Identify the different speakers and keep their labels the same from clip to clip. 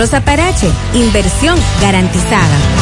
Speaker 1: Rosa Parache, inversión garantizada.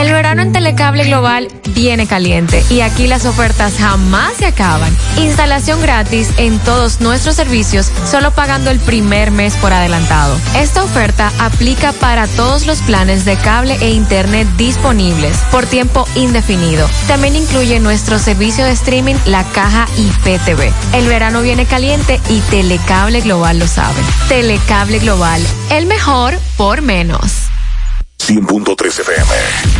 Speaker 2: El verano en Telecable Global viene caliente y aquí las ofertas jamás se acaban. Instalación gratis en todos nuestros servicios, solo pagando el primer mes por adelantado. Esta oferta aplica para todos los planes de cable e internet disponibles por tiempo indefinido. También incluye nuestro servicio de streaming La Caja IPTV. El verano viene caliente y Telecable Global lo sabe. Telecable Global, el mejor por menos.
Speaker 3: 100.3 FM.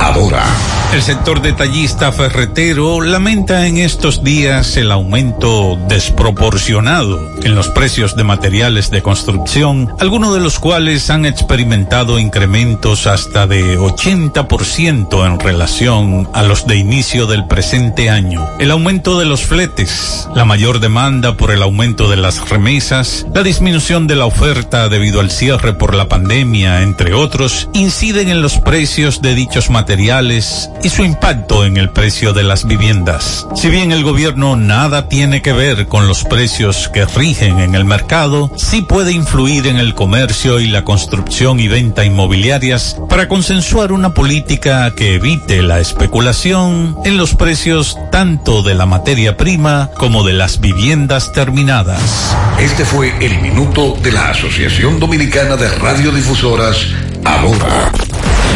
Speaker 3: Adora.
Speaker 4: El sector detallista ferretero lamenta en estos días el aumento desproporcionado en los precios de materiales de construcción, algunos de los cuales han experimentado incrementos hasta de 80% en relación a los de inicio del presente año. El aumento de los fletes, la mayor demanda por el aumento de las remesas, la disminución de la oferta debido al cierre por la pandemia, entre otros, inciden en los precios de dichos materiales y su impacto en el precio de las viviendas. Si bien el gobierno nada tiene que ver con los precios que rigen en el mercado, sí puede influir en el comercio y la construcción y venta inmobiliarias para consensuar una política que evite la especulación en los precios tanto de la materia prima como de las viviendas terminadas.
Speaker 3: Este fue el minuto de la Asociación Dominicana de Radiodifusoras, ahora.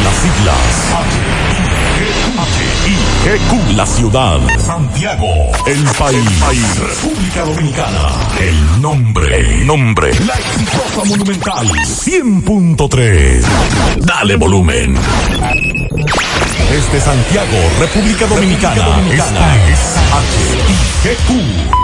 Speaker 5: Las siglas HIGQ, la ciudad. Santiago, el país. República Dominicana. El nombre, el nombre. La exitosa monumental. 100.3. Dale volumen. Desde Santiago, República Dominicana. Esta es HIGQ.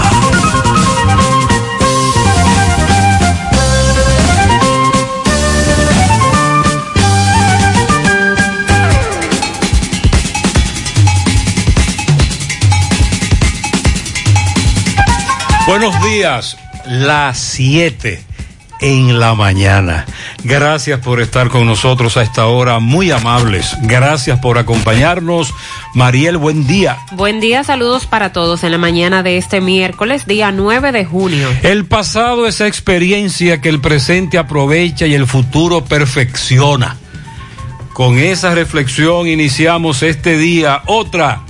Speaker 6: Buenos días, las 7 en la mañana. Gracias por estar con nosotros a esta hora, muy amables. Gracias por acompañarnos. Mariel, buen día.
Speaker 7: Buen día, saludos para todos en la mañana de este miércoles, día 9 de junio.
Speaker 6: El pasado es experiencia que el presente aprovecha y el futuro perfecciona. Con esa reflexión iniciamos este día. Otra,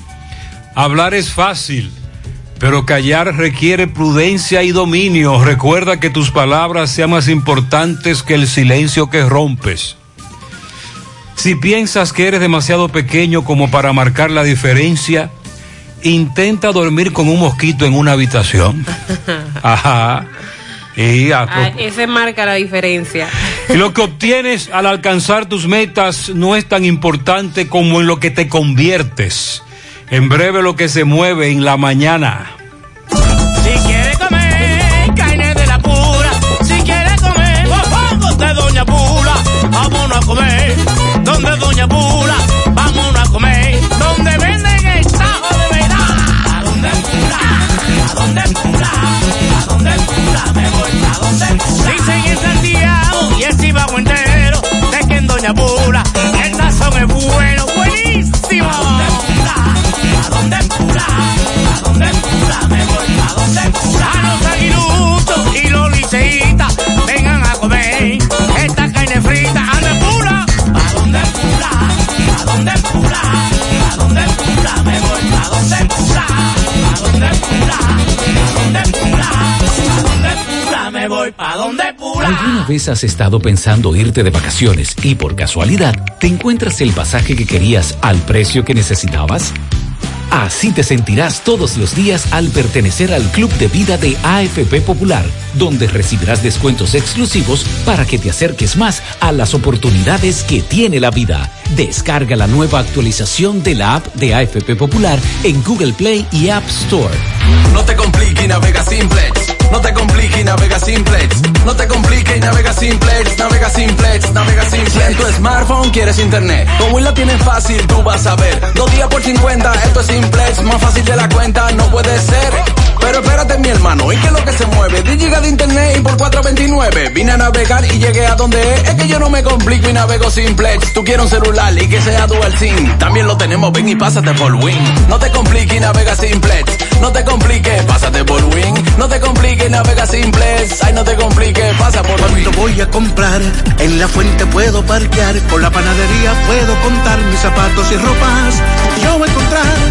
Speaker 6: hablar es fácil pero callar requiere prudencia y dominio. Recuerda que tus palabras sean más importantes que el silencio que rompes. Si piensas que eres demasiado pequeño como para marcar la diferencia, intenta dormir con un mosquito en una habitación. Ajá.
Speaker 7: Y ah, ese marca la diferencia.
Speaker 6: Y lo que obtienes al alcanzar tus metas no es tan importante como en lo que te conviertes. En breve lo que se mueve en la mañana.
Speaker 8: Si quiere comer carne de la pura, si quiere comer vamos de Doña Pula, vámonos a comer. Donde Doña Pula, vámonos a comer. Donde venden el tajo de verdad. ¿A dónde Pula? ¿A dónde Pula? ¿A dónde Pula? Me voy a donde Pula. Dicen en Santiago y el Cibago entero, de que en Doña Pula sazón es bueno, buenísimo. ¿A dónde Pula? ¿A dónde Pula? ¿A dónde voy a los aguiluchos y los liceitas vengan a comer esta carne frita. ¿A dónde pula? ¿A dónde pula? ¿A dónde pula? ¿A dónde? Me voy a dónde pula? ¿A dónde pula? ¿A dónde? Me voy a dónde pula?
Speaker 9: ¿Alguna vez has estado pensando irte de vacaciones y por casualidad te encuentras el pasaje que querías al precio que necesitabas? Así te sentirás todos los días al pertenecer al Club de Vida de AFP Popular, donde recibirás descuentos exclusivos para que te acerques más a las oportunidades que tiene la vida. Descarga la nueva actualización de la app de AFP Popular en Google Play y App Store.
Speaker 10: No te compliques, navega simplex
Speaker 11: No te y navega simplex. No te compliques y navega simplex. Navega simplex, navega simplex. Si en tu smartphone quieres internet, como Win la tienes fácil, tú vas a ver. Dos días por 50, esto es simplex. Más fácil de la cuenta, no puede ser. Pero espérate, mi hermano, ¿y qué es lo que se mueve? 10 gigas de internet y por 429. Vine a navegar y llegué a donde es. Es que yo no me complico y navego simplex. Tú quieres un celular y que sea dual SIM. También lo tenemos, ven y pásate por Win. No te compliques y navega simplex. No te compliques, pásate por Win. No te compliques, navega simplex. Ay, no te compliques, pasa por Win.
Speaker 12: Cuando voy a comprar, en la fuente puedo parquear. Con la panadería puedo contar mis zapatos y ropas. Yo voy a encontrar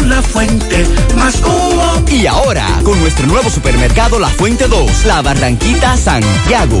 Speaker 12: La Fuente, más.
Speaker 13: Y ahora, con nuestro nuevo supermercado La Fuente 2, La Barranquita Santiago.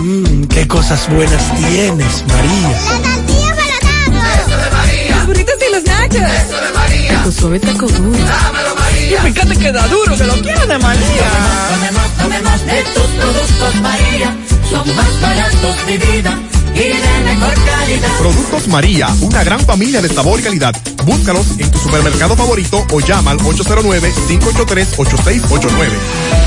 Speaker 12: Mmm, qué cosas buenas tienes, María.
Speaker 14: La tortilla para Eso de María. Los burritos y los nachos. Eso de María.
Speaker 15: Tu suave taco duro.
Speaker 14: Dámelo, María.
Speaker 16: Y fíjate que da duro, que lo quiero de María.
Speaker 14: Tomemos, tomemos de tus productos, María. Son más baratos de vida y de mejor calidad.
Speaker 5: Productos María, una gran familia de sabor y calidad. Búscalos en tu supermercado favorito o llama al 809-583-8689.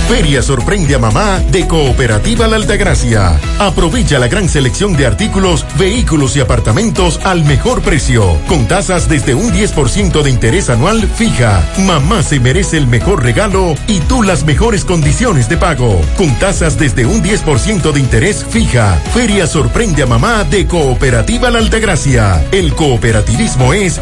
Speaker 17: Feria sorprende a mamá de Cooperativa La Altagracia. Aprovecha la gran selección de artículos, vehículos y apartamentos al mejor precio, con tasas desde un 10% de interés anual fija. Mamá se merece el mejor regalo y tú las mejores condiciones de pago, con tasas desde un 10% de interés fija. Feria sorprende a mamá de Cooperativa La Altagracia. El cooperativismo es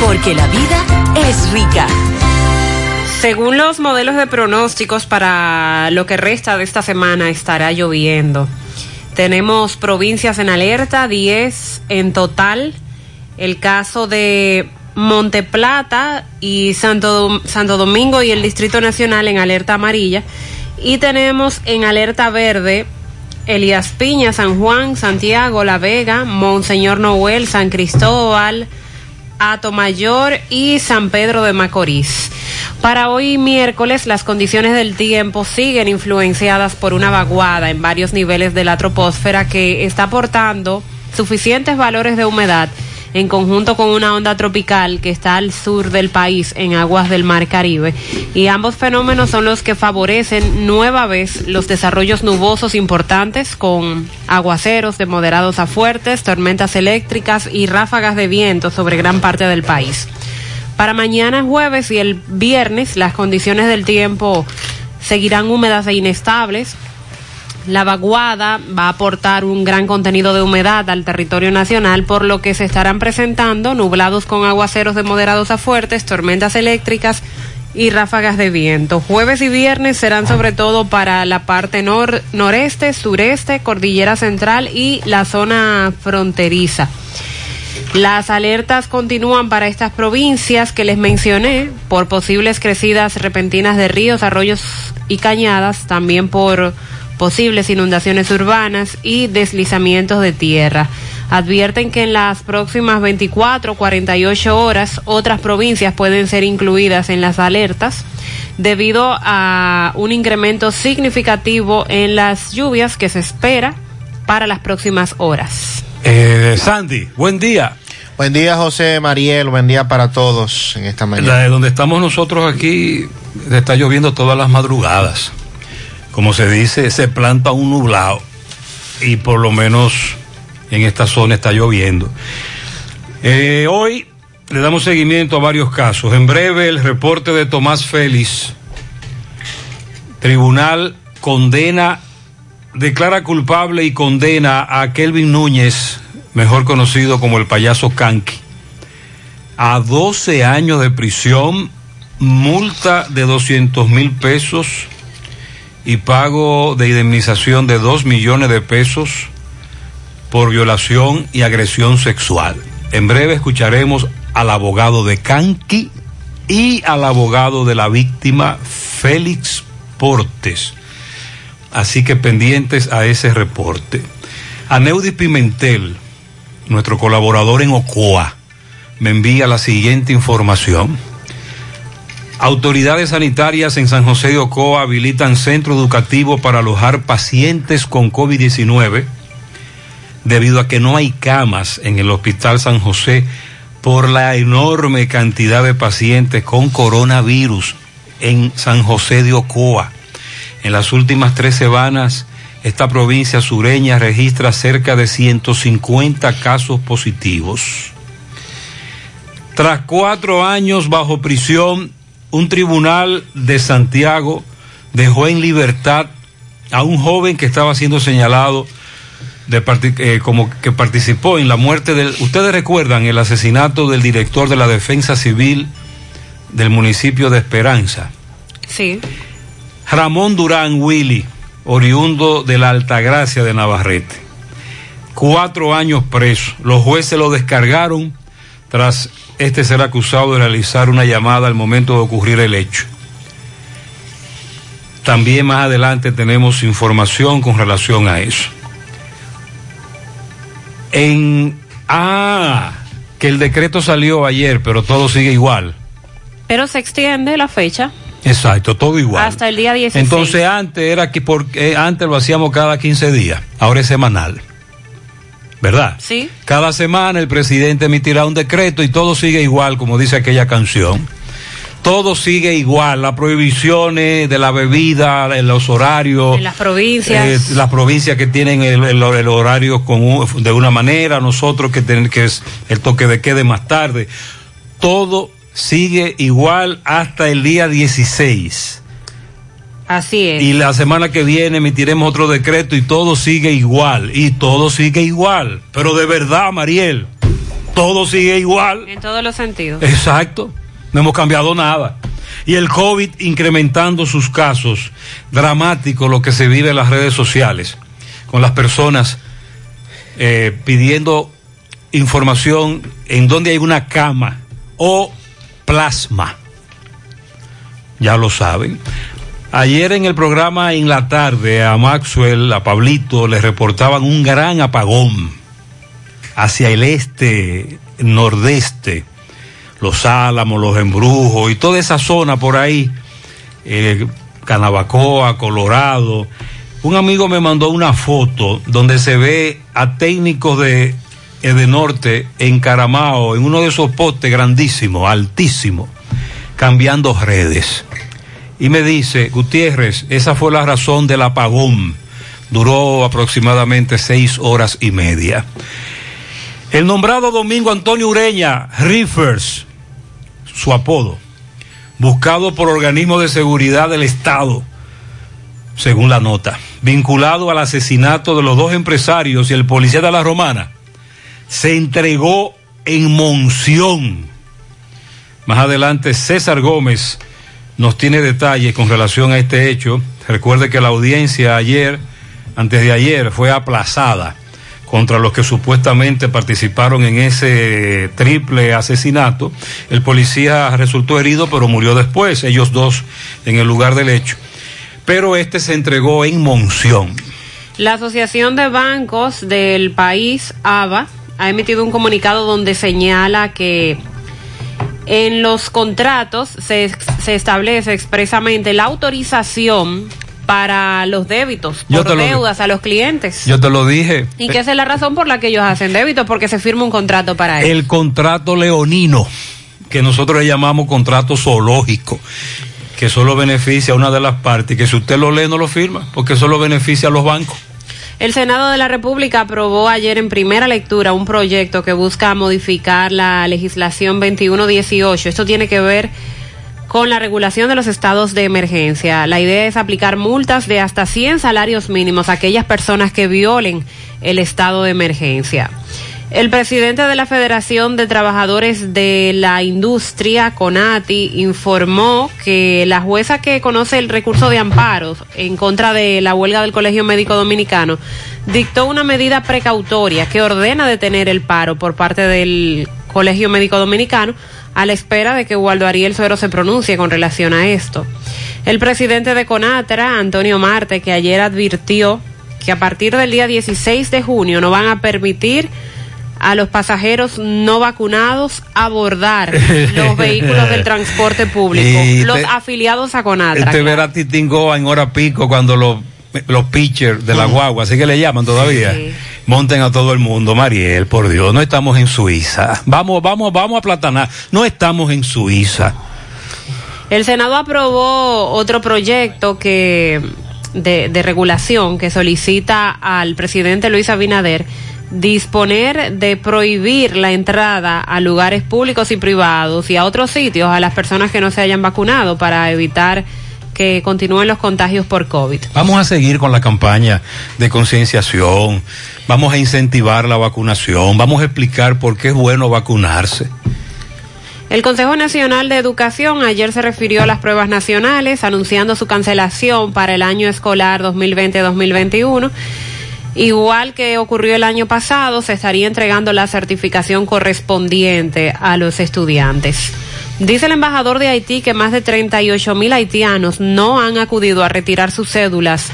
Speaker 1: Porque la vida es rica.
Speaker 7: Según los modelos de pronósticos para lo que resta de esta semana estará lloviendo. Tenemos provincias en alerta, 10 en total. El caso de Monteplata y Santo, Santo Domingo y el Distrito Nacional en alerta amarilla. Y tenemos en alerta verde Elías Piña, San Juan, Santiago, La Vega, Monseñor Noel, San Cristóbal, Atomayor y San Pedro de Macorís. Para hoy miércoles las condiciones del tiempo siguen influenciadas por una vaguada en varios niveles de la troposfera que está aportando suficientes valores de humedad en conjunto con una onda tropical que está al sur del país en aguas del Mar Caribe. Y ambos fenómenos son los que favorecen nueva vez los desarrollos nubosos importantes con aguaceros de moderados a fuertes, tormentas eléctricas y ráfagas de viento sobre gran parte del país. Para mañana jueves y el viernes las condiciones del tiempo seguirán húmedas e inestables. La vaguada va a aportar un gran contenido de humedad al territorio nacional, por lo que se estarán presentando nublados con aguaceros de moderados a fuertes, tormentas eléctricas y ráfagas de viento. Jueves y viernes serán sobre todo para la parte nor noreste, sureste, cordillera central y la zona fronteriza. Las alertas continúan para estas provincias que les mencioné por posibles crecidas repentinas de ríos, arroyos y cañadas, también por posibles inundaciones urbanas y deslizamientos de tierra. Advierten que en las próximas 24 48 horas otras provincias pueden ser incluidas en las alertas debido a un incremento significativo en las lluvias que se espera para las próximas horas.
Speaker 6: Eh, Sandy, buen día.
Speaker 18: Buen día, José Mariel. Buen día para todos en esta mañana.
Speaker 6: La de donde estamos nosotros aquí está lloviendo todas las madrugadas. Como se dice, se planta un nublado. Y por lo menos en esta zona está lloviendo. Eh, hoy le damos seguimiento a varios casos. En breve, el reporte de Tomás Félix. Tribunal condena, declara culpable y condena a Kelvin Núñez, mejor conocido como el payaso Kanki, a 12 años de prisión, multa de 200 mil pesos y pago de indemnización de 2 millones de pesos por violación y agresión sexual. En breve escucharemos al abogado de Kanki y al abogado de la víctima, Félix Portes. Así que pendientes a ese reporte. A Neudi Pimentel, nuestro colaborador en Ocoa, me envía la siguiente información. Autoridades sanitarias en San José de Ocoa habilitan centro educativo para alojar pacientes con COVID-19 debido a que no hay camas en el Hospital San José por la enorme cantidad de pacientes con coronavirus en San José de Ocoa. En las últimas tres semanas, esta provincia sureña registra cerca de 150 casos positivos. Tras cuatro años bajo prisión, un tribunal de Santiago dejó en libertad a un joven que estaba siendo señalado de eh, como que participó en la muerte del. Ustedes recuerdan el asesinato del director de la Defensa Civil del municipio de Esperanza.
Speaker 7: Sí.
Speaker 6: Ramón Durán Willy, oriundo de la Altagracia de Navarrete. Cuatro años preso. Los jueces lo descargaron tras este ser acusado de realizar una llamada al momento de ocurrir el hecho. También más adelante tenemos información con relación a eso. En. Ah, que el decreto salió ayer, pero todo sigue igual.
Speaker 7: Pero se extiende la fecha.
Speaker 6: Exacto, todo igual.
Speaker 7: Hasta el día 16.
Speaker 6: Entonces antes era que porque antes lo hacíamos cada 15 días, ahora es semanal. ¿Verdad?
Speaker 7: Sí.
Speaker 6: Cada semana el presidente emitirá un decreto y todo sigue igual, como dice aquella canción. Todo sigue igual, las prohibiciones de la bebida, los horarios.
Speaker 7: En las provincias.
Speaker 6: Eh, las provincias que tienen el, el- el horario con un- de una manera, nosotros que tenemos que es el toque de quede más tarde. Todo sigue igual hasta el día 16.
Speaker 7: Así es.
Speaker 6: Y la semana que viene emitiremos otro decreto y todo sigue igual. Y todo sigue igual. Pero de verdad, Mariel, todo sigue igual.
Speaker 7: En todos los sentidos.
Speaker 6: Exacto. No hemos cambiado nada. Y el COVID incrementando sus casos. Dramático lo que se vive en las redes sociales. Con las personas eh, pidiendo información en donde hay una cama o plasma. Ya lo saben. Ayer en el programa en la tarde a Maxwell, a Pablito, les reportaban un gran apagón hacia el este, nordeste, los Álamos, los Embrujos y toda esa zona por ahí, eh, Canabacoa, Colorado. Un amigo me mandó una foto donde se ve a técnicos de Edenorte en Caramao, en uno de esos postes grandísimos, altísimos, cambiando redes. Y me dice, Gutiérrez, esa fue la razón del apagón. Duró aproximadamente seis horas y media. El nombrado Domingo Antonio Ureña, Riffers, su apodo, buscado por organismos de seguridad del Estado, según la nota, vinculado al asesinato de los dos empresarios y el policía de la Romana, se entregó en Monción. Más adelante, César Gómez nos tiene detalles con relación a este hecho. Recuerde que la audiencia ayer, antes de ayer, fue aplazada contra los que supuestamente participaron en ese triple asesinato. El policía resultó herido, pero murió después, ellos dos en el lugar del hecho. Pero este se entregó en Monción.
Speaker 7: La Asociación de Bancos del país, ABA, ha emitido un comunicado donde señala que en los contratos se, se establece expresamente la autorización para los débitos
Speaker 6: Yo
Speaker 7: por
Speaker 6: lo
Speaker 7: deudas a los clientes.
Speaker 6: Yo te lo dije.
Speaker 7: Y que esa es la razón por la que ellos hacen débitos, porque se firma un contrato para eso.
Speaker 6: El contrato leonino, que nosotros le llamamos contrato zoológico, que solo beneficia a una de las partes, que si usted lo lee no lo firma, porque solo beneficia a los bancos.
Speaker 7: El Senado de la República aprobó ayer en primera lectura un proyecto que busca modificar la legislación 2118. Esto tiene que ver con la regulación de los estados de emergencia. La idea es aplicar multas de hasta 100 salarios mínimos a aquellas personas que violen el estado de emergencia. El presidente de la Federación de Trabajadores de la Industria, CONATI, informó que la jueza que conoce el recurso de amparos en contra de la huelga del Colegio Médico Dominicano dictó una medida precautoria que ordena detener el paro por parte del Colegio Médico Dominicano a la espera de que Waldo Ariel Suero se pronuncie con relación a esto. El presidente de CONATRA, Antonio Marte, que ayer advirtió que a partir del día 16 de junio no van a permitir a los pasajeros no vacunados abordar los vehículos del transporte público,
Speaker 6: Y
Speaker 7: los
Speaker 6: te-
Speaker 7: afiliados a CONATRA.
Speaker 6: Este ver a Titingoa en hora pico cuando los, los pitchers de la guagua, así que le llaman todavía, monten a todo el mundo. Mariel, por Dios, no estamos en Suiza. Vamos, vamos, vamos a platanar. No estamos en Suiza.
Speaker 7: El Senado aprobó otro proyecto que de, de regulación que solicita al presidente Luis Abinader disponer de prohibir la entrada a lugares públicos y privados y a otros sitios a las personas que no se hayan vacunado para evitar que continúen los contagios por COVID.
Speaker 6: Vamos a seguir con la campaña de concienciación. Vamos a incentivar la vacunación. Vamos a explicar por qué es bueno vacunarse.
Speaker 7: El Consejo Nacional de Educación ayer se refirió a las pruebas nacionales, anunciando su cancelación para el año escolar 2020-2021. Igual que ocurrió el año pasado, se estaría entregando la certificación correspondiente a los estudiantes. Dice el embajador de Haití que más de 38 mil haitianos no han acudido a retirar sus cédulas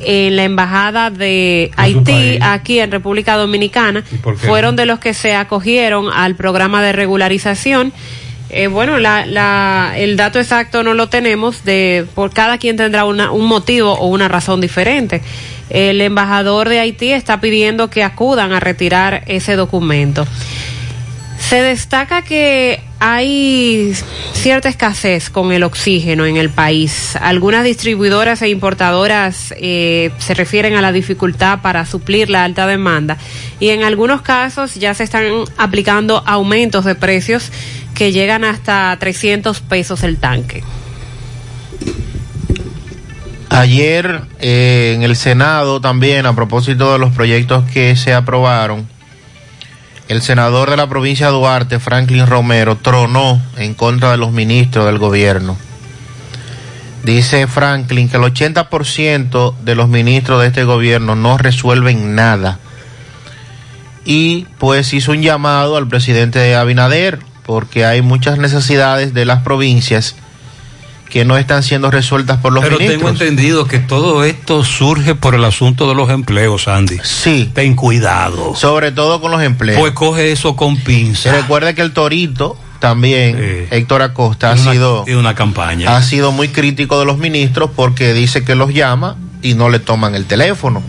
Speaker 7: en la embajada de Haití aquí en República Dominicana fueron de los que se acogieron al programa de regularización. Eh, bueno, la, la, el dato exacto no lo tenemos, de por cada quien tendrá una, un motivo o una razón diferente. El embajador de Haití está pidiendo que acudan a retirar ese documento. Se destaca que hay cierta escasez con el oxígeno en el país. Algunas distribuidoras e importadoras eh, se refieren a la dificultad para suplir la alta demanda y en algunos casos ya se están aplicando aumentos de precios que llegan hasta 300 pesos el tanque.
Speaker 18: Ayer eh, en el Senado también, a propósito de los proyectos que se aprobaron, el senador de la provincia de Duarte, Franklin Romero, tronó en contra de los ministros del gobierno. Dice Franklin que el 80% de los ministros de este gobierno no resuelven nada. Y pues hizo un llamado al presidente Abinader, porque hay muchas necesidades de las provincias que no están siendo resueltas por los
Speaker 6: Pero
Speaker 18: ministros.
Speaker 6: tengo entendido que todo esto surge por el asunto de los empleos, Andy.
Speaker 18: Sí.
Speaker 6: Ten cuidado.
Speaker 18: Sobre todo con los empleos.
Speaker 6: Pues coge eso con pinza.
Speaker 18: Se recuerda que el Torito también, Héctor Acosta, ha
Speaker 6: una-
Speaker 18: sido,
Speaker 6: una campaña.
Speaker 18: ha sido muy crítico de los ministros porque dice que los llama y no le toman el teléfono.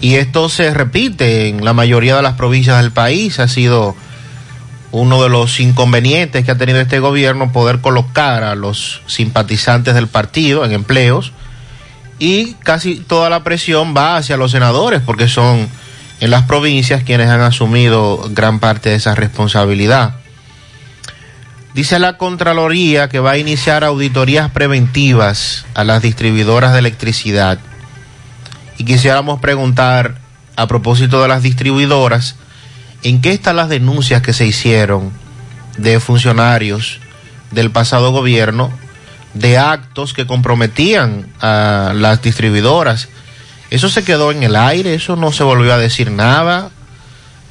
Speaker 18: Y esto se repite en la mayoría de las provincias del país. Ha sido uno de los inconvenientes que ha tenido este gobierno poder colocar a los simpatizantes del partido en empleos y casi toda la presión va hacia los senadores porque son en las provincias quienes han asumido gran parte de esa responsabilidad. Dice la Contraloría que va a iniciar auditorías preventivas a las distribuidoras de electricidad. Y quisiéramos preguntar, a propósito de las distribuidoras, ¿en qué están las denuncias que se hicieron de funcionarios del pasado gobierno de actos que comprometían a las distribuidoras? Eso se quedó en el aire, eso no se volvió a decir nada.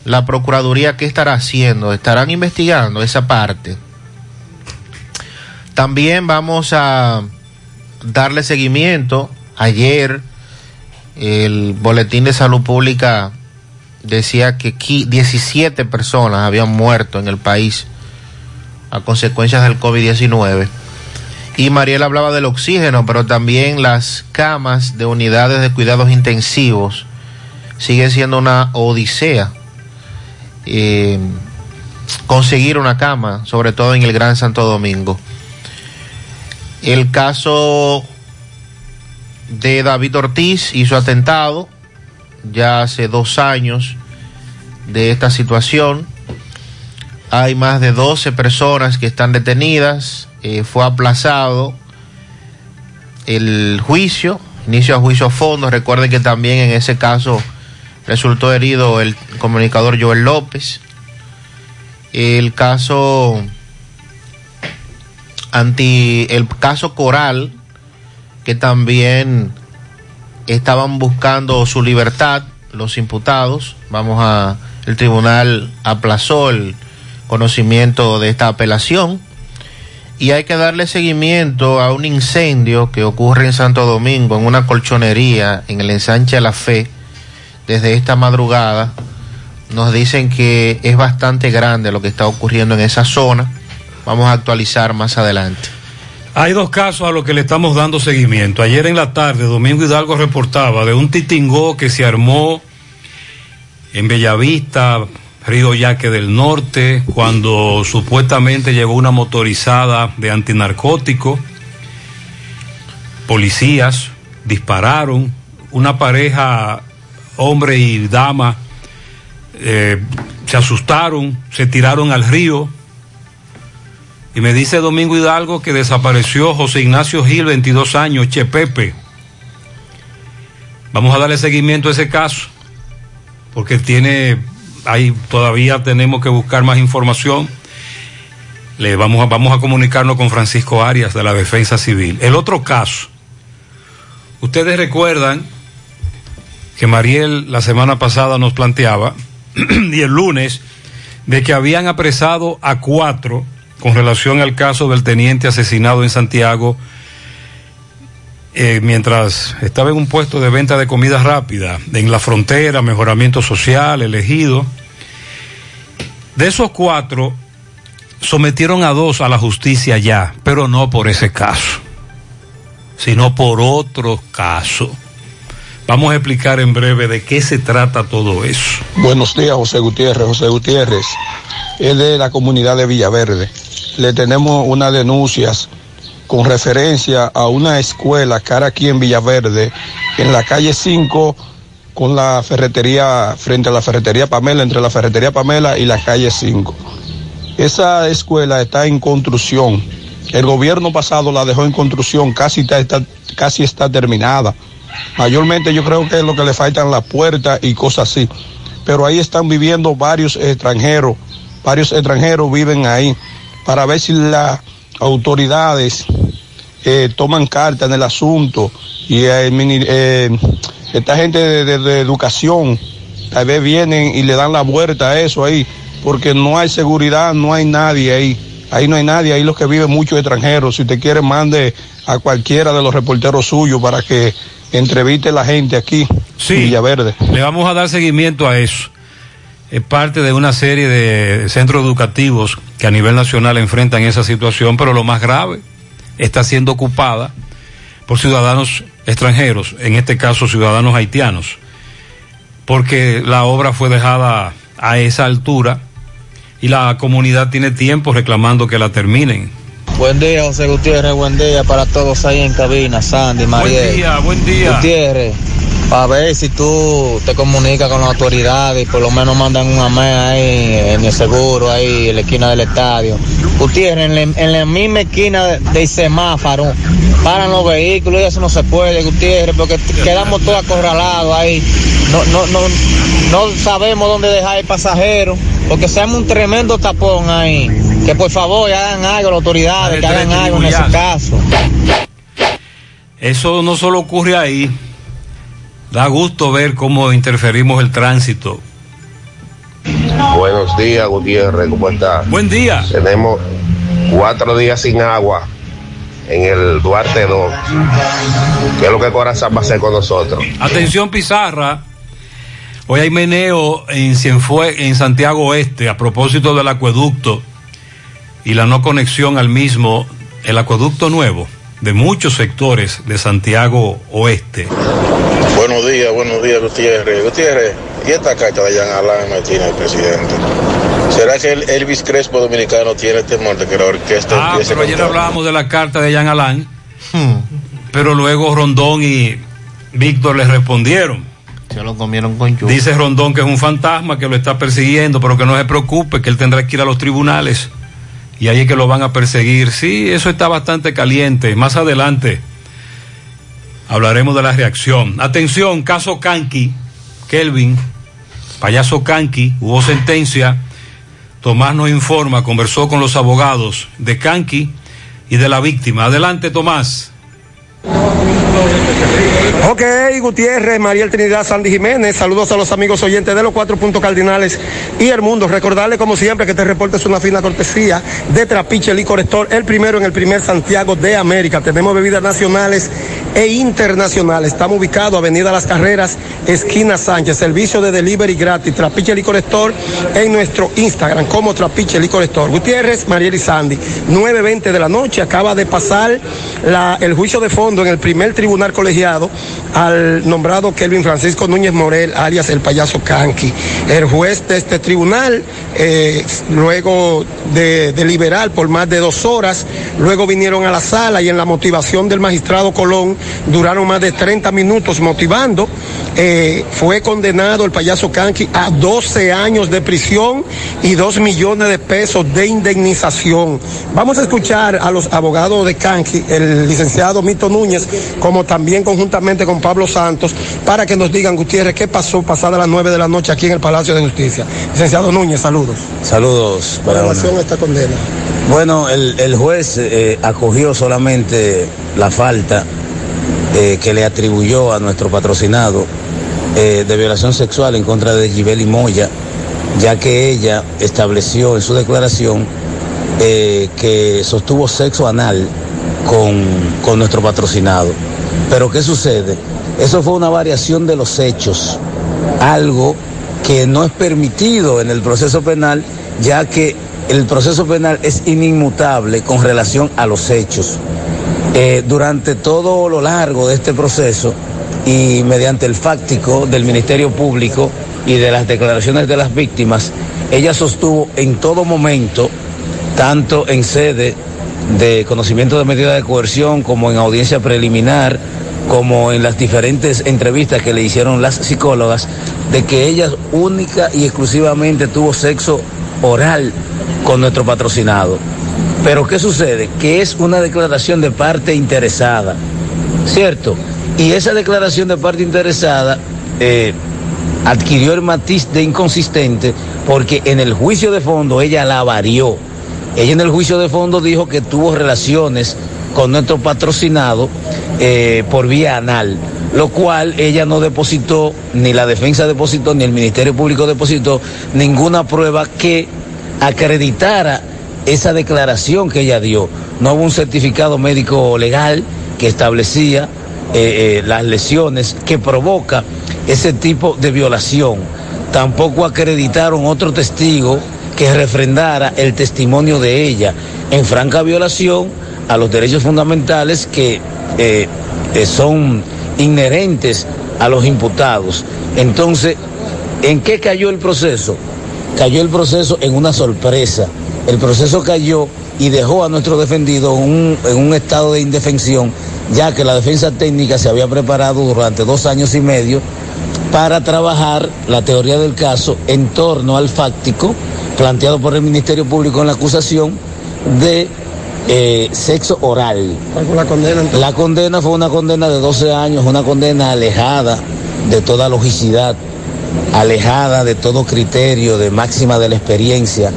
Speaker 18: La Procuraduría, ¿qué estará haciendo? ¿Estarán investigando esa parte? También vamos a darle seguimiento. Ayer el Boletín de Salud Pública decía que qui- 17 personas habían muerto en el país a consecuencias del COVID-19. Y Mariel hablaba del oxígeno, pero también las camas de unidades de cuidados intensivos sigue siendo una odisea. eh, conseguir una cama, sobre todo en el Gran Santo Domingo. El caso de David Ortiz y su atentado, ya hace dos años de esta situación. Hay más de 12 personas que están detenidas. Eh, fue aplazado el juicio, inicio a juicio a fondo. Recuerden que también en ese caso resultó herido el comunicador Joel López. El caso anti el caso Coral que también estaban buscando su libertad los imputados. Vamos a el tribunal aplazó el conocimiento de esta apelación. Y hay que darle seguimiento a un incendio que ocurre en Santo Domingo en una colchonería en el ensanche de la fe desde esta madrugada. Nos dicen que es bastante grande lo que está ocurriendo en esa zona. Vamos a actualizar más adelante
Speaker 6: Hay dos casos a los que le estamos dando seguimiento. Ayer en la tarde, Domingo Hidalgo reportaba de un titingó que se armó en Bellavista, Río Yaque del Norte, cuando supuestamente llegó una motorizada de antinarcótico. Policías dispararon, una pareja, hombre y dama, eh, se asustaron, se tiraron al río. Y me dice Domingo Hidalgo que desapareció José Ignacio Gil, 22 años, Chepepe. Vamos a darle seguimiento a ese caso, porque tiene, ahí todavía tenemos que buscar más información. Le vamos a, vamos a comunicarnos con Francisco Arias de la Defensa Civil. El otro caso, ustedes recuerdan que Mariel la semana pasada nos planteaba, y el lunes, de que habían apresado a cuatro con relación al caso del teniente asesinado en Santiago eh, mientras estaba en un puesto de venta de comida rápida en la frontera, mejoramiento social, elegido. De esos cuatro, sometieron a dos a la justicia ya, pero no por ese caso, sino por otro caso. Vamos a explicar en breve de qué se trata todo eso.
Speaker 19: Buenos días, José Gutiérrez. José Gutiérrez es de la comunidad de Villaverde. Le tenemos unas denuncias con referencia a una escuela cara aquí en Villaverde, en la calle 5, con la ferretería, frente a la ferretería Pamela, entre la ferretería Pamela y la calle 5. Esa escuela está en construcción. El gobierno pasado la dejó en construcción, casi está- casi está terminada. Mayormente yo creo que es lo que le faltan las puertas y cosas así. Pero ahí están viviendo varios extranjeros, varios extranjeros viven ahí, para ver si las autoridades eh, toman carta en el asunto y eh, eh, esta gente de, de- de educación tal vez vienen y le dan la vuelta a eso ahí, porque no hay seguridad, no hay nadie ahí. Ahí no hay nadie, ahí los que viven muchos extranjeros. Si usted quiere, mande a cualquiera de los reporteros suyos para que entreviste a la gente aquí
Speaker 6: Sí.
Speaker 19: en Villaverde.
Speaker 6: Le vamos a dar seguimiento a eso. Es parte de una serie de centros educativos que a nivel nacional enfrentan esa situación, pero lo más grave está siendo ocupada por ciudadanos extranjeros, en este caso ciudadanos haitianos, porque la obra fue dejada a esa altura y la comunidad tiene tiempo reclamando que la terminen.
Speaker 20: Buen día, José Gutiérrez. Buen día para todos ahí en cabina, Sandy, Mariel.
Speaker 6: Buen día, buen día.
Speaker 20: Gutiérrez, para ver si tú te comunicas con las autoridades y por lo menos mandan un amén ahí en el seguro, ahí en la esquina del estadio. Gutiérrez, en la, en la misma esquina de- del semáforo, paran los vehículos y eso no se puede, Gutiérrez, porque quedamos todos acorralados ahí. No, no, no, no sabemos dónde dejar el pasajero, porque se arma un tremendo tapón ahí. Que por favor hagan algo las autoridades, que hagan algo en ese caso.
Speaker 6: Eso no solo ocurre ahí, da gusto ver cómo interferimos el tránsito.
Speaker 21: Buenos días, Gutiérrez, ¿cómo está?
Speaker 6: Buen día.
Speaker 21: Tenemos cuatro días sin agua en el Duarte 2. ¿Qué es lo que Corazón va a hacer con nosotros?
Speaker 6: Atención Pizarra, Hoy hay meneo en, Cienfue- en Santiago Oeste a propósito del acueducto y la no conexión al mismo, el acueducto nuevo de muchos sectores de Santiago Oeste.
Speaker 22: Buenos días, buenos días, Gutiérrez. Gutiérrez, ¿y esta carta de Jean Alain Martínez, el presidente? ¿Será que el Elvis Crespo dominicano tiene temor de que la orquesta
Speaker 6: Ah,
Speaker 22: empiece
Speaker 6: pero
Speaker 22: a
Speaker 6: ayer hablábamos de la carta de Jean Alain, pero luego Rondón y Víctor le respondieron.
Speaker 18: Se lo comieron con yuca.
Speaker 6: Dice Rondón que es un fantasma que lo está persiguiendo, pero que no se preocupe, que él tendrá que ir a los tribunales y ahí es que lo van a perseguir. Sí, eso está bastante caliente. Más adelante hablaremos de la reacción. Atención, caso Kanki, Kelvin, payaso Kanki, hubo sentencia. Tomás nos informa, conversó con los abogados de Kanki y de la víctima. Adelante, Tomás.
Speaker 23: Ok, Gutiérrez, Mariel Trinidad, Sandy Jiménez, saludos a los amigos oyentes de los cuatro puntos cardinales y el mundo. Recordarle como siempre que este reporte es una fina cortesía de Trapiche Licor Store, el primero en el primer Santiago de América. Tenemos bebidas nacionales e internacionales. Estamos ubicados Avenida Las Carreras, esquina Sánchez, servicio de delivery gratis, Trapiche Licor Store en nuestro Instagram como Trapiche Licor Store. Gutiérrez, Mariel y Sandy, 9.20 de la noche, acaba de pasar el juicio de fondo en el primer tribunal colegiado al nombrado Kelvin Francisco Núñez Morel, alias el payaso Kanki. El juez de este tribunal, eh, luego de deliberar por más de dos horas, luego vinieron a la sala y en la motivación del magistrado Colón duraron más de 30 minutos motivando. Eh, fue condenado el payaso Kanki a 12 años de prisión y 2 millones de pesos de indemnización. Vamos a escuchar a los abogados de Kanki, el licenciado Mito Núñez, como también conjuntamente con Pablo Santos, para que nos digan, Gutiérrez, qué pasó pasada las 9 de la noche aquí en el Palacio de Justicia. Licenciado Núñez, saludos.
Speaker 24: Saludos para
Speaker 23: relación
Speaker 24: una.
Speaker 23: a esta condena.
Speaker 24: Bueno, el, el juez eh, acogió solamente la falta eh, que le atribuyó a nuestro patrocinado eh, de violación sexual en contra de Gibeli Moya, ya que ella estableció en su declaración eh, que sostuvo sexo anal con, con nuestro patrocinado. Pero ¿qué sucede? Eso fue una variación de los hechos, algo que no es permitido en el proceso penal, ya que el proceso penal es inmutable con relación a los hechos. Eh, durante todo lo largo de este proceso y mediante el fáctico del Ministerio Público y de las declaraciones de las víctimas, ella sostuvo en todo momento, tanto en sede de conocimiento de medida de coerción como en audiencia preliminar, como en las diferentes entrevistas que le hicieron las psicólogas, de que ella única y exclusivamente tuvo sexo oral con nuestro patrocinado. Pero ¿qué sucede? Que es una declaración de parte interesada, ¿cierto? Y esa declaración de parte interesada eh, adquirió el matiz de inconsistente porque en el juicio de fondo ella la varió. Ella en el juicio de fondo dijo que tuvo relaciones con nuestro patrocinado eh, por vía anal, lo cual ella no depositó, ni la defensa depositó, ni el Ministerio Público depositó ninguna prueba que acreditara esa declaración que ella dio. No hubo un certificado médico legal que establecía eh, eh, las lesiones que provoca ese tipo de violación. Tampoco acreditaron otro testigo que refrendara el testimonio de ella en franca violación a los derechos fundamentales que eh, eh, son inherentes a los imputados. Entonces, ¿en qué cayó el proceso? Cayó el proceso en una sorpresa. El proceso cayó y dejó a nuestro defendido en un estado de indefensión, ya que la defensa técnica se había preparado durante dos años y medio para trabajar la teoría del caso en torno al fáctico planteado por el Ministerio Público en la acusación de eh, sexo oral.
Speaker 23: ¿Cuál fue la condena? entonces?
Speaker 24: La condena fue una condena de 12 años, una condena alejada de toda logicidad, alejada de todo criterio de máxima de la experiencia,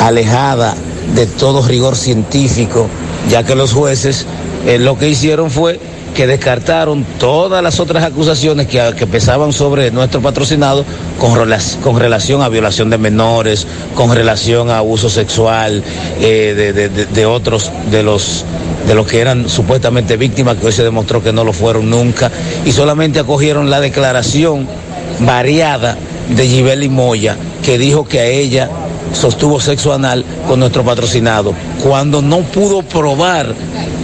Speaker 24: alejada de todo rigor científico, ya que los jueces eh, lo que hicieron fue que descartaron todas las otras acusaciones que, que pesaban sobre nuestro patrocinado con, con relación a violación de menores, con relación a abuso sexual eh, de, de- de- de otros de los de los que eran supuestamente víctimas, que hoy se demostró que no lo fueron nunca, y solamente acogieron la declaración variada de Gibeli Moya, que dijo que a ella sostuvo sexo anal con nuestro patrocinado, cuando no pudo probar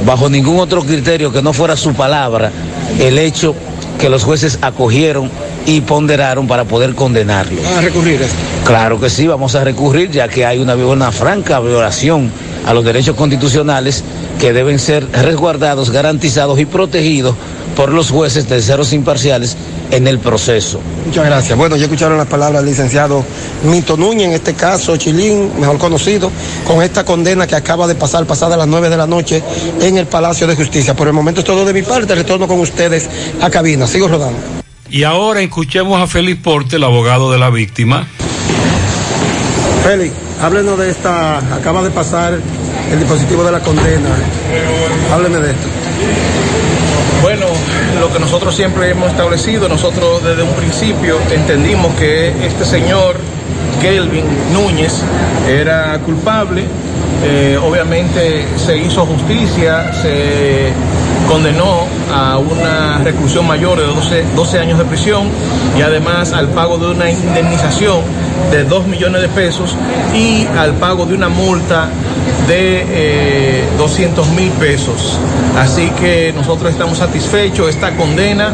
Speaker 24: bajo ningún otro criterio que no fuera su palabra el hecho que los jueces acogieron y ponderaron para poder condenarlo.
Speaker 23: ¿Van a recurrir esto?
Speaker 24: Claro que sí, vamos a recurrir ya que hay una, una franca violación a los derechos constitucionales que deben ser resguardados, garantizados y protegidos por los jueces terceros imparciales en el proceso.
Speaker 23: Muchas gracias. Bueno, ya escucharon las palabras del licenciado Mito Núñez, en este caso Chilín, mejor conocido, con esta condena que acaba de pasar pasada las 9 de la noche en el Palacio de Justicia. Por el momento es todo de mi parte, retorno con ustedes a cabina. Sigo rodando.
Speaker 6: Y ahora escuchemos a Félix Porte, el abogado de la víctima.
Speaker 23: Félix, háblenos de esta, acaba de pasar el dispositivo de la condena. Hábleme de esto.
Speaker 25: Bueno, lo que nosotros siempre hemos establecido, nosotros desde un principio entendimos que este señor, Kelvin Núñez, era culpable. Eh, obviamente se hizo justicia, se condenó a una reclusión mayor de 12, 12 años de prisión y además al pago de una indemnización de 2 millones de pesos y al pago de una multa de eh, 200 mil pesos. Así que nosotros estamos satisfechos. Esta condena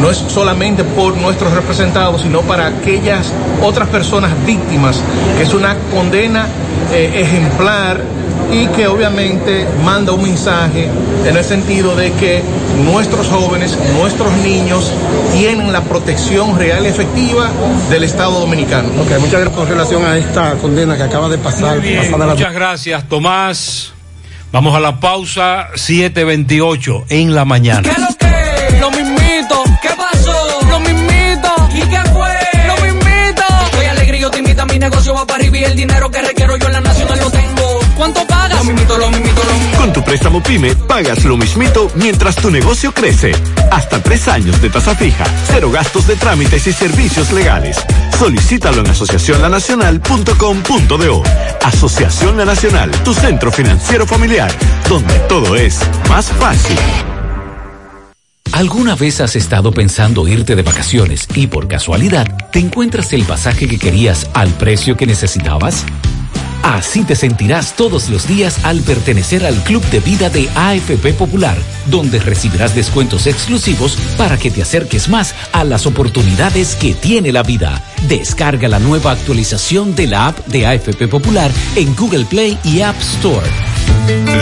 Speaker 25: no es solamente por nuestros representados, sino para aquellas otras personas víctimas, que es una condena eh, ejemplar y que obviamente manda un mensaje en el sentido de que nuestros jóvenes, nuestros niños tienen la protección real y efectiva del Estado Dominicano.
Speaker 23: Ok, muchas gracias con relación a esta condena que acaba de pasar.
Speaker 6: Bien,
Speaker 23: la-
Speaker 6: muchas gracias, Tomás. Vamos a la pausa 728 en la mañana.
Speaker 26: ¿Qué lo que? Lo mismito. ¿Qué pasó? Lo mismito. ¿Y qué fue? Lo mismito. Estoy alegre y yo te invito a mi negocio va para arriba y el dinero que requiero yo en la nacional lo tengo. ¿Cuánto pagas? Lo mismito, lo mismito, lo mismito.
Speaker 13: Con tu préstamo PYME pagas lo mismito mientras tu negocio crece. Hasta tres años de tasa fija, cero gastos de trámites y servicios legales. Solicítalo en asociacionlanacional.com.do. Asociación La Nacional, tu centro financiero familiar, donde todo es más fácil.
Speaker 9: ¿Alguna vez has estado pensando irte de vacaciones y por casualidad te encuentras el pasaje que querías al precio que necesitabas? Así te sentirás todos los días al pertenecer al Club de Vida de AFP Popular, donde recibirás descuentos exclusivos para que te acerques más a las oportunidades que tiene la vida. Descarga la nueva actualización de la app de AFP Popular en Google Play y App Store.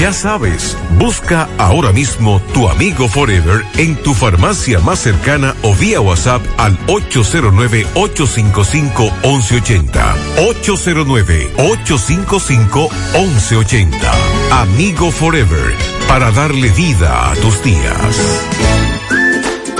Speaker 27: Ya sabes, busca ahora mismo tu Amigo Forever en tu farmacia más cercana o vía WhatsApp al 809-855-1180. 809-855-1180. Amigo Forever, para darle vida a tus días.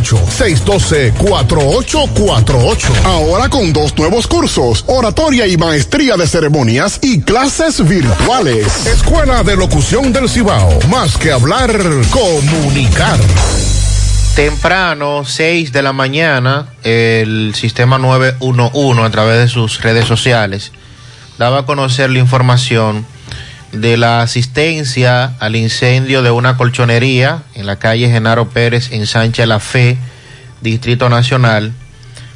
Speaker 28: 612-4848. Ahora con dos nuevos cursos, oratoria y maestría de ceremonias y clases virtuales. Escuela de Locución del Cibao. Más que hablar, comunicar.
Speaker 18: Temprano, 6 de la mañana, el sistema 911 a través de sus redes sociales daba a conocer la información de la asistencia al incendio de una colchonería en la calle Genaro Pérez en Sánchez La Fe, Distrito Nacional,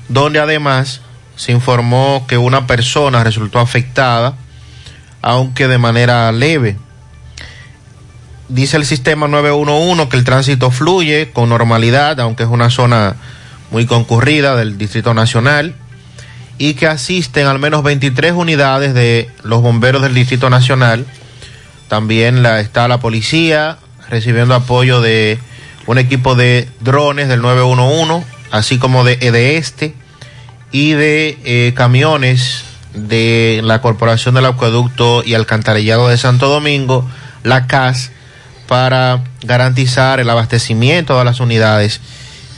Speaker 18: donde además se informó que una persona resultó afectada, aunque de manera leve. Dice el sistema 911 que el tránsito fluye con normalidad, aunque es una zona muy concurrida del Distrito Nacional, y que asisten al menos 23 unidades de los bomberos del Distrito Nacional, también está la policía recibiendo apoyo de un equipo de drones del 911, así como de, de este y de eh, camiones de la Corporación del Acueducto y Alcantarillado de Santo Domingo, la CAS, para garantizar el abastecimiento de las unidades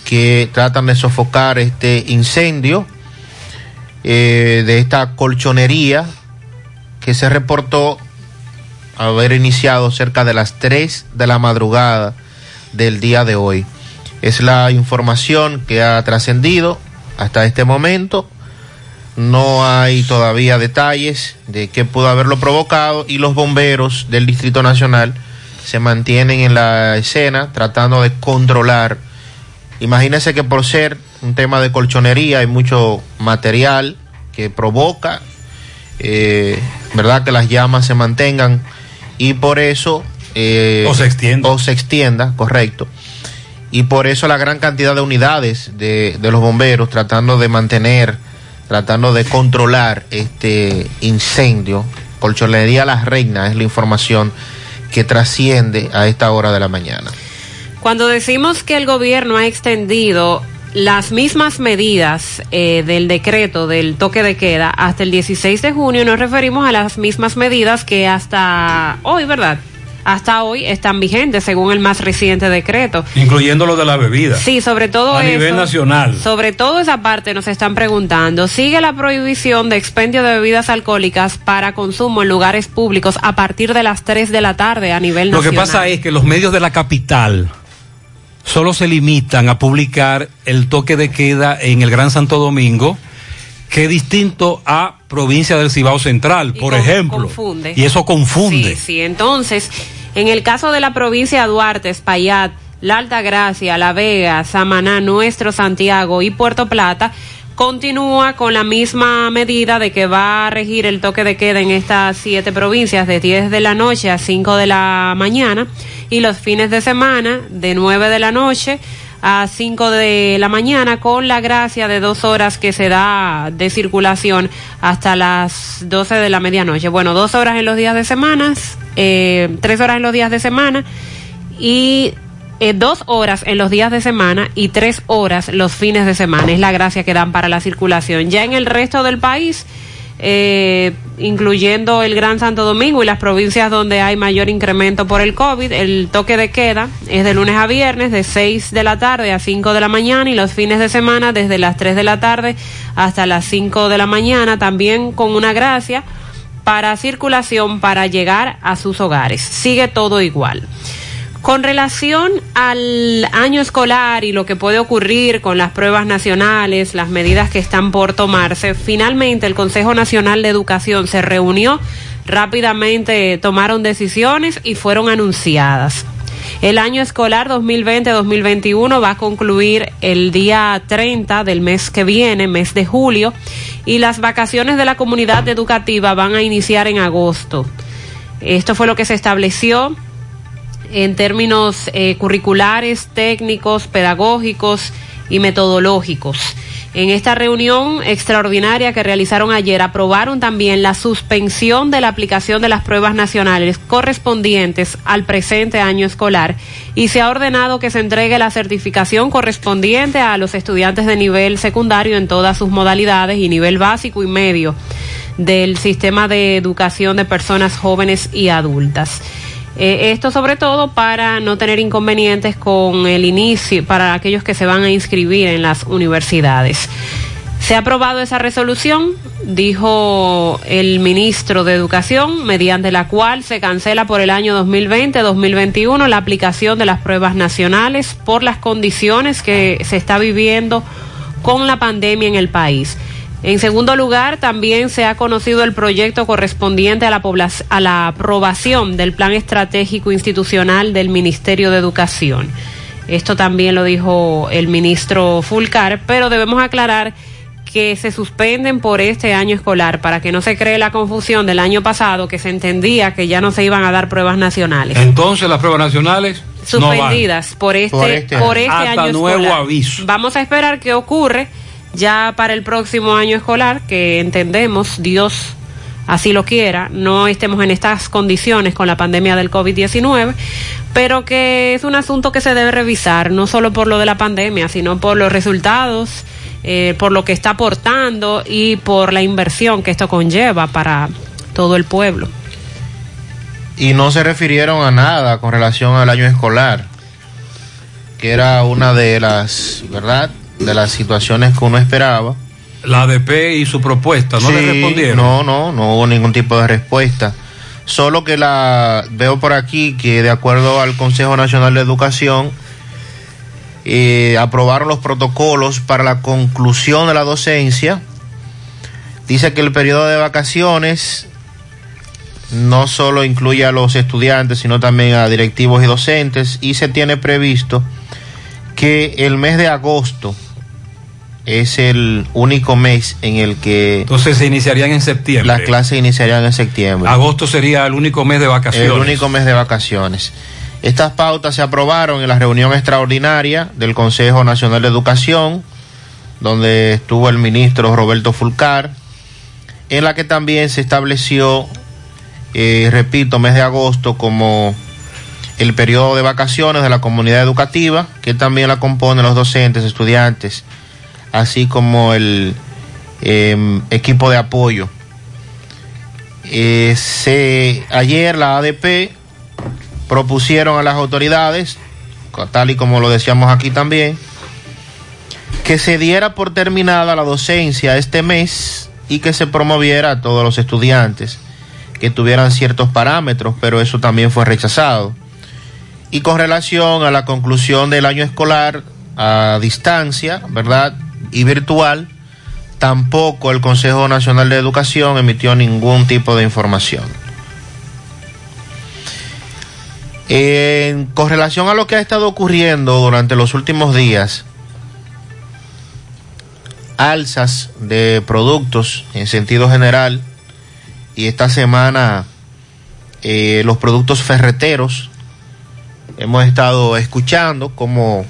Speaker 18: que tratan de sofocar este incendio eh, de esta colchonería que se reportó haber iniciado cerca de las 3 de la madrugada del día de hoy. Es la información que ha trascendido hasta este momento. No hay todavía detalles de qué pudo haberlo provocado y los bomberos del Distrito Nacional se mantienen en la escena tratando de controlar. Imagínense que por ser un tema de colchonería hay mucho material que provoca, eh, ¿verdad? Que las llamas se mantengan y por eso...
Speaker 6: Eh, o se extienda.
Speaker 18: O se extienda, correcto. Y por eso la gran cantidad de unidades de, de los bomberos tratando de mantener, tratando de controlar este incendio. Colchonería La Reina es la información que trasciende a esta hora de la mañana.
Speaker 7: Cuando decimos que el gobierno ha extendido las mismas medidas eh, del decreto del toque de queda hasta el 16 de junio, nos referimos a las mismas medidas que hasta hoy, ¿verdad? Hasta hoy están vigentes según el más reciente decreto.
Speaker 6: Incluyendo lo de la bebida.
Speaker 7: Sí, sobre todo
Speaker 6: a nivel nacional.
Speaker 7: Sobre todo esa parte nos están preguntando. ¿Sigue la prohibición de expendio de bebidas alcohólicas para consumo en lugares públicos a partir de las 3 de la tarde a nivel nacional?
Speaker 6: Lo que pasa es que los medios de la capital solo se limitan a publicar el toque de queda en el Gran Santo Domingo, que es distinto a provincia del Cibao Central, por ejemplo.
Speaker 7: Confunde.
Speaker 6: Y eso confunde.
Speaker 7: Sí, sí, entonces, en el caso de la provincia de Duarte, Espaillat, La Alta Gracia, La Vega, Samaná, Nuestro Santiago y Puerto Plata, continúa con la misma medida de que va a regir el toque de queda en estas siete provincias de 10 de la noche a 5 de la mañana y los fines de semana de 9 de la noche a 5 de la mañana con la gracia de dos horas que se da de circulación hasta las 12 de la medianoche. Bueno, dos horas en los días de semana, eh, tres horas en los días de semana y eh, dos horas en los días de semana y tres horas los fines de semana. Es la gracia que dan para la circulación. Ya en el resto del país, eh, incluyendo el Gran Santo Domingo y las provincias donde hay mayor incremento por el COVID, el toque de queda es de lunes a viernes de 6 de la tarde a 5 de la mañana y los fines de semana desde las 3 de la tarde hasta las 5 de la mañana, también con una gracia para circulación para llegar a sus hogares. Sigue todo igual. Con relación al año escolar y lo que puede ocurrir con las pruebas nacionales, las medidas que están por tomarse, finalmente el Consejo Nacional de Educación se reunió, rápidamente tomaron decisiones y fueron anunciadas. El año escolar 2020-2021 va a concluir el día 30 del mes que viene, mes de julio, y las vacaciones de la comunidad educativa van a iniciar en agosto. Esto fue lo que se estableció en términos eh, curriculares, técnicos, pedagógicos y metodológicos. En esta reunión extraordinaria que realizaron ayer, aprobaron también la suspensión de la aplicación de las pruebas nacionales correspondientes al presente año escolar y se ha ordenado que se entregue la certificación correspondiente a los estudiantes de nivel secundario en todas sus modalidades y nivel básico y medio del sistema de educación de personas jóvenes y adultas. Eh, esto sobre todo para no tener inconvenientes con el inicio, para aquellos que se van a inscribir en las universidades. Se ha aprobado esa resolución, dijo el ministro de Educación, mediante la cual se cancela por el año 2020-2021 la aplicación de las pruebas nacionales por las condiciones que se está viviendo con la pandemia en el país. En segundo lugar, también se ha conocido el proyecto correspondiente a la, a la aprobación del Plan Estratégico Institucional del Ministerio de Educación. Esto también lo dijo el ministro Fulcar, pero debemos aclarar que se suspenden por este año escolar para que no se cree la confusión del año pasado que se entendía que ya no se iban a dar pruebas nacionales.
Speaker 6: Entonces las pruebas nacionales
Speaker 7: suspendidas por este por este, por este año
Speaker 6: nuevo aviso.
Speaker 7: Vamos a esperar qué ocurre ya para el próximo año escolar, que entendemos, Dios así lo quiera, no estemos en estas condiciones con la pandemia del COVID-19, pero que es un asunto que se debe revisar, no solo por lo de la pandemia, sino por los resultados, eh, por lo que está aportando y por la inversión que esto conlleva para todo el pueblo.
Speaker 18: Y no se refirieron a nada con relación al año escolar, que era una de las, ¿verdad? De las situaciones que uno esperaba.
Speaker 6: La ADP y su propuesta, ¿no le respondieron?
Speaker 18: No, no, no hubo ningún tipo de respuesta. Solo que la veo por aquí que de acuerdo al Consejo Nacional de Educación, eh, aprobaron los protocolos para la conclusión de la docencia. Dice que el periodo de vacaciones no solo incluye a los estudiantes, sino también a directivos y docentes, y se tiene previsto que el mes de agosto, es el único mes en el que...
Speaker 6: Entonces se iniciarían en septiembre.
Speaker 18: Las clases iniciarían en septiembre.
Speaker 6: Agosto sería el único mes de vacaciones.
Speaker 18: El único mes de vacaciones. Estas pautas se aprobaron en la reunión extraordinaria del Consejo Nacional de Educación, donde estuvo el ministro Roberto Fulcar, en la que también se estableció, eh, repito, mes de agosto como el periodo de vacaciones de la comunidad educativa, que también la componen los docentes, estudiantes, así como el em, equipo de apoyo. Eh, ayer la ADP propusieron a las autoridades, tal y como lo decíamos aquí también, que se diera por terminada la docencia este mes y que se promoviera a todos los estudiantes que tuvieran ciertos parámetros, pero eso también fue rechazado. Y con relación a la conclusión del año escolar a distancia, ¿verdad? Y virtual, tampoco el Consejo Nacional de Educación emitió ningún tipo de información. con relación a lo que ha estado ocurriendo durante los últimos días, alzas de productos en sentido general y esta semana eh, los productos ferreteros hemos estado escuchando cómo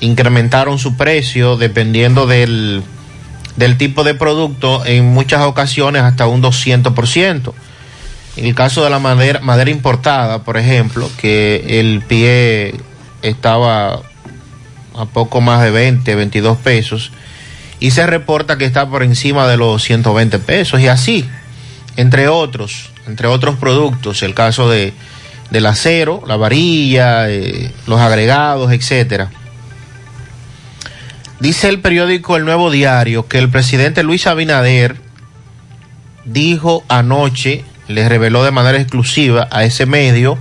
Speaker 18: incrementaron su precio dependiendo del, del tipo de producto, en muchas ocasiones hasta un 200%. En el caso de la madera, madera importada, por ejemplo, que el pie estaba a poco más de 20, 22 pesos, y se reporta que está por encima de los 120 pesos, y así, entre otros, entre otros productos, el caso de, del acero, la varilla, eh, los agregados, etcétera. Dice el periódico El Nuevo Diario que el presidente Luis Abinader dijo anoche, le reveló de manera exclusiva a ese medio,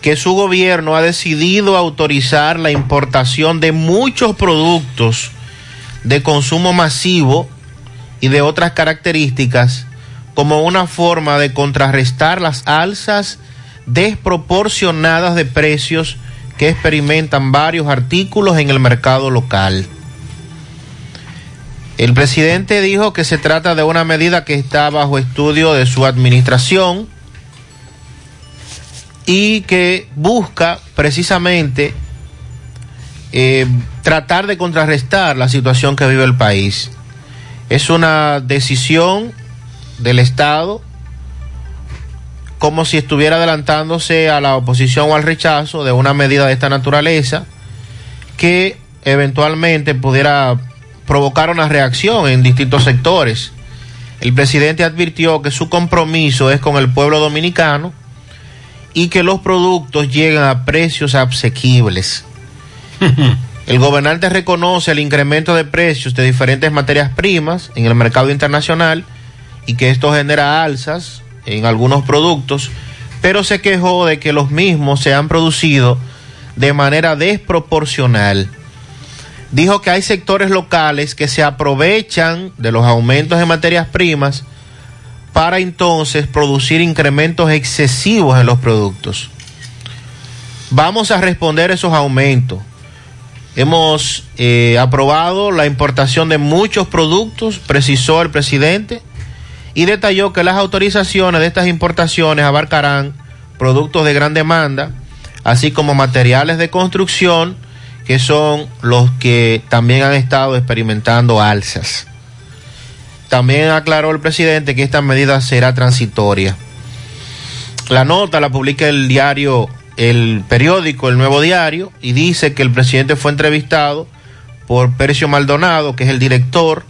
Speaker 18: que su gobierno ha decidido autorizar la importación de muchos productos de consumo masivo y de otras características como una forma de contrarrestar las alzas desproporcionadas de precios que experimentan varios artículos en el mercado local. El presidente dijo que se trata de una medida que está bajo estudio de su administración y que busca precisamente eh, tratar de contrarrestar la situación que vive el país. Es una decisión del Estado como si estuviera adelantándose a la oposición o al rechazo de una medida de esta naturaleza que eventualmente pudiera provocar una reacción en distintos sectores. El presidente advirtió que su compromiso es con el pueblo dominicano y que los productos llegan a precios asequibles. el gobernante reconoce el incremento de precios de diferentes materias primas en el mercado internacional y que esto genera alzas en algunos productos, pero se quejó de que los mismos se han producido de manera desproporcional. Dijo que hay sectores locales que se aprovechan de los aumentos de materias primas para entonces producir incrementos excesivos en los productos. Vamos a responder esos aumentos. Hemos eh, aprobado la importación de muchos productos, precisó el presidente, y detalló que las autorizaciones de estas importaciones abarcarán productos de gran demanda, así como materiales de construcción, que son los que también han estado experimentando alzas. También aclaró el presidente que esta medida será transitoria. La nota la publica el diario, el periódico El Nuevo Diario, y dice que el presidente fue entrevistado por Percio Maldonado, que es el director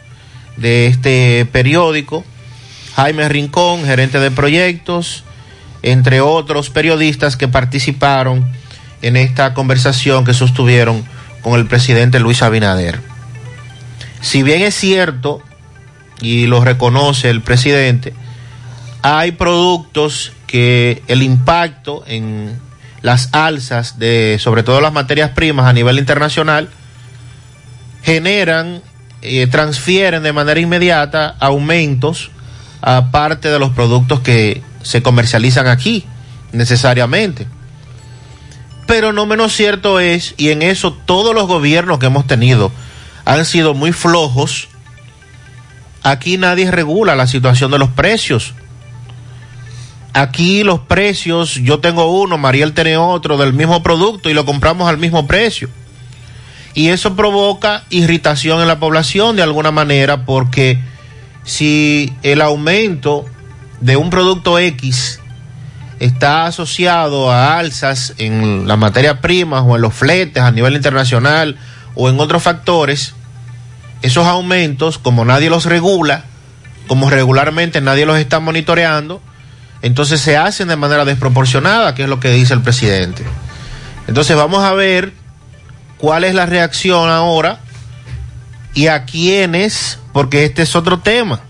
Speaker 18: de este periódico, Jaime Rincón, gerente de proyectos, entre otros periodistas que participaron en esta conversación que sostuvieron con el presidente Luis Abinader. Si bien es cierto, y lo reconoce el presidente, hay productos que el impacto en las alzas de sobre todo las materias primas a nivel internacional generan, eh, transfieren de manera inmediata aumentos aparte de los productos que se comercializan aquí necesariamente. Pero no menos cierto es, y en eso todos los gobiernos que hemos tenido han sido muy flojos, aquí nadie regula la situación de los precios. Aquí los precios, yo tengo uno, Mariel tiene otro del mismo producto y lo compramos al mismo precio. Y eso provoca irritación en la población de alguna manera porque si el aumento de un producto X está asociado a alzas en las materias primas o en los fletes a nivel internacional o en otros factores, esos aumentos, como nadie los regula, como regularmente nadie los está monitoreando, entonces se hacen de manera desproporcionada, que es lo que dice el presidente. Entonces vamos a ver cuál es la reacción ahora y a quiénes, porque este es otro tema.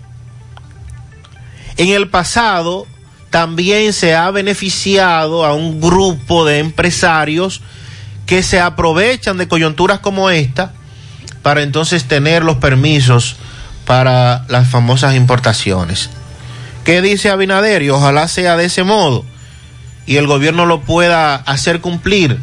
Speaker 18: En el pasado también se ha beneficiado a un grupo de empresarios que se aprovechan de coyunturas como esta para entonces tener los permisos para las famosas importaciones. ¿Qué dice Abinader? Y ojalá sea de ese modo y el gobierno lo pueda hacer cumplir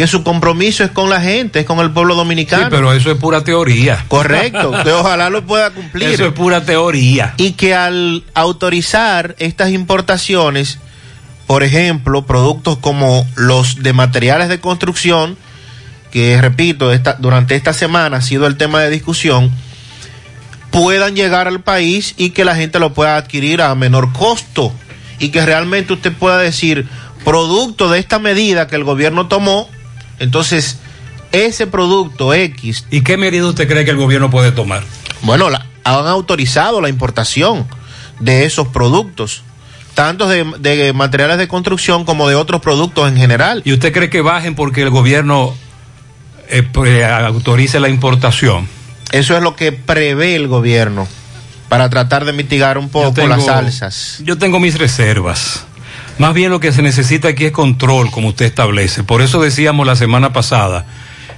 Speaker 18: que su compromiso es con la gente, es con el pueblo dominicano.
Speaker 6: Sí, pero eso es pura teoría.
Speaker 18: Correcto, que ojalá lo pueda cumplir.
Speaker 6: Eso es pura teoría.
Speaker 18: Y que al autorizar estas importaciones, por ejemplo, productos como los de materiales de construcción, que repito, esta, durante esta semana ha sido el tema de discusión, puedan llegar al país y que la gente lo pueda adquirir a menor costo y que realmente usted pueda decir, producto de esta medida que el gobierno tomó, entonces ese producto X.
Speaker 6: ¿Y qué medida usted cree que el gobierno puede tomar?
Speaker 18: Bueno, la, han autorizado la importación de esos productos, tanto de, de materiales de construcción como de otros productos en general.
Speaker 6: ¿Y usted cree que bajen porque el gobierno eh, pues, autorice la importación?
Speaker 18: Eso es lo que prevé el gobierno para tratar de mitigar un poco
Speaker 6: tengo-
Speaker 18: las alzas.
Speaker 6: Yo tengo mis reservas. Más bien lo que se necesita aquí es control, como usted establece. Por eso decíamos la semana pasada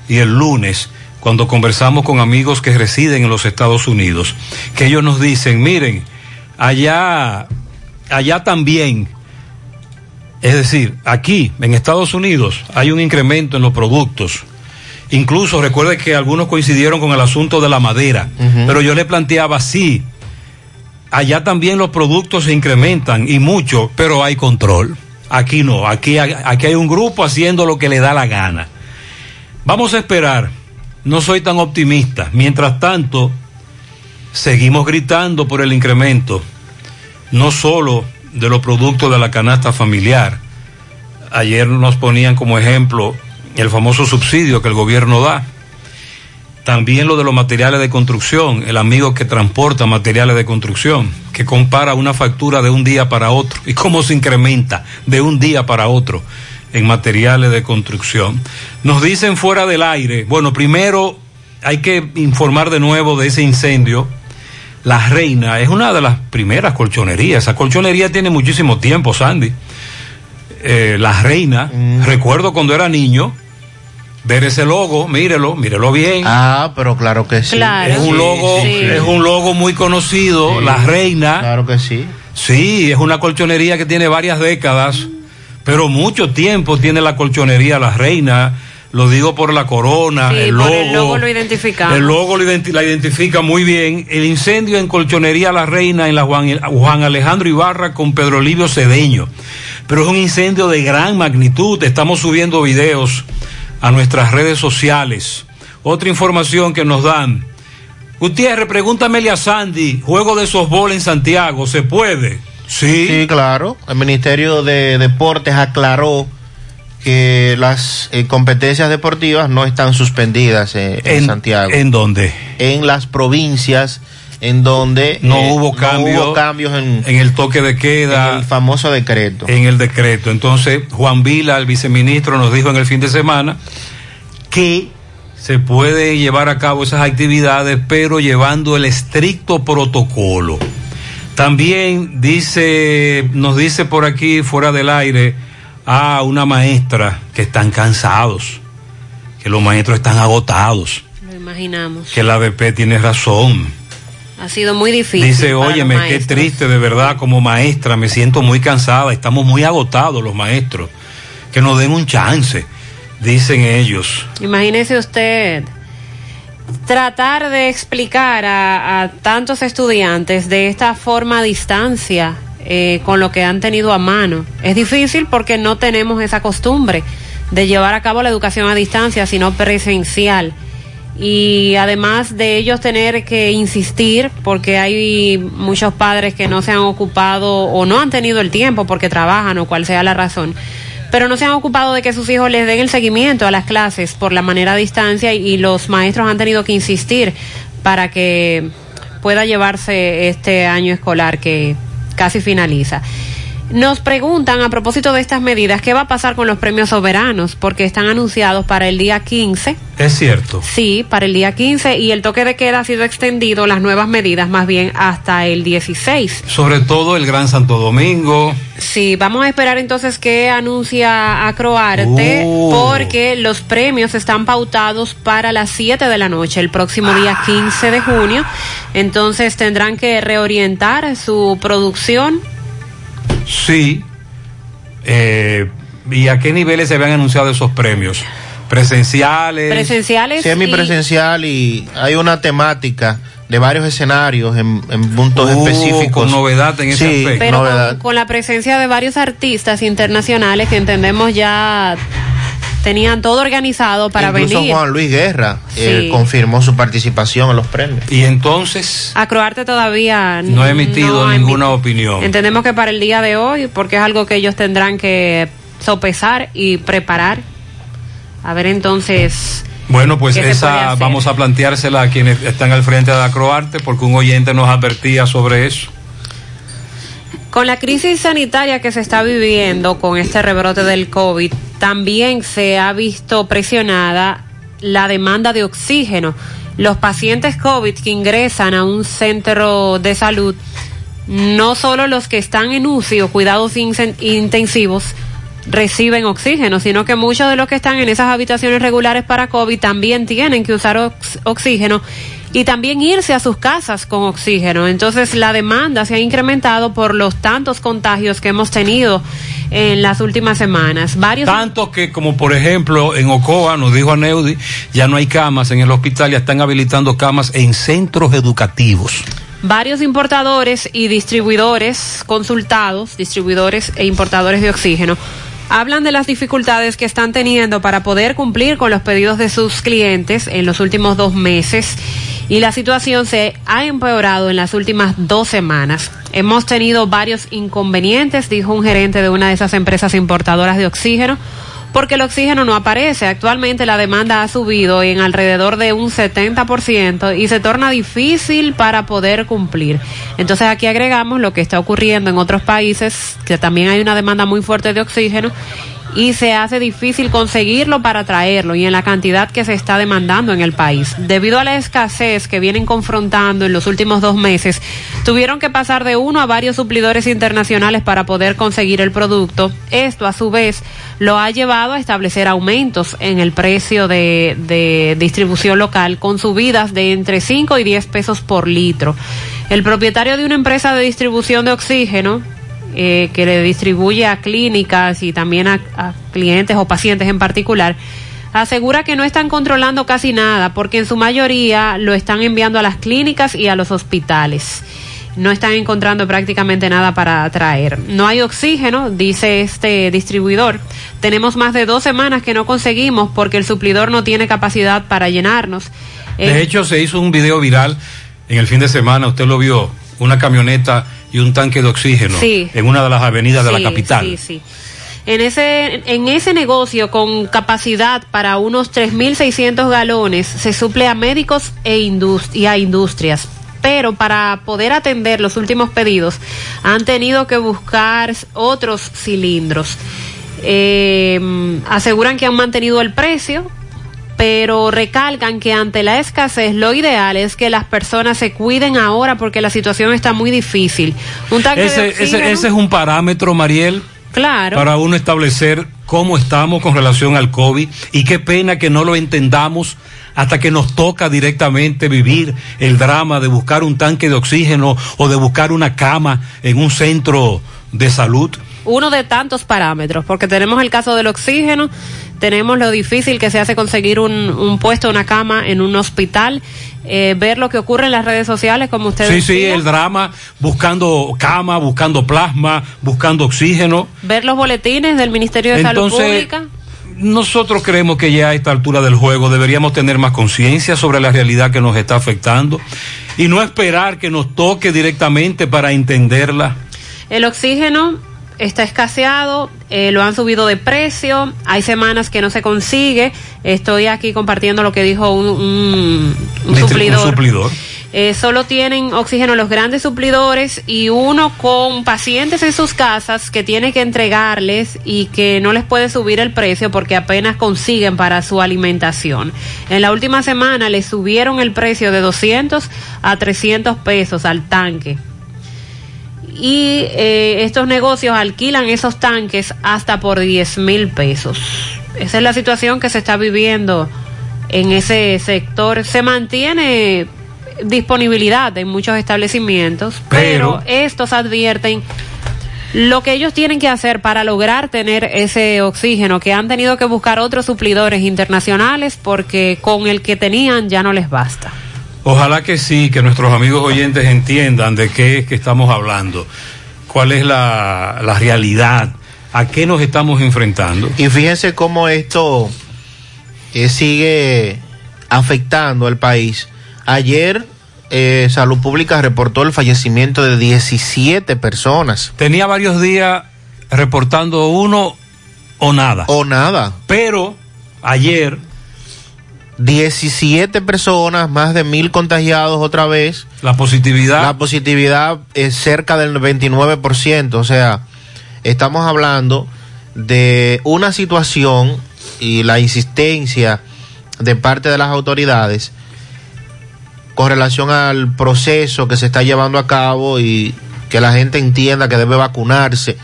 Speaker 6: y el lunes, cuando conversamos con amigos que residen en los Estados Unidos, que ellos nos dicen, miren, allá, allá también, es decir, aquí en Estados Unidos hay un incremento en los productos. Incluso recuerde que algunos coincidieron con el asunto de la madera, pero yo le planteaba sí, allá también los productos se incrementan y mucho, pero hay control. Aquí no, aquí, aquí hay un grupo haciendo lo que le da la gana. Vamos a esperar, no soy tan optimista. Mientras tanto, seguimos gritando por el incremento, no solo de los productos de la canasta familiar. Ayer nos ponían como ejemplo el famoso subsidio que el gobierno da. También lo de los materiales de construcción, el amigo que transporta materiales de construcción, que compara una factura de un día para otro y cómo se incrementa de un día para otro en materiales de construcción. Nos dicen fuera del aire, bueno, primero hay que informar de nuevo de ese incendio. La Reina es una de las primeras colchonerías. Esa colchonería tiene muchísimo tiempo, Sandy. Eh, la Reina, recuerdo cuando era niño, ver ese logo, mírelo, mírelo bien.
Speaker 18: Ah, pero claro que sí.
Speaker 7: Claro.
Speaker 6: Es un logo,
Speaker 7: Sí.
Speaker 6: es un logo muy conocido,
Speaker 18: Sí.
Speaker 6: La Reina.
Speaker 18: Claro que sí.
Speaker 6: Sí, es una colchonería que tiene varias décadas, pero mucho tiempo tiene la colchonería La Reina. Lo digo por la corona,
Speaker 7: Sí,
Speaker 6: el
Speaker 7: por
Speaker 6: logo.
Speaker 7: el logo lo identificamos.
Speaker 6: El logo lo identi- la identifica muy bien. El incendio en Colchonería La Reina en la Juan, Juan Alejandro Ibarra con Pedro Livio Cedeño. Pero es un incendio de gran magnitud. Estamos subiendo videos a nuestras redes sociales. Otra información que nos dan. Gutiérrez, pregúntamele a Sandy, juego de softball en Santiago, ¿se puede? Sí.
Speaker 18: Sí, claro. El Ministerio de Deportes aclaró que las eh, competencias deportivas no están suspendidas eh, en,
Speaker 6: ¿En-
Speaker 18: Santiago.
Speaker 6: ¿En dónde?
Speaker 18: En las provincias en donde
Speaker 6: No
Speaker 18: eh,
Speaker 6: hubo cambio
Speaker 18: hubo cambios en,
Speaker 6: en el toque de queda.
Speaker 18: en el famoso decreto.
Speaker 6: en el decreto. Entonces, Juan Vila, el viceministro, nos dijo en el fin de semana que se puede llevar a cabo esas actividades, pero llevando el estricto protocolo. También dice, nos dice por aquí, fuera del aire, a una maestra que están cansados, que los maestros están agotados,
Speaker 7: Lo imaginamos.
Speaker 6: que la ABP tiene razón.
Speaker 7: Ha sido muy difícil.
Speaker 6: Dice, óyeme, qué
Speaker 7: maestros".
Speaker 6: triste de verdad como maestra, me siento muy cansada, estamos muy agotados los maestros, que nos den un chance, dicen ellos.
Speaker 7: Imagínese usted tratar de explicar a, a tantos estudiantes de esta forma a distancia eh, con lo que han tenido a mano. Es difícil porque no tenemos esa costumbre de llevar a cabo la educación a distancia, sino presencial. Y además de ellos tener que insistir, porque hay muchos padres que no se han ocupado o no han tenido el tiempo porque trabajan o cual sea la razón, pero no se han ocupado de que sus hijos les den el seguimiento a las clases por la manera a distancia y, y los maestros han tenido que insistir para que pueda llevarse este año escolar que casi finaliza. Nos preguntan a propósito de estas medidas, ¿qué va a pasar con los premios soberanos? Porque están anunciados para el día 15.
Speaker 6: Es cierto.
Speaker 7: Sí, para el día 15 y el toque de queda ha sido extendido, las nuevas medidas más bien hasta el 16.
Speaker 6: Sobre todo el Gran Santo Domingo.
Speaker 7: Sí, vamos a esperar entonces que anuncia Acroarte,
Speaker 6: Oh.
Speaker 7: porque los premios están pautados para las 7 de la noche, el próximo día 15 de junio. Entonces tendrán que reorientar su producción.
Speaker 6: Sí. Eh, ¿Y a qué niveles se habían anunciado esos premios? Presenciales.
Speaker 7: Presenciales.
Speaker 18: Semipresencial y hay una temática de varios escenarios en, en puntos
Speaker 6: Uh,
Speaker 18: específicos.
Speaker 6: con novedad en ese
Speaker 18: Sí,
Speaker 6: aspecto.
Speaker 7: Pero
Speaker 18: novedad.
Speaker 7: con, con la presencia de varios artistas internacionales que entendemos ya tenían todo organizado para
Speaker 18: Incluso
Speaker 7: venir.
Speaker 18: Juan Luis Guerra eh, confirmó su participación en los premios.
Speaker 6: Y entonces
Speaker 7: A Croarte todavía
Speaker 6: no ha emitido
Speaker 7: no ha
Speaker 6: ninguna
Speaker 7: emitido.
Speaker 6: opinión.
Speaker 7: Entendemos que para el día de hoy, porque es algo que ellos tendrán que sopesar y preparar. A ver entonces.
Speaker 6: Bueno, pues
Speaker 7: ¿Qué se puede
Speaker 6: esa vamos a planteársela a quienes están al frente de la Croarte, porque un oyente nos advertía sobre eso.
Speaker 7: Con la crisis sanitaria que se está viviendo con este rebrote del COVID, también se ha visto presionada la demanda de oxígeno. Los pacientes COVID que ingresan a un centro de salud, no solo los que están en UCI o cuidados intensivos, reciben oxígeno, sino que muchos de los que están en esas habitaciones regulares para COVID también tienen que usar ox- oxígeno y también irse a sus casas con oxígeno. Entonces la demanda se ha incrementado por los tantos contagios que hemos tenido en las últimas semanas. Varios
Speaker 6: Tanto que, como por ejemplo, en Ocoa, nos dijo a Neudi, ya no hay camas en el hospital, ya están habilitando camas en centros educativos.
Speaker 7: Varios importadores y distribuidores consultados, distribuidores e importadores de oxígeno, hablan de las dificultades que están teniendo para poder cumplir con los pedidos de sus clientes en los últimos dos meses y la situación se ha empeorado en las últimas dos semanas. Hemos tenido varios inconvenientes, dijo un gerente de una de esas empresas importadoras de oxígeno, porque el oxígeno no aparece. Actualmente la demanda ha subido en alrededor de un 70% y se torna difícil para poder cumplir. Entonces aquí agregamos lo que está ocurriendo en otros países, que también hay una demanda muy fuerte de oxígeno y se hace difícil conseguirlo para traerlo y en la cantidad que se está demandando en el país. Debido a la escasez que vienen confrontando en los últimos dos meses, tuvieron que pasar de uno a varios suplidores internacionales para poder conseguir el producto. Esto, a su vez, lo ha llevado a establecer aumentos en el precio de, distribución local con subidas de entre 5 y 10 pesos por litro. El propietario de una empresa de distribución de oxígeno, eh, que le distribuye a clínicas y también a, a clientes o pacientes en particular, asegura que no están controlando casi nada porque en su mayoría lo están enviando a las clínicas y a los hospitales. No están encontrando prácticamente nada para traer. No hay oxígeno, dice este distribuidor. Tenemos más de dos semanas que no conseguimos porque el suplidor no tiene capacidad para llenarnos.
Speaker 6: De
Speaker 7: Eh,
Speaker 6: hecho, se hizo un video viral en el fin de semana, usted lo vio, una camioneta y un tanque de oxígeno
Speaker 7: Sí.
Speaker 6: en una de las avenidas de la capital.
Speaker 7: Sí, sí. En ese, en ese negocio con capacidad para unos 3.600 galones se suple a médicos e indust- y a industrias. Pero para poder atender los últimos pedidos han tenido que buscar otros cilindros. Eh, aseguran que han mantenido el precio, pero recalcan que ante la escasez lo ideal es que las personas se cuiden ahora porque la situación está muy difícil. Un tanque de
Speaker 6: Ese, ese es un parámetro, Mariel,
Speaker 7: claro.
Speaker 6: para uno establecer cómo estamos con relación al COVID y qué pena que no lo entendamos hasta que nos toca directamente vivir el drama de buscar un tanque de oxígeno o de buscar una cama en un centro de salud.
Speaker 7: uno de tantos parámetros, porque tenemos el caso del oxígeno, tenemos lo difícil que se hace conseguir un, un puesto, una cama en un hospital, eh, ver lo que ocurre en las redes sociales, como ustedes
Speaker 6: Sí, sí, el drama, buscando cama, buscando plasma, buscando oxígeno.
Speaker 7: ver los boletines del Ministerio de Salud Pública.
Speaker 6: nosotros creemos que ya a esta altura del juego deberíamos tener más conciencia sobre la realidad que nos está afectando y no esperar que nos toque directamente para entenderla.
Speaker 7: El oxígeno está escaseado, eh, lo han subido de precio, hay semanas que no se consigue. Estoy aquí compartiendo lo que dijo un, un- un suplidor.
Speaker 6: Un suplidor.
Speaker 7: Eh, solo tienen oxígeno los grandes suplidores y uno con pacientes en sus casas que tiene que entregarles y que no les puede subir el precio porque apenas consiguen para su alimentación. En la última semana les subieron el precio de 200 a 300 pesos al tanque. Y eh, estos negocios alquilan esos tanques hasta por 10 mil pesos. Esa es la situación que se está viviendo en ese sector. Se mantiene disponibilidad en muchos establecimientos, pero,
Speaker 6: Pero-
Speaker 7: estos advierten lo que ellos tienen que hacer para lograr tener ese oxígeno, que han tenido que buscar otros suplidores internacionales porque con el que tenían ya no les basta.
Speaker 6: Ojalá que sí, que nuestros amigos oyentes entiendan de qué es que estamos hablando, cuál es la, la realidad, a qué nos estamos enfrentando.
Speaker 18: Y fíjense cómo esto eh, sigue afectando al país. Ayer eh, Salud Pública reportó el fallecimiento de 17 personas.
Speaker 6: Tenía varios días reportando uno o nada.
Speaker 18: O nada.
Speaker 6: Pero ayer
Speaker 18: 17 personas, más de mil contagiados otra vez.
Speaker 6: La positividad.
Speaker 18: La positividad es cerca del 29%. O sea, estamos hablando de una situación y la insistencia de parte de las autoridades con relación al proceso que se está llevando a cabo y que la gente entienda que debe vacunarse.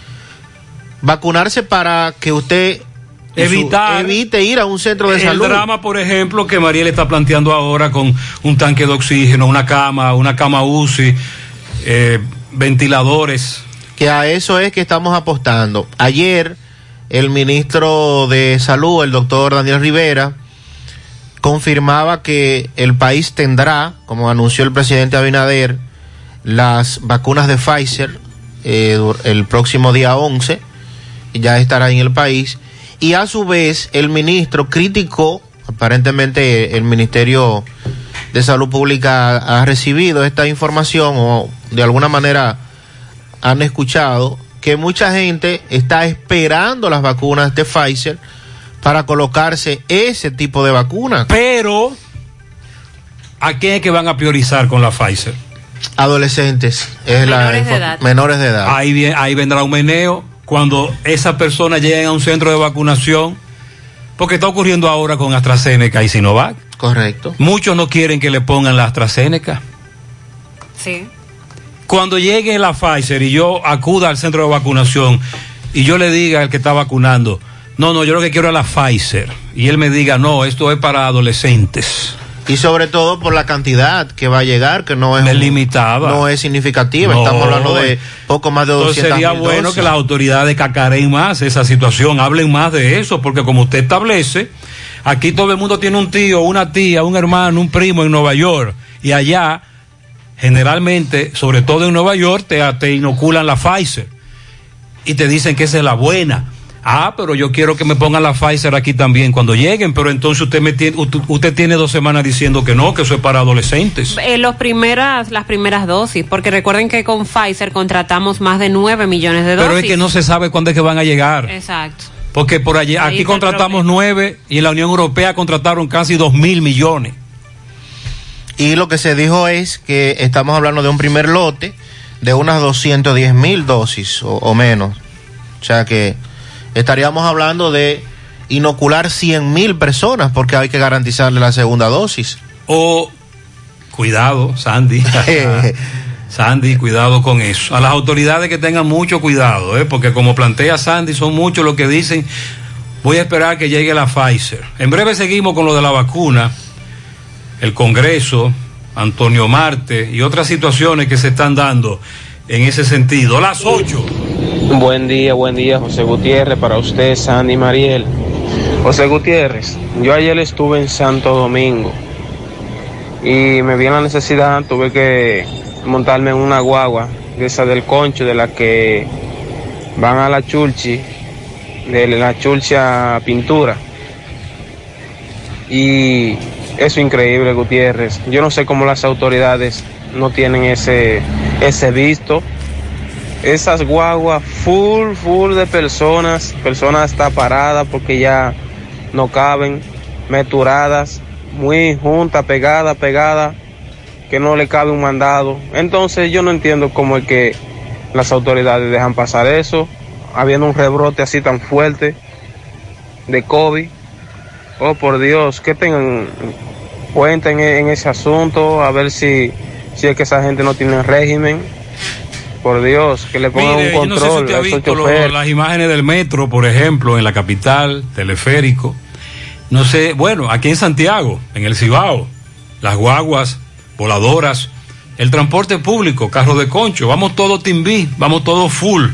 Speaker 18: Vacunarse para que usted
Speaker 6: evitar
Speaker 18: evite ir a un centro de
Speaker 6: el
Speaker 18: salud.
Speaker 6: El drama, por ejemplo, que Mariel está planteando ahora con un tanque de oxígeno, una cama, una cama UCI, eh, ventiladores.
Speaker 18: Que a eso es que estamos apostando. Ayer el ministro de Salud, el doctor Daniel Rivera, confirmaba que el país tendrá, como anunció el presidente Abinader, las vacunas de Pfizer eh, el próximo día 11, ya estará en el país, y a su vez el ministro criticó, aparentemente el Ministerio de Salud Pública ha recibido esta información o de alguna manera han escuchado que mucha gente está esperando las vacunas de Pfizer para colocarse ese tipo de vacuna.
Speaker 6: Pero, ¿a quién es que van a priorizar con la Pfizer?
Speaker 18: Adolescentes, es
Speaker 7: menores,
Speaker 18: la,
Speaker 7: de edad.
Speaker 18: menores de edad.
Speaker 6: Ahí, ahí vendrá un meneo cuando esas personas lleguen a un centro de vacunación, porque está ocurriendo ahora con AstraZeneca y Sinovac.
Speaker 18: Correcto.
Speaker 6: Muchos no quieren que le pongan la AstraZeneca.
Speaker 7: Sí.
Speaker 6: Cuando llegue la Pfizer y yo acuda al centro de vacunación y yo le diga al que está vacunando, no, no, yo lo que quiero es la Pfizer. Y él me diga, no, esto es para adolescentes.
Speaker 18: Y sobre todo por la cantidad que va a llegar, que no es,
Speaker 6: es limitada.
Speaker 18: No es significativa.
Speaker 6: No.
Speaker 18: Estamos hablando de poco más de 200
Speaker 6: Entonces sería bueno
Speaker 18: dosis.
Speaker 6: que las autoridades cacaren más esa situación, hablen más de eso, porque como usted establece, aquí todo el mundo tiene un tío, una tía, un hermano, un primo en Nueva York, y allá, generalmente, sobre todo en Nueva York, te, te inoculan la Pfizer y te dicen que esa es la buena. Ah, pero yo quiero que me pongan la Pfizer aquí también cuando lleguen, pero entonces usted me tiene, usted, usted tiene dos semanas diciendo que no, que eso es para adolescentes.
Speaker 7: Eh, los primeras, las primeras dosis, porque recuerden que con Pfizer contratamos más de 9 millones de dosis.
Speaker 6: Pero es que no se sabe cuándo es que van a llegar.
Speaker 7: Exacto.
Speaker 6: Porque por allí,
Speaker 7: Ahí
Speaker 6: aquí contratamos nueve y en la Unión Europea contrataron casi dos mil millones.
Speaker 18: Y lo que se dijo es que estamos hablando de un primer lote de unas 210 mil dosis o, o menos. O sea que estaríamos hablando de inocular 100 mil personas porque hay que garantizarle la segunda dosis.
Speaker 6: O, cuidado, Sandy. Sandy, cuidado con eso. A las autoridades que tengan mucho cuidado, ¿eh? porque como plantea Sandy, son muchos los que dicen, voy a esperar que llegue la Pfizer. En breve seguimos con lo de la vacuna, el Congreso, Antonio Marte y otras situaciones que se están dando en ese sentido. Las 8.
Speaker 29: Buen día, buen día, José Gutiérrez, para usted, Sandy Mariel. José Gutiérrez, yo ayer estuve en Santo Domingo y me vi en la necesidad, tuve que montarme en una guagua de esa del concho, de la que van a la chulchi, de la chulcha pintura. Y eso es increíble, Gutiérrez. Yo no sé cómo las autoridades no tienen ese, ese visto esas guaguas full, full de personas, personas está paradas porque ya no caben, meturadas, muy juntas, pegadas, pegadas, que no le cabe un mandado. Entonces yo no entiendo cómo es que las autoridades dejan pasar eso, habiendo un rebrote así tan fuerte de COVID. Oh, por Dios, que tengan cuenta en, en ese asunto, a ver si, si es que esa gente no tiene régimen por Dios, que le pongan
Speaker 6: Mire,
Speaker 29: un
Speaker 6: yo no sé si
Speaker 29: control
Speaker 6: usted ha visto lo- las imágenes del metro, por ejemplo, en la capital, teleférico. No sé, bueno, aquí en Santiago, en el Cibao, las guaguas, voladoras, el transporte público, carro de concho, vamos todos timbí, vamos todos full.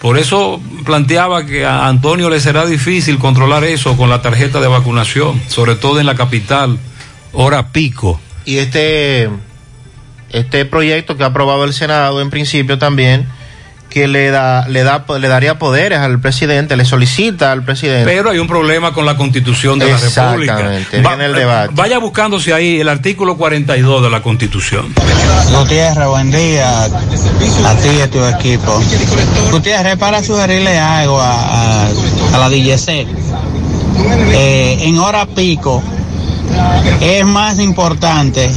Speaker 6: Por eso planteaba que a Antonio le será difícil controlar eso con la tarjeta de vacunación, sobre todo en la capital, hora pico.
Speaker 18: Y este, este proyecto que ha aprobado el Senado en principio también, que le da, le da, le daría poderes al presidente, le solicita al presidente.
Speaker 6: Pero hay un problema con la constitución de la República.
Speaker 18: Exactamente, viene el debate.
Speaker 6: Vaya buscándose ahí el artículo 42 de la constitución.
Speaker 30: Gutiérrez, buen día a ti y a tu equipo. Gutiérrez, para sugerirle algo a, a, a la DGC. Eh, en hora pico es más importante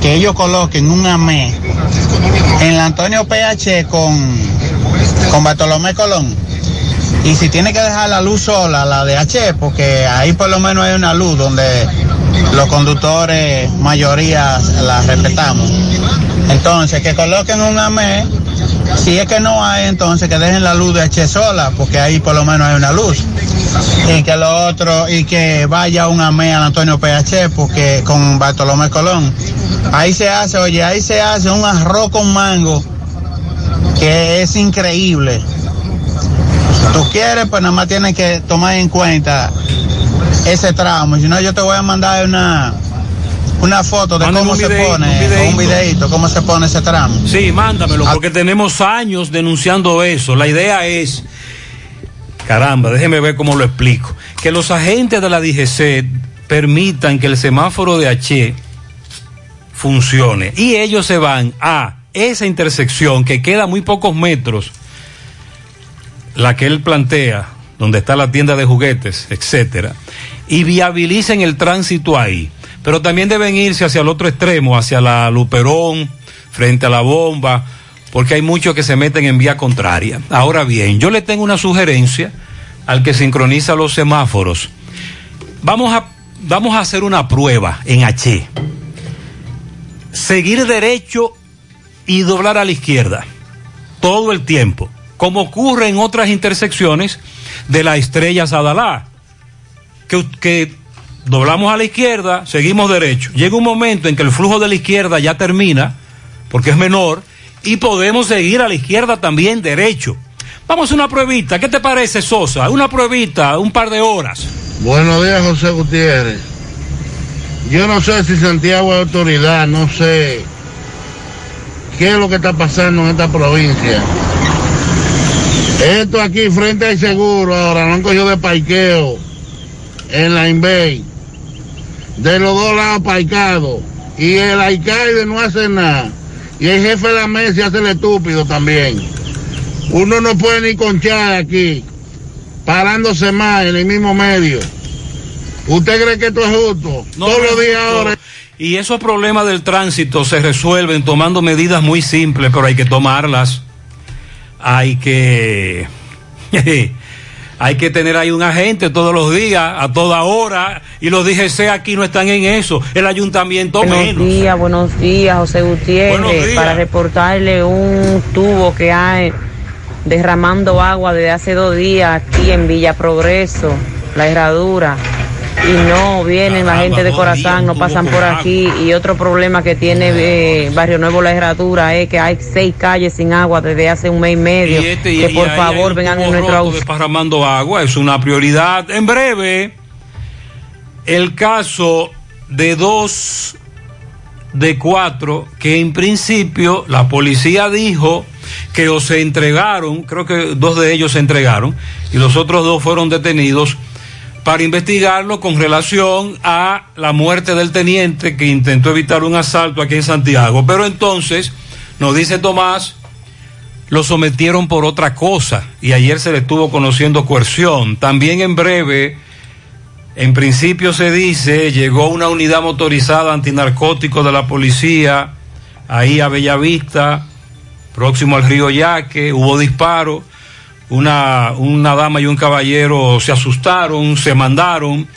Speaker 30: que ellos coloquen un AME en la Antonio PH con, con Bartolomé Colón. Y si tiene que dejar la luz sola, la de H, porque ahí por lo menos hay una luz donde los conductores, mayoría, la respetamos. Entonces, que coloquen un AME. Si es que no hay, entonces que dejen la luz de H sola, porque ahí por lo menos hay una luz. Y que lo otro, y que vaya un AME al Antonio PH, porque con Bartolomé Colón. Ahí se hace, oye, ahí se hace un arroz con mango que es increíble. Tú quieres, pues nada más tienes que tomar en cuenta ese tramo. Si no, yo te voy a mandar una, una foto de
Speaker 18: cómo se
Speaker 6: videíto,
Speaker 18: pone,
Speaker 6: un videíto.
Speaker 18: un videito, cómo se pone ese tramo.
Speaker 6: Sí, mándamelo, porque tenemos años denunciando eso. La idea es, caramba, déjeme ver cómo lo explico, que los agentes de la DGC permitan que el semáforo de H funcione y ellos se van a esa intersección que queda muy pocos metros, la que él plantea, donde está la tienda de juguetes, etcétera, y viabilicen el tránsito ahí. Pero también deben irse hacia el otro extremo, hacia la Luperón, frente a la bomba, porque hay muchos que se meten en vía contraria. Ahora bien, yo le tengo una sugerencia al que sincroniza los semáforos. Vamos a, vamos a hacer una prueba en H. Seguir derecho y doblar a la izquierda todo el tiempo, como ocurre en otras intersecciones de la estrella Sadalá, que, que doblamos a la izquierda, seguimos derecho. Llega un momento en que el flujo de la izquierda ya termina, porque es menor, y podemos seguir a la izquierda también derecho. Vamos a una pruebita, ¿qué te parece Sosa? Una pruebita, un par de horas.
Speaker 31: Buenos días, José Gutiérrez. Yo no sé si Santiago es autoridad, no sé qué es lo que está pasando en esta provincia. Esto aquí frente al seguro, ahora lo han cogido de parqueo en la Inbay. De los dos lados parqueados. Y el alcalde no hace nada. Y el jefe de la mesa hace el estúpido también. Uno no puede ni conchar aquí, parándose más en el mismo medio. ¿Usted cree que esto es justo?
Speaker 6: No,
Speaker 31: Todos los días ahora.
Speaker 6: Y esos problemas del tránsito se resuelven tomando medidas muy simples, pero hay que tomarlas. Hay que. hay que tener ahí un agente todos los días, a toda hora. Y los DGC aquí no están en eso. El ayuntamiento
Speaker 32: Buenos
Speaker 6: menos.
Speaker 32: días, buenos días, José Gutiérrez,
Speaker 6: Buenos días.
Speaker 32: para reportarle un tubo que hay derramando agua desde hace dos días aquí en Villa Progreso, la herradura. Y no vienen la gente de Corazán, no pasan por aquí. Y otro problema que tiene eh, Barrio Nuevo La Herradura es que hay seis calles sin agua desde hace un mes y medio.
Speaker 6: Y este-
Speaker 32: que
Speaker 6: y
Speaker 32: por favor vengan en nuestro auxilio.
Speaker 6: desparramando agua, es una prioridad. En breve, el caso de dos de cuatro que en principio la policía dijo que o se entregaron, creo que dos de ellos se entregaron y los otros dos fueron detenidos para investigarlo con relación a la muerte del teniente que intentó evitar un asalto aquí en Santiago. Pero entonces, nos dice Tomás, lo sometieron por otra cosa y ayer se le estuvo conociendo coerción. También en breve, en principio se dice, llegó una unidad motorizada antinarcótico de la policía ahí a Bellavista, próximo al río Yaque, hubo disparo, una, una dama y un caballero se asustaron, se mandaron,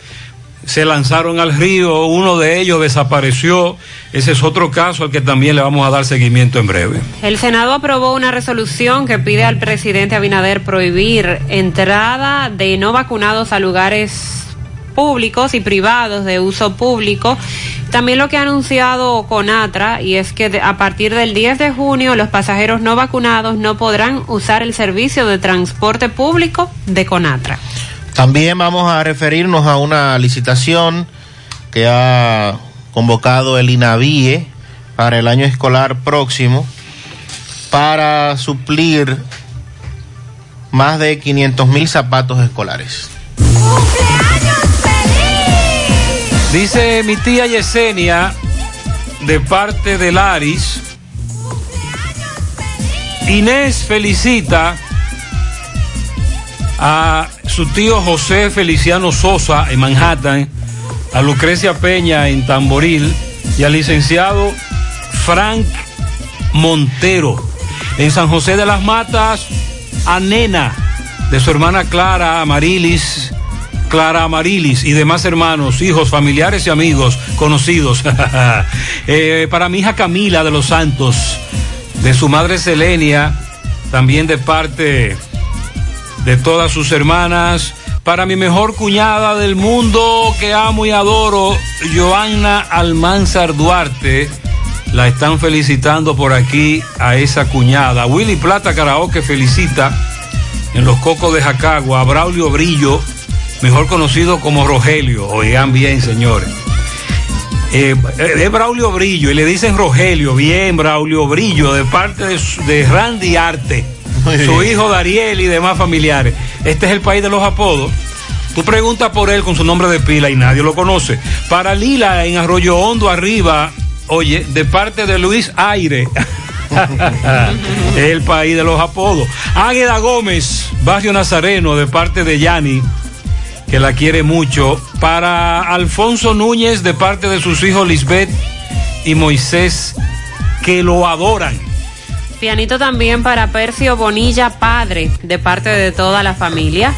Speaker 6: se lanzaron al río, uno de ellos desapareció, ese es otro caso al que también le vamos a dar seguimiento en breve.
Speaker 7: El Senado aprobó una resolución que pide al presidente Abinader prohibir entrada de no vacunados a lugares públicos y privados de uso público. También lo que ha anunciado Conatra y es que a partir del 10 de junio los pasajeros no vacunados no podrán usar el servicio de transporte público de Conatra.
Speaker 18: También vamos a referirnos a una licitación que ha convocado el INAVIE para el año escolar próximo para suplir más de 500 mil zapatos escolares.
Speaker 6: Dice mi tía Yesenia, de parte de Laris, Inés felicita a su tío José Feliciano Sosa en Manhattan, a Lucrecia Peña en Tamboril y al licenciado Frank Montero. En San José de las Matas, a Nena de su hermana Clara Amarilis, Clara Amarilis y demás hermanos, hijos, familiares y amigos conocidos. Eh, para mi hija Camila de los Santos, de su madre Selenia, también de parte de todas sus hermanas. Para mi mejor cuñada del mundo que amo y adoro, Joanna Almanzar Duarte. La están felicitando por aquí a esa cuñada. Willy Plata Karaoke felicita en los cocos de Jacagua a Braulio Brillo, mejor conocido como Rogelio. Oigan bien, señores. Eh, es Braulio Brillo y le dicen Rogelio. Bien, Braulio Brillo, de parte de, de Randy Arte, su hijo Dariel y demás familiares. Este es el país de los apodos. Tú preguntas por él con su nombre de pila y nadie lo conoce. Para Lila en Arroyo Hondo arriba, oye, de parte de Luis Aire. el país de los apodos. Águeda Gómez, Barrio Nazareno, de parte de Yani, que la quiere mucho. Para Alfonso Núñez, de parte de sus hijos Lisbeth y Moisés, que lo adoran.
Speaker 7: Pianito también para Percio Bonilla, padre, de parte de toda la familia.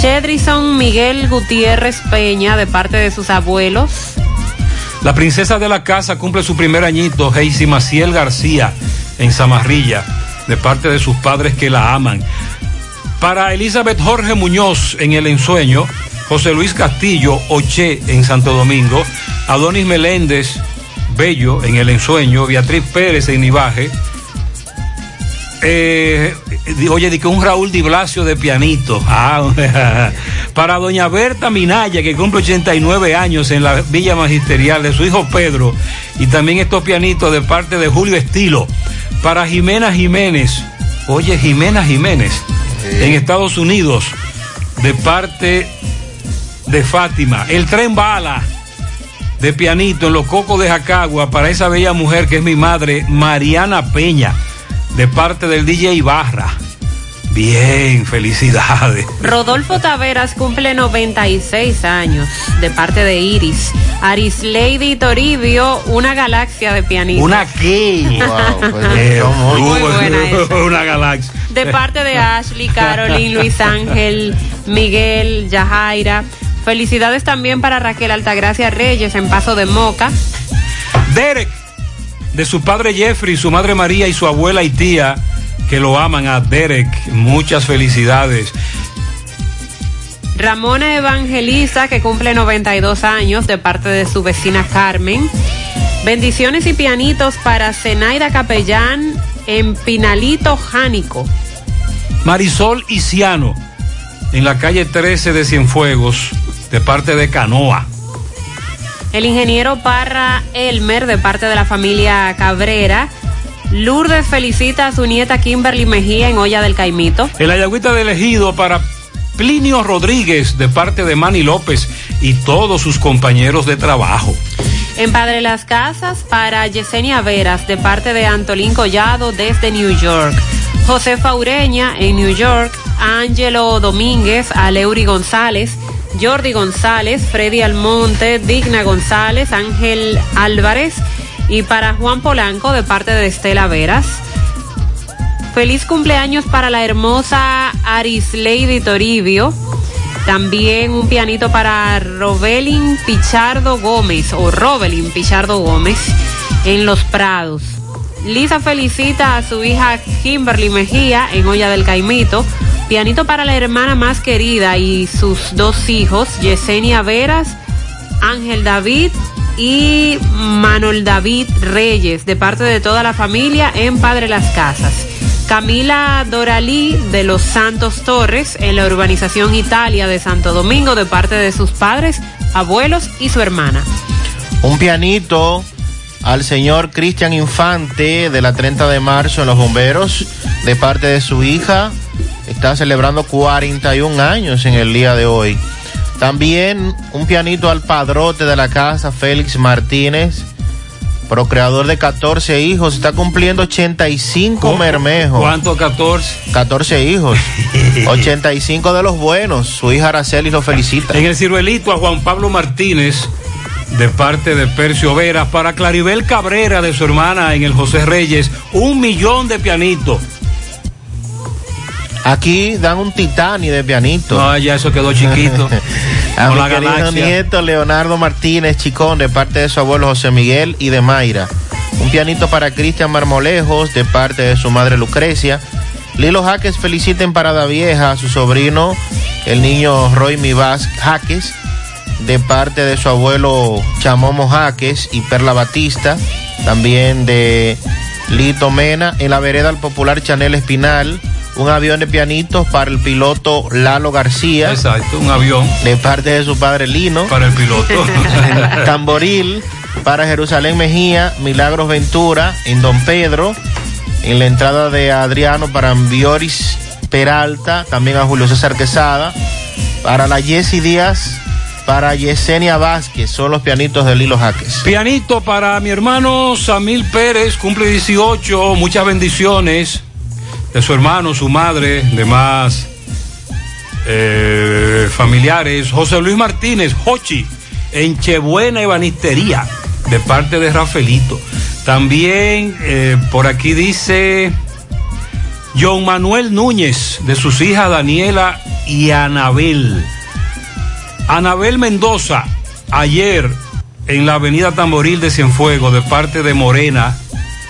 Speaker 7: Shedrison Miguel Gutiérrez Peña, de parte de sus abuelos.
Speaker 6: La princesa de la casa cumple su primer añito, Heisy Maciel García, en Zamarrilla, de parte de sus padres que la aman. Para Elizabeth Jorge Muñoz en El Ensueño, José Luis Castillo Oche en Santo Domingo, Adonis Meléndez Bello en El Ensueño, Beatriz Pérez en Nivaje. Eh, oye, di que un Raúl Di Blasio de pianito. Ah, para doña Berta Minaya, que cumple 89 años en la Villa Magisterial, de su hijo Pedro, y también estos pianitos de parte de Julio Estilo. Para Jimena Jiménez, oye, Jimena Jiménez, en Estados Unidos, de parte de Fátima. El tren bala de pianito en los cocos de Jacagua para esa bella mujer que es mi madre, Mariana Peña, de parte del DJ Barra. Bien, felicidades.
Speaker 7: Rodolfo Taveras cumple 96 años, de parte de Iris. Aris Lady Toribio, una galaxia de pianistas.
Speaker 6: ¿Una qué? Eh,
Speaker 7: Muy buena esa.
Speaker 6: Una galaxia.
Speaker 7: De parte de Ashley, Caroline, Luis Ángel, Miguel, Yajaira. Felicidades también para Raquel Altagracia Reyes en Paso de Moca.
Speaker 6: Derek, de su padre Jeffrey, su madre María y su abuela y tía, que lo aman a Derek. Muchas felicidades.
Speaker 7: Ramona Evangelista, que cumple 92 años, de parte de su vecina Carmen. Bendiciones y pianitos para Zenaida Capellán en Pinalito Jánico.
Speaker 6: Marisol Isiano, en la calle 13 de Cienfuegos, de parte de Canoa.
Speaker 7: El ingeniero Parra Elmer, de parte de la familia Cabrera. Lourdes felicita a su nieta Kimberly Mejía en Olla del Caimito.
Speaker 6: El Ayagüita de elegido para Plinio Rodríguez, de parte de Manny López y todos sus compañeros de trabajo.
Speaker 7: En Padre Las Casas para Yesenia Veras, de parte de Antolín Collado desde New York. José Faureña en New York. Ángelo Domínguez, Aleury González. Jordi González, Freddy Almonte, Digna González, Ángel Álvarez. Y para Juan Polanco, de parte de Estela Veras. Feliz cumpleaños para la hermosa Arisleidy Toribio. También un pianito para Robelin Pichardo Gómez o Robelin Pichardo Gómez en Los Prados. Lisa felicita a su hija Kimberly Mejía en Olla del Caimito. Pianito para la hermana más querida y sus dos hijos, Yesenia Veras, Ángel David y Manuel David Reyes, de parte de toda la familia en Padre Las Casas. Camila Doralí de los Santos Torres en la urbanización Italia de Santo Domingo, de parte de sus padres, abuelos y su hermana.
Speaker 18: Un pianito al señor Cristian Infante de la 30 de marzo en Los Bomberos, de parte de su hija. Está celebrando 41 años en el día de hoy. También un pianito al padrote de la casa, Félix Martínez, procreador de 14 hijos, está cumpliendo 85 mermejos.
Speaker 6: ¿Cuánto 14?
Speaker 18: 14 hijos. 85 de los buenos. Su hija Araceli lo felicita.
Speaker 6: En el ciruelito a Juan Pablo Martínez, de parte de Percio Vera, para Claribel Cabrera de su hermana en el José Reyes, un millón de pianitos.
Speaker 18: Aquí dan un titani de pianito.
Speaker 6: No, ya eso quedó chiquito.
Speaker 18: A
Speaker 6: Con
Speaker 18: mi
Speaker 6: la
Speaker 18: querido
Speaker 6: galaxia.
Speaker 18: nieto Leonardo Martínez Chicón, de parte de su abuelo José Miguel y de Mayra. Un pianito para Cristian Marmolejos, de parte de su madre Lucrecia. Lilo Jaques felicita en Parada Vieja a su sobrino, el niño Roy Mivas Jaques, de parte de su abuelo Chamomo Jaques y Perla Batista. También de Lito Mena, en la vereda al popular Chanel Espinal. Un avión de pianitos para el piloto Lalo García.
Speaker 6: Exacto, un avión.
Speaker 18: De parte de su padre Lino.
Speaker 6: Para el piloto.
Speaker 18: Tamboril para Jerusalén Mejía, Milagros Ventura en Don Pedro, en la entrada de Adriano para Ambioris Peralta, también a Julio César Quesada, para la Jessy Díaz, para Yesenia Vázquez, son los pianitos de Lilo Jaques.
Speaker 6: Pianito para mi hermano Samil Pérez, cumple 18, muchas bendiciones de su hermano, su madre, demás eh, familiares. José Luis Martínez, Hochi, en Chebuena Ebanistería, de parte de Rafaelito. También eh, por aquí dice John Manuel Núñez, de sus hijas Daniela y Anabel. Anabel Mendoza, ayer en la avenida Tamboril de Cienfuegos, de parte de Morena,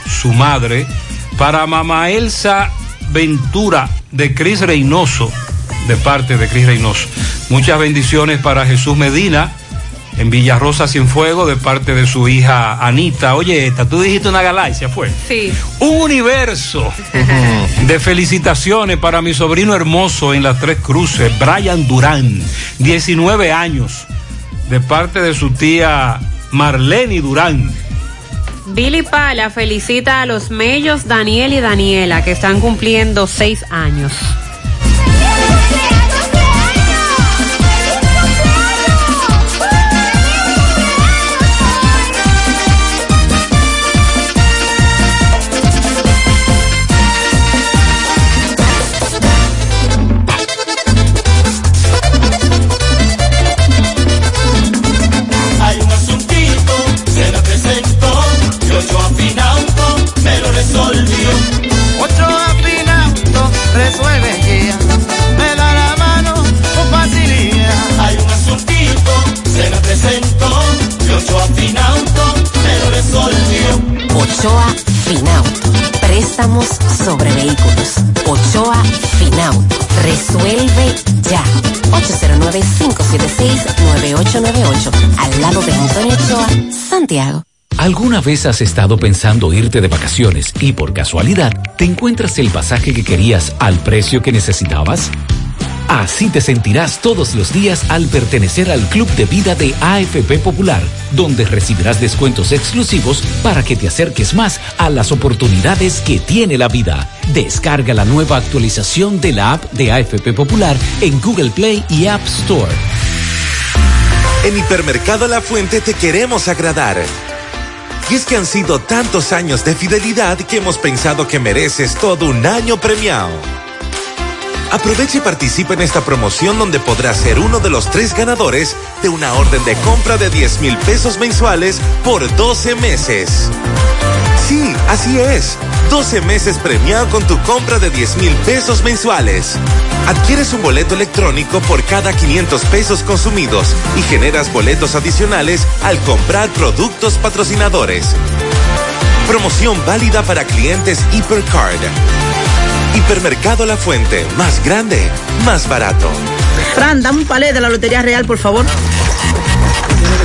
Speaker 6: su madre, para mamá Elsa Ventura de Cris Reynoso, de parte de Cris Reynoso. Muchas bendiciones para Jesús Medina en Villarrosa Cienfuegos, de parte de su hija Anita. Oye, esta, tú dijiste una galaxia, ¿fue?
Speaker 7: Sí.
Speaker 6: Un universo de felicitaciones para mi sobrino hermoso en las Tres Cruces, Brian Durán, 19 años, de parte de su tía Marlene Durán.
Speaker 7: Billy Pala felicita a los mellos Daniel y Daniela que están cumpliendo seis años.
Speaker 33: Santiago.
Speaker 9: ¿Alguna vez has estado pensando irte de vacaciones y por casualidad te encuentras el pasaje que querías al precio que necesitabas? Así te sentirás todos los días al pertenecer al Club de Vida de AFP Popular, donde recibirás descuentos exclusivos para que te acerques más a las oportunidades que tiene la vida. Descarga la nueva actualización de la app de AFP Popular en Google Play y App Store.
Speaker 34: En Hipermercado La Fuente te queremos agradar. Y es que han sido tantos años de fidelidad que hemos pensado que mereces todo un año premiado. Aprovecha y participa en esta promoción donde podrás ser uno de los tres ganadores de una orden de compra de 10 mil pesos mensuales por 12 meses. Sí, así es. 12 meses premiado con tu compra de 10 mil pesos mensuales. Adquieres un boleto electrónico por cada 500 pesos consumidos y generas boletos adicionales al comprar productos patrocinadores. Promoción válida para clientes Hipercard. Hipermercado La Fuente, más grande, más barato.
Speaker 35: Fran, dame un palé de la Lotería Real, por favor.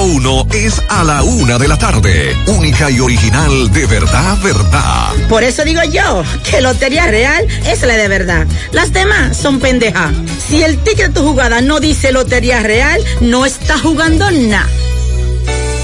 Speaker 36: uno es a la una de la tarde. Única y original de verdad, verdad.
Speaker 35: Por eso digo yo que Lotería Real es la de verdad. Las demás son pendejas. Si el ticket de tu jugada no dice Lotería Real, no está jugando nada.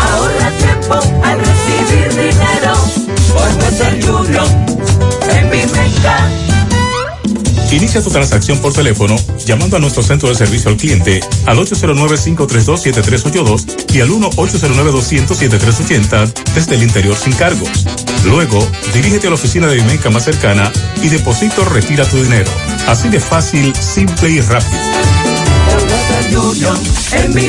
Speaker 37: Ahorra tiempo al recibir dinero. Por Western Union en mi Menca.
Speaker 38: Inicia tu transacción por teléfono llamando a nuestro centro de servicio al cliente al 809-532-7382 y al 1-809-200-7380 desde el interior sin cargos. Luego, dirígete a la oficina de Vimenca más cercana y deposito retira tu dinero. Así de fácil, simple y rápido.
Speaker 37: En mi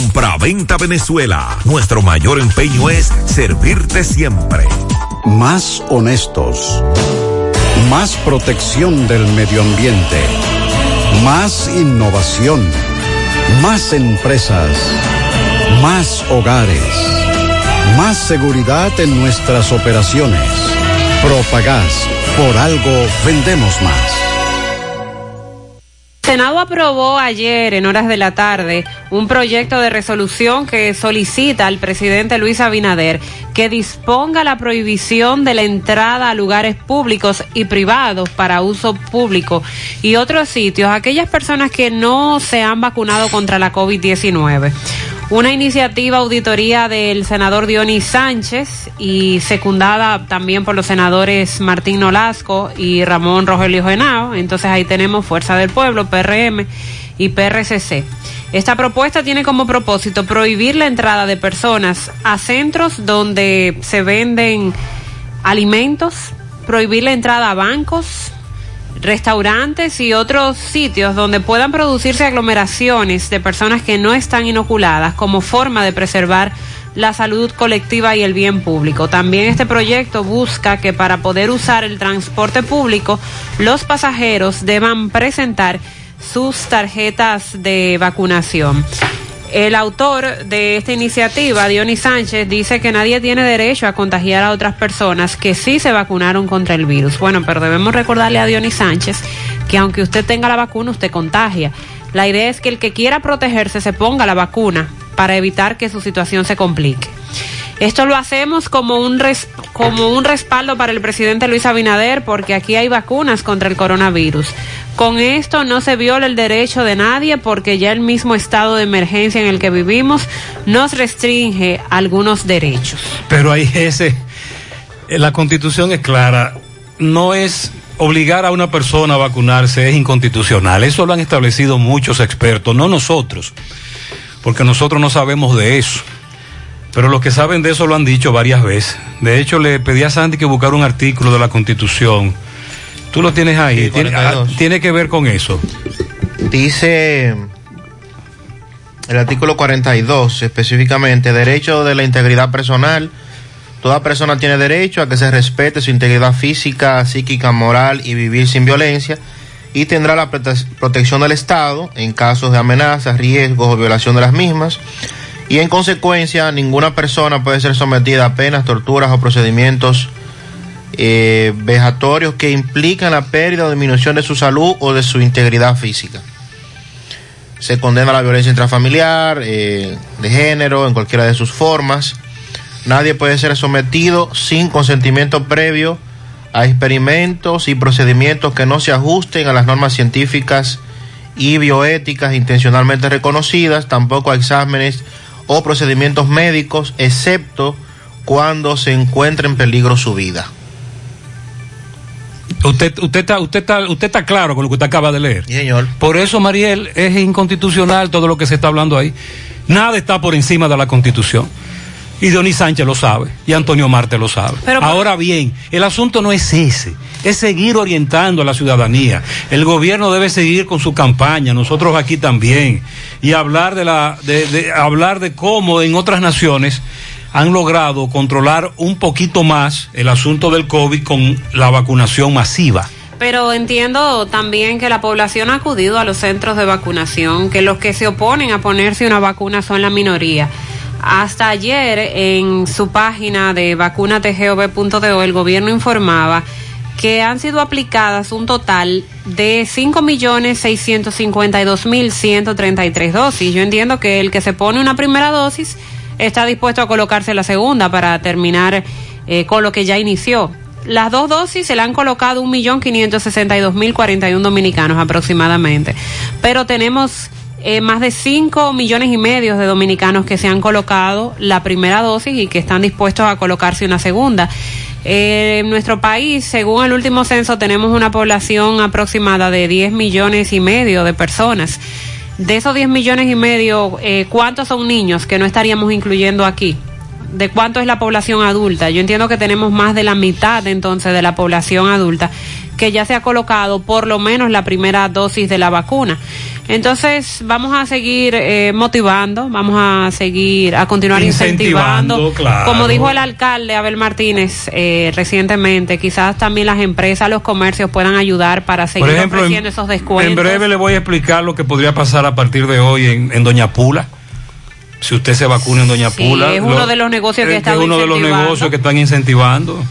Speaker 39: Compra-venta Venezuela. Nuestro mayor empeño es servirte siempre.
Speaker 40: Más honestos. Más protección del medio ambiente. Más innovación. Más empresas. Más hogares. Más seguridad en nuestras operaciones. Propagás. Por algo vendemos más.
Speaker 7: El Senado aprobó ayer, en horas de la tarde, un proyecto de resolución que solicita al presidente Luis Abinader que disponga la prohibición de la entrada a lugares públicos y privados para uso público y otros sitios a aquellas personas que no se han vacunado contra la COVID-19. Una iniciativa auditoría del senador Dionis Sánchez y secundada también por los senadores Martín Nolasco y Ramón Rogelio Genao. Entonces ahí tenemos Fuerza del Pueblo, PRM y PRCC. Esta propuesta tiene como propósito prohibir la entrada de personas a centros donde se venden alimentos, prohibir la entrada a bancos, restaurantes y otros sitios donde puedan producirse aglomeraciones de personas que no están inoculadas como forma de preservar la salud colectiva y el bien público. También este proyecto busca que para poder usar el transporte público los pasajeros deban presentar sus tarjetas de vacunación. El autor de esta iniciativa, Dionis Sánchez, dice que nadie tiene derecho a contagiar a otras personas que sí se vacunaron contra el virus. Bueno, pero debemos recordarle a Dionis Sánchez que aunque usted tenga la vacuna, usted contagia. La idea es que el que quiera protegerse se ponga la vacuna para evitar que su situación se complique. Esto lo hacemos como un, como un respaldo para el presidente Luis Abinader porque aquí hay vacunas contra el coronavirus. Con esto no se viola el derecho de nadie porque ya el mismo estado de emergencia en el que vivimos nos restringe algunos derechos.
Speaker 6: Pero ahí ese, la constitución es clara, no es obligar a una persona a vacunarse es inconstitucional. Eso lo han establecido muchos expertos, no nosotros, porque nosotros no sabemos de eso. Pero los que saben de eso lo han dicho varias veces. De hecho, le pedí a Sandy que buscara un artículo de la Constitución. Tú lo tienes ahí.
Speaker 18: Sí,
Speaker 6: tiene,
Speaker 18: 42.
Speaker 6: ah, tiene que ver con eso.
Speaker 18: Dice el artículo 42 específicamente, derecho de la integridad personal. Toda persona tiene derecho a que se respete su integridad física, psíquica, moral y vivir sin violencia y tendrá la prote- protección del Estado en casos de amenazas, riesgos o violación de las mismas. Y en consecuencia, ninguna persona puede ser sometida a penas, torturas o procedimientos eh, vejatorios que implican la pérdida o disminución de su salud o de su integridad física. Se condena la violencia intrafamiliar, eh, de género, en cualquiera de sus formas. Nadie puede ser sometido sin consentimiento previo a experimentos y procedimientos que no se ajusten a las normas científicas y bioéticas intencionalmente reconocidas, tampoco a exámenes o procedimientos médicos, excepto cuando se encuentre en peligro su vida.
Speaker 6: Usted, usted, está, usted, está, usted está claro con lo que usted acaba de leer.
Speaker 18: señor.
Speaker 6: Por eso, Mariel, es inconstitucional todo lo que se está hablando ahí. Nada está por encima de la Constitución. Y Dionis Sánchez lo sabe, y Antonio Marte lo sabe.
Speaker 7: Pero-
Speaker 6: Ahora bien, el asunto no es ese, es seguir orientando a la ciudadanía. El gobierno debe seguir con su campaña, nosotros aquí también, y hablar de la, de, de- hablar de cómo en otras naciones han logrado controlar un poquito más el asunto del COVID con la vacunación masiva.
Speaker 7: Pero entiendo también que la población ha acudido a los centros de vacunación, que los que se oponen a ponerse una vacuna son la minoría. Hasta ayer en su página de vacunatgov.do el gobierno informaba que han sido aplicadas un total de 5.652.133 dosis. Yo entiendo que el que se pone una primera dosis está dispuesto a colocarse la segunda para terminar eh, con lo que ya inició. Las dos dosis se le han colocado 1.562.041 dominicanos aproximadamente, pero tenemos eh, más de 5 millones y medio de dominicanos que se han colocado la primera dosis y que están dispuestos a colocarse una segunda. Eh, en nuestro país, según el último censo, tenemos una población aproximada de 10 millones y medio de personas. De esos 10 millones y medio, eh, ¿cuántos son niños que no estaríamos incluyendo aquí? ¿De cuánto es la población adulta? Yo entiendo que tenemos más de la mitad entonces de la población adulta que ya se ha colocado por lo menos la primera dosis de la vacuna. Entonces vamos a seguir eh, motivando, vamos a seguir, a continuar
Speaker 6: Incentivando,
Speaker 7: incentivando.
Speaker 6: claro.
Speaker 7: Como dijo el alcalde Abel Martínez eh, recientemente, quizás también las empresas, los comercios puedan ayudar para seguir
Speaker 6: Por ejemplo,
Speaker 7: ofreciendo
Speaker 6: en,
Speaker 7: esos descuentos.
Speaker 6: en breve le voy a explicar lo que podría pasar a partir de hoy en, en Doña Pula. Si usted se vacuna en Doña
Speaker 7: Sí,
Speaker 6: Pula.
Speaker 7: es uno de los negocios que
Speaker 6: es
Speaker 7: están
Speaker 6: uno de los negocios que están incentivando,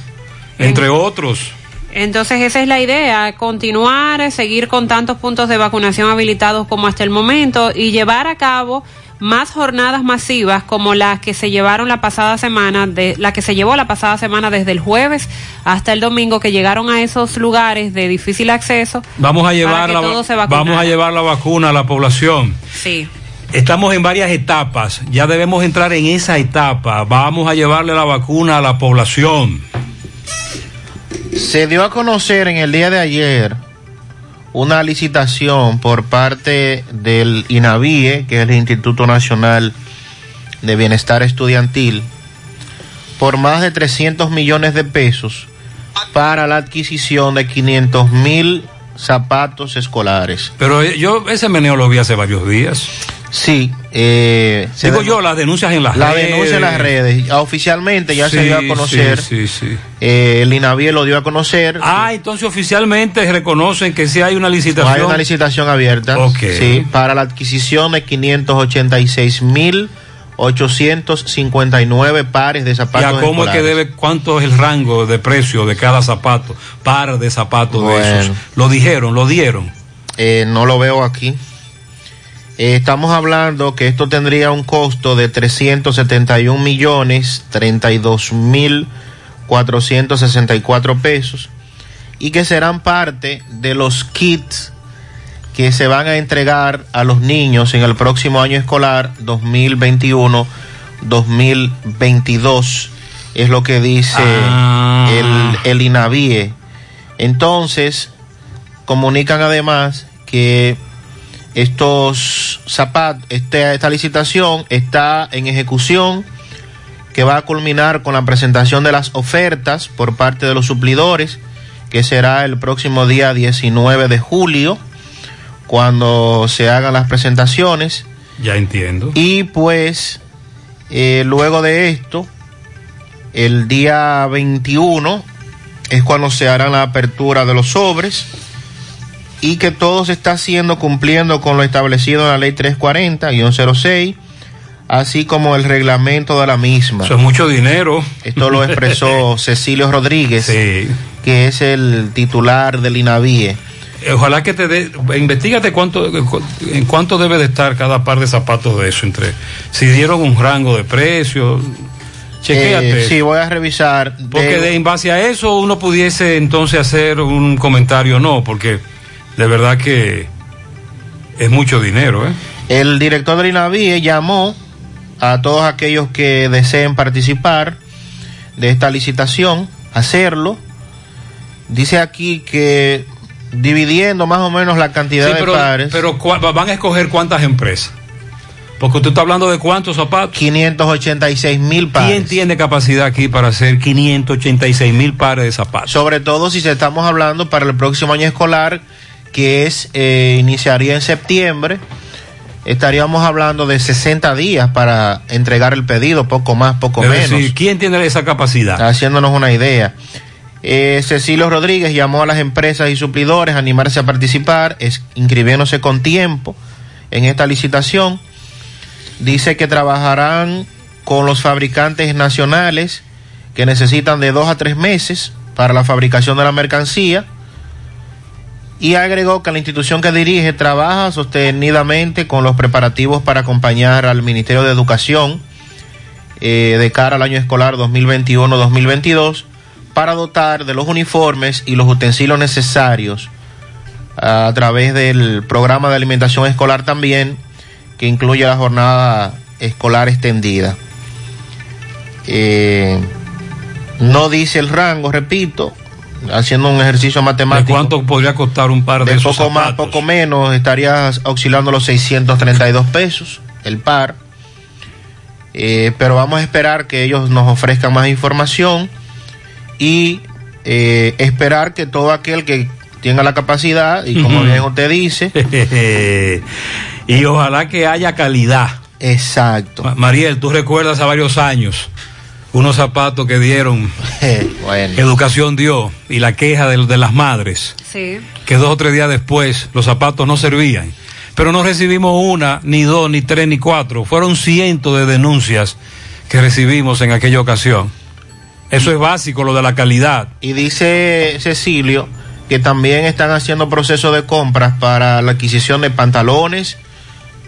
Speaker 6: entre otros.
Speaker 7: Entonces esa es la idea, continuar, seguir con tantos puntos de vacunación habilitados como hasta el momento y llevar a cabo más jornadas masivas como las que se llevaron la pasada semana, de, la que se llevó la pasada semana desde el jueves hasta el domingo, que llegaron a esos lugares de difícil acceso.
Speaker 6: Vamos a llevar la, vamos a llevar la vacuna a la población.
Speaker 7: Sí.
Speaker 6: Estamos en varias etapas, ya debemos entrar en esa etapa. Vamos a llevarle la vacuna a la población.
Speaker 18: Se dio a conocer en el día de ayer una licitación por parte del INAVIE, que es el Instituto Nacional de Bienestar Estudiantil, por más de 300 millones de pesos para la adquisición de 500 mil zapatos escolares.
Speaker 6: Pero eh, yo ese meneo lo vi hace varios días.
Speaker 18: Sí, eh,
Speaker 6: Digo
Speaker 18: den-
Speaker 6: yo, las denuncias en las
Speaker 18: la
Speaker 6: redes.
Speaker 18: denuncia en las redes. Ya Oficialmente ya se dio a conocer.
Speaker 6: Sí, sí, sí.
Speaker 18: eh, el INAVIE lo dio a conocer.
Speaker 6: Ah, entonces oficialmente reconocen que sí hay una licitación.
Speaker 18: Hay una licitación abierta.
Speaker 6: Ok.
Speaker 18: Sí, para la adquisición de 586 mil 859 pares de
Speaker 6: ¿Y
Speaker 18: zapatos.
Speaker 6: a cómo es que debe, cuánto es el rango de precio de cada zapato, par de zapatos de esos? Lo dijeron, lo dieron.
Speaker 18: Eh, no lo veo aquí. Eh, estamos hablando que esto tendría un costo de 371 millones 32 mil 464 pesos y que serán parte de los kits que se van a entregar a los niños en el próximo año escolar 2021-2022 es lo que dice el, el INAVIE. Entonces comunican además que estos zapatos, este, esta licitación está en ejecución, que va a culminar con la presentación de las ofertas por parte de los suplidores, que será el próximo día 19 de julio, cuando se hagan las presentaciones.
Speaker 6: Ya entiendo.
Speaker 18: Y pues, eh, luego de esto, el día 21 es cuando se hará la apertura de los sobres y que todo se está haciendo cumpliendo con lo establecido en la ley 340-06, así como el reglamento de la misma.
Speaker 6: Eso es mucho dinero.
Speaker 18: Esto lo expresó Cecilio Rodríguez,
Speaker 6: Sí.
Speaker 18: que es el titular del INAVIE.
Speaker 6: Eh, Ojalá que te dé, investigate cuánto, en cuánto debe de estar cada par de zapatos de eso, entre, si dieron un rango de precio, chequéate.
Speaker 18: Eh, sí, voy a revisar.
Speaker 6: Porque de, en base a eso uno pudiese entonces hacer un comentario, no, porque de verdad que es mucho dinero, ¿eh?
Speaker 18: El director del INAVIE llamó a todos aquellos que deseen participar de esta licitación, hacerlo. Dice aquí que dividiendo más o menos la cantidad
Speaker 6: Sí,
Speaker 18: de pares.
Speaker 6: pero ¿cuál- van a escoger cuántas empresas. Porque tú estás hablando de cuántos zapatos.
Speaker 18: 586 mil pares.
Speaker 6: ¿Quién tiene capacidad aquí para hacer 586 mil pares de zapatos?
Speaker 18: Sobre todo si se estamos hablando para el próximo año escolar, que es eh, iniciaría en septiembre. Estaríamos hablando de 60 días para entregar el pedido, poco más, poco menos.
Speaker 6: decir, ¿quién tiene esa capacidad?
Speaker 18: haciéndonos una idea. Eh, Cecilio Rodríguez llamó a las empresas y suplidores a animarse a participar, es, inscribiéndose con tiempo en esta licitación. Dice que trabajarán con los fabricantes nacionales que necesitan de dos a tres meses para la fabricación de la mercancía. Y agregó que la institución que dirige trabaja sostenidamente con los preparativos para acompañar al Ministerio de Educación eh, de cara al año escolar 2021-2022 para dotar de los uniformes y los utensilios necesarios a, través del programa de alimentación escolar también que incluye la jornada escolar extendida. Eh, no dice el rango, repito, haciendo un ejercicio
Speaker 6: ¿De
Speaker 18: matemático.
Speaker 6: cuánto podría costar un par de,
Speaker 18: De
Speaker 6: esos
Speaker 18: poco más, poco menos, estarías oscilando los 632 pesos el par. Eh, pero vamos a esperar que ellos nos ofrezcan más información y eh, esperar que todo aquel que tenga la capacidad, y como bien usted dice,
Speaker 6: y ojalá que haya calidad.
Speaker 18: Exacto.
Speaker 6: Ma- Mariel, tú recuerdas a varios años unos zapatos que dieron,
Speaker 18: bueno.
Speaker 6: que educación dio, y la queja de, de las madres,
Speaker 7: Sí.
Speaker 6: que dos o tres días después los zapatos no servían. Pero no recibimos una, ni dos, ni tres, ni cuatro. Fueron cientos de denuncias que recibimos en aquella ocasión. Eso es básico, lo de la calidad.
Speaker 18: Y dice Cecilio que también están haciendo procesos de compras para la adquisición de pantalones,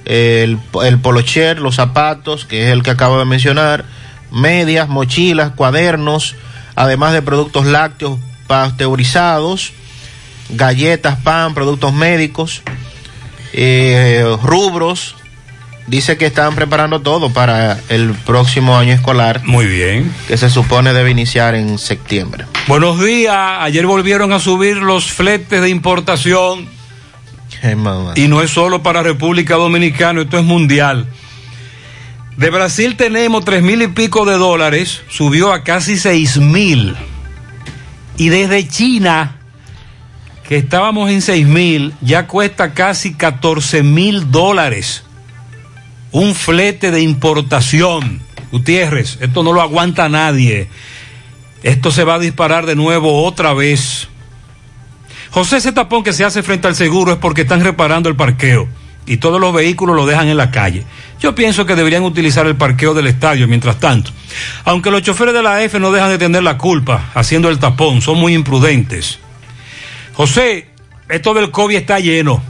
Speaker 18: el, el polocher, los zapatos, que es el que acabo de mencionar, medias, mochilas, cuadernos, además de productos lácteos pasteurizados, galletas, pan, productos médicos, eh, rubros dice que están preparando todo para el próximo año escolar.
Speaker 6: Muy bien.
Speaker 18: Que se supone debe iniciar en septiembre.
Speaker 6: Buenos días. Ayer volvieron a subir los fletes de importación. Y no es solo para República Dominicana, esto es mundial. De Brasil tenemos tres mil y pico de dólares, subió a casi seis mil. Y desde China, que estábamos en seis mil, ya cuesta casi 14 mil dólares. Un flete de importación. Gutiérrez, esto no lo aguanta nadie. Esto se va a disparar de nuevo otra vez. José, ese tapón que se hace frente al seguro es porque están reparando el parqueo y todos los vehículos lo dejan en la calle. Yo pienso que deberían utilizar el parqueo del estadio mientras tanto. Aunque los choferes de la F no dejan de tener la culpa haciendo el tapón, son muy imprudentes. José, esto del COVID está lleno.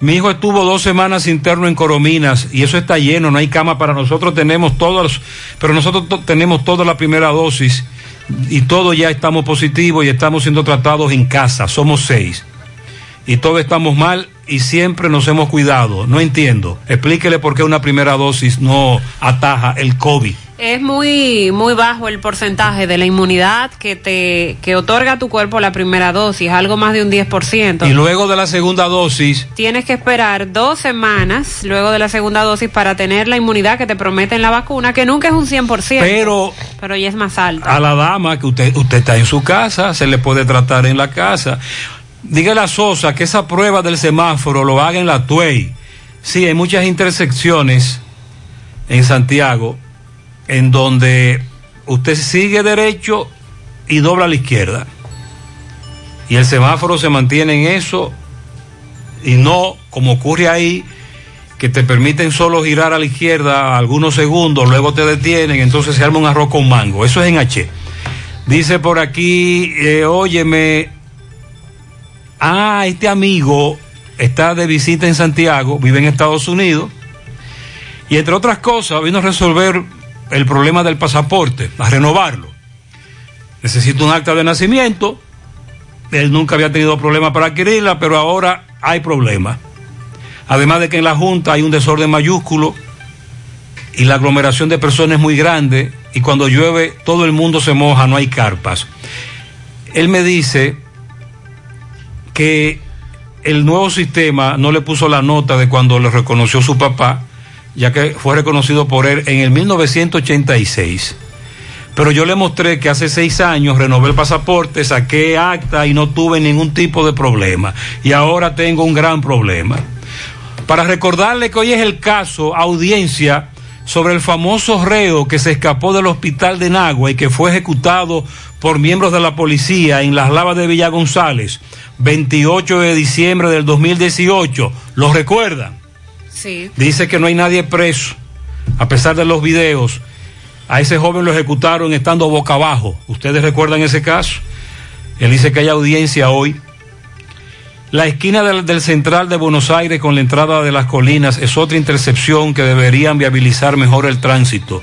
Speaker 6: Mi hijo estuvo dos semanas interno en Corominas y eso está lleno, no hay cama para nosotros, tenemos todos, pero nosotros tenemos toda la primera dosis y todos ya estamos positivos y estamos siendo tratados en casa, somos seis. Y todos estamos mal y siempre nos hemos cuidado. No entiendo. Explíquele por qué una primera dosis no ataja el COVID.
Speaker 7: Es muy, muy bajo el porcentaje de la inmunidad que te que otorga tu cuerpo la primera dosis, algo más de un 10%.
Speaker 6: Y luego de la segunda dosis,
Speaker 7: Tienes que esperar dos semanas luego de la segunda dosis para tener la inmunidad que te prometen la vacuna, que nunca es un 100%.
Speaker 6: Pero-
Speaker 7: pero ya es más alta.
Speaker 6: a la dama que usted, usted está en su casa, se le puede tratar en la casa. Dígale a Sosa que esa prueba del semáforo lo haga en la Tuey. Sí, hay muchas intersecciones en Santiago en donde usted sigue derecho y dobla a la izquierda. Y el semáforo se mantiene en eso y no como ocurre ahí que te permiten solo girar a la izquierda algunos segundos, luego te detienen, entonces se arma un arroz con mango. Eso es en H. Dice por aquí, eh, óyeme, ah, este amigo está de visita en Santiago, vive en Estados Unidos, y entre otras cosas vino a resolver el problema del pasaporte, a renovarlo. Necesita un acta de nacimiento, él nunca había tenido problema para adquirirla, pero ahora hay problema. Además de que en la Junta hay un desorden mayúsculo y la aglomeración de personas es muy grande y cuando llueve todo el mundo se moja, no hay carpas. Él me dice que el nuevo sistema no le puso la nota de cuando le reconoció su papá, ya que fue reconocido por él en el 1986. Pero yo le mostré que hace seis años renové el pasaporte, saqué acta y no tuve ningún tipo de problema. Y ahora tengo un gran problema. Para recordarle que hoy es el caso, audiencia, sobre el famoso reo que se escapó del hospital de Nagua y que fue ejecutado por miembros de la policía en las lavas de Villa González, 28 de diciembre del 2018. ¿Lo recuerdan?
Speaker 7: Sí.
Speaker 6: Dice que no hay nadie preso, a pesar de los videos. A ese joven lo ejecutaron estando boca abajo. ¿Ustedes recuerdan ese caso? Él dice que hay audiencia hoy. La esquina del, del central de Buenos Aires con la entrada de las colinas es otra intercepción que deberían viabilizar mejor el tránsito.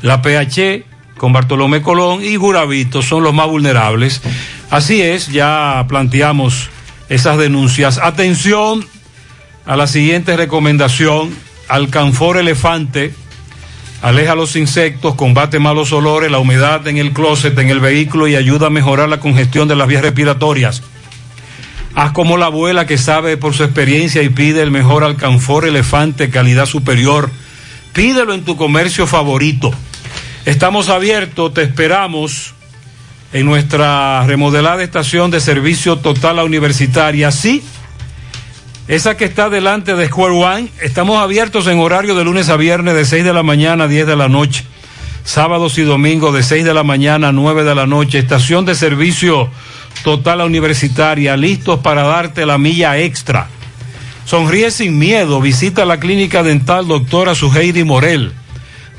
Speaker 6: La PH con Bartolomé Colón y Guravito son los más vulnerables. Así es, ya planteamos esas denuncias. Atención a la siguiente recomendación. Alcanfor elefante aleja los insectos, combate malos olores, la humedad en el closet, en el vehículo y ayuda a mejorar la congestión de las vías respiratorias. Haz como la abuela que sabe por su experiencia y pide el mejor alcanfor elefante calidad superior. Pídelo en tu comercio favorito. Estamos abiertos, te esperamos en nuestra remodelada estación de servicio total a universitaria. Sí, esa que está delante de Square One. Estamos abiertos en horario de lunes a viernes de 6 de la mañana a 10 de la noche. Sábados y domingos de 6 de la mañana a 9 de la noche. Estación de servicio total a universitaria. Listos para darte la milla extra. Sonríe sin miedo. Visita la clínica dental doctora Suheiri Morel.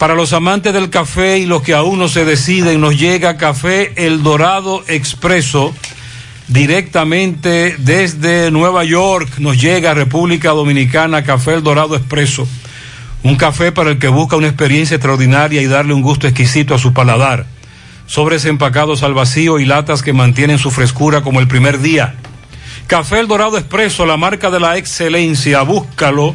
Speaker 6: Para los amantes del café y los que aún no se deciden, nos llega Café El Dorado Expreso directamente desde Nueva York. Nos llega República Dominicana Café El Dorado Expreso. Un café para el que busca una experiencia extraordinaria y darle un gusto exquisito a su paladar. Sobres empacados al vacío y latas que mantienen su frescura como el primer día. Café El Dorado Expreso, la marca de la excelencia. Búscalo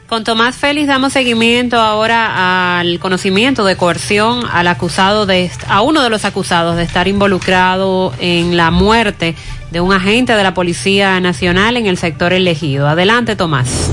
Speaker 7: Con Tomás Félix damos seguimiento ahora al conocimiento de coerción al acusado de a uno de los acusados de estar involucrado en la muerte de un agente de la Policía Nacional en el sector elegido. Adelante, Tomás.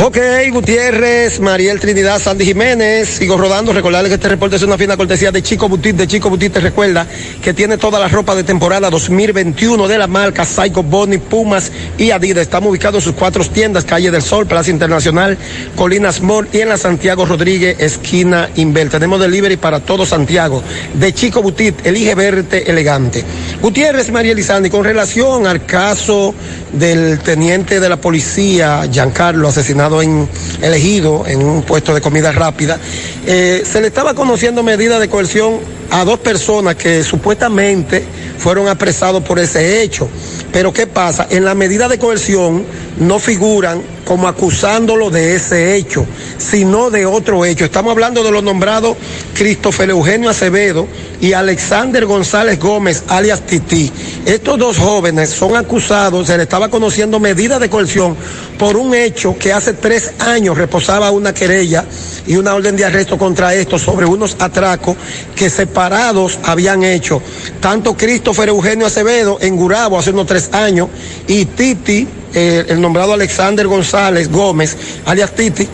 Speaker 23: Ok, Gutiérrez, Mariel Trinidad, Sandy Jiménez, sigo rodando. Recordarles que este reporte es una fina cortesía de Chico Butit. De Chico Butit te recuerda que tiene toda la ropa de temporada 2021 de la marca Psycho Bonnie, Pumas y Adidas. Estamos ubicados en sus cuatro tiendas, Calle del Sol, Plaza Internacional, Colinas Mall y en la Santiago Rodríguez, esquina Inver. Tenemos delivery para todo Santiago. De Chico Butit, elige verte elegante. Gutiérrez, Mariel y Sandy, con relación al caso del teniente de la policía, Giancarlo, asesinado en elegido en un puesto de comida rápida, eh, se le estaba conociendo medidas de coerción a dos personas que supuestamente fueron apresados por ese hecho. Pero ¿qué pasa? En la medida de coerción no figuran como acusándolo de ese hecho, sino de otro hecho. Estamos hablando de los nombrados Christopher Eugenio Acevedo y Alexander González Gómez, alias Titi. Estos dos jóvenes son acusados, se le estaba conociendo medidas de coerción por un hecho que hace tres años reposaba una querella y una orden de arresto contra estos sobre unos atracos que separados habían hecho. Tanto Christopher Eugenio Acevedo en Gurabo hace unos tres años y Titi, eh, el nombrado Alexander González Gómez, alias Titi,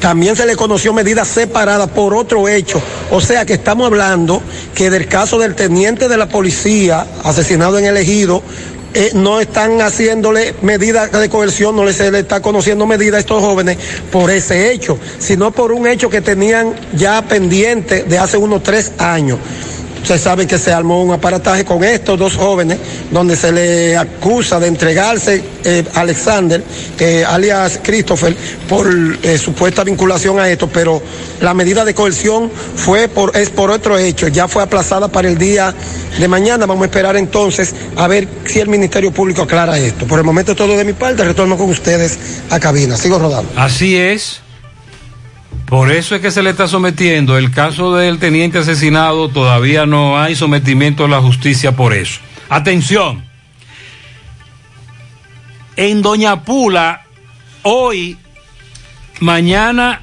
Speaker 23: también se le conoció medidas separadas por otro hecho. O sea que estamos hablando que del caso del teniente de la policía asesinado en el ejido, eh, no están haciéndole medidas de coerción, no se le está conociendo medidas a estos jóvenes por ese hecho, sino por un hecho que tenían ya pendiente de hace unos tres años. Usted sabe que se armó un aparataje con estos dos jóvenes, donde se le acusa de entregarse eh, Alexander, eh, alias Christopher, por eh, supuesta vinculación a esto, pero la medida de coerción fue por, es por otro hecho, ya fue aplazada para el día de mañana. Vamos a esperar entonces a ver si el Ministerio Público aclara esto. Por el momento todo de mi parte, retorno con ustedes a cabina. Sigo rodando.
Speaker 6: Así es. Por eso es que se le está sometiendo. El caso del teniente asesinado todavía no hay sometimiento a la justicia por eso. Atención. En Doña Pula, hoy, mañana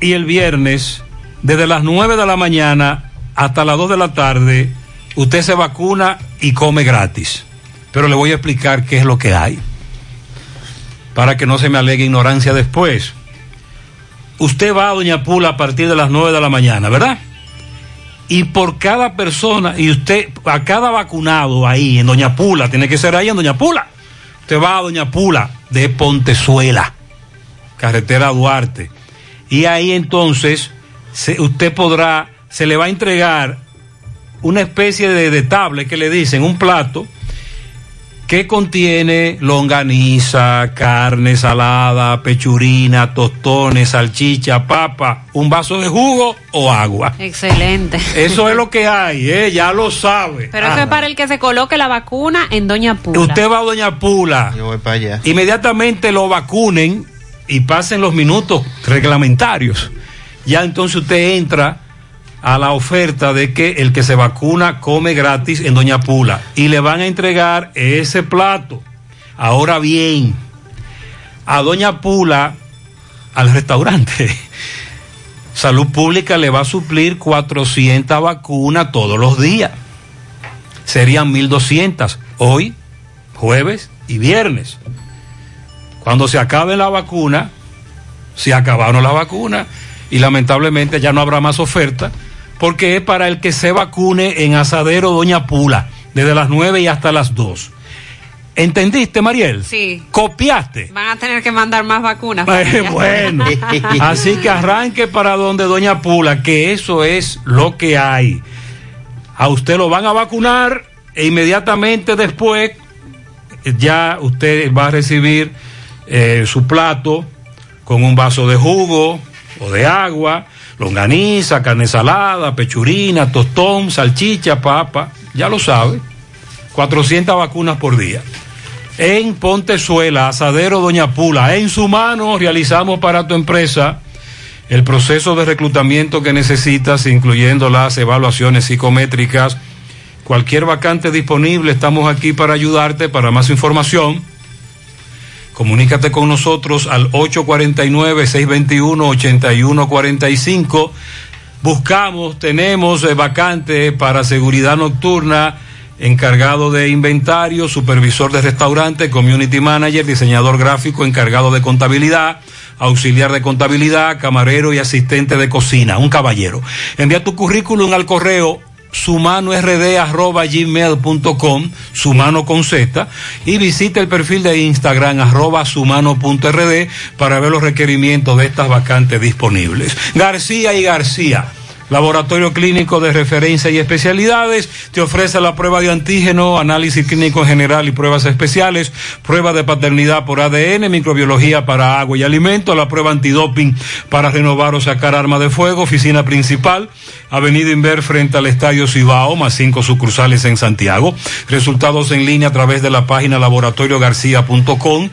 Speaker 6: y el viernes, desde las 9 de la mañana hasta las 2 de la tarde, usted se vacuna y come gratis. Pero le voy a explicar qué es lo que hay. Para que no se me alegue ignorancia después usted va a Doña Pula a partir de las 9 de la mañana, ¿verdad? Y por cada persona, y usted, a cada vacunado ahí en Doña Pula, tiene que ser ahí en Doña Pula. Usted va a Doña Pula de Pontezuela, carretera Duarte. Y ahí entonces se, usted podrá, se le va a entregar una especie de, de tablet que le dicen, un plato que contiene longaniza, carne salada, pechurina, tostones, salchicha, papa, un vaso de jugo o agua.
Speaker 7: Excelente.
Speaker 6: Eso es lo que hay, ¿eh? ya lo sabe.
Speaker 7: Pero eso es para el que se coloque la vacuna en Doña Pula.
Speaker 6: Usted va a Doña Pula.
Speaker 18: Yo voy para allá.
Speaker 6: Inmediatamente lo vacunen y pasen los minutos reglamentarios. Ya entonces usted entra a la oferta de que el que se vacuna come gratis en Doña Pula y le van a entregar ese plato. Ahora bien, a Doña Pula, al restaurante, Salud Pública le va a suplir 400 vacunas todos los días. Serían 1200 hoy, jueves y viernes. Cuando se acabe la vacuna, se acabaron la vacuna y lamentablemente ya no habrá más oferta porque es para el que se vacune en Asadero Doña Pula, desde las 9 y hasta las 2. ¿Entendiste, Mariel?
Speaker 7: Sí.
Speaker 6: ¿Copiaste?
Speaker 7: Van a tener que mandar más vacunas.
Speaker 6: Eh, bueno, así que arranque para donde Doña Pula, que eso es lo que hay. A usted lo van a vacunar e inmediatamente después ya usted va a recibir eh, su plato con un vaso de jugo o de agua, longaniza, carne salada, pechurina, tostón, salchicha, papa, ya lo sabe. 400 vacunas por día. En Pontezuela, Asadero Doña Pula, en su mano realizamos para tu empresa el proceso de reclutamiento que necesitas, incluyendo las evaluaciones psicométricas. Cualquier vacante disponible, estamos aquí para ayudarte. Para más información, comunícate con nosotros al 849-621-8145. Buscamos, tenemos eh, vacante para seguridad nocturna, encargado de inventario, supervisor de restaurante, community manager, diseñador gráfico, encargado de contabilidad, auxiliar de contabilidad, camarero y asistente de cocina, un caballero. Envía tu currículum al correo sumanord@gmail.com, sumano con Z, y visita el perfil de Instagram arroba sumano.rd para ver los requerimientos de estas vacantes disponibles. García y García. Laboratorio Clínico de Referencia y Especialidades te ofrece la prueba de antígeno, análisis clínico en general y pruebas especiales, prueba de paternidad por ADN, microbiología para agua y alimento, la prueba antidoping para renovar o sacar arma de fuego, oficina principal, Avenida Inver frente al Estadio Cibao, más cinco sucursales en Santiago. Resultados en línea a través de la página laboratoriogarcía.com.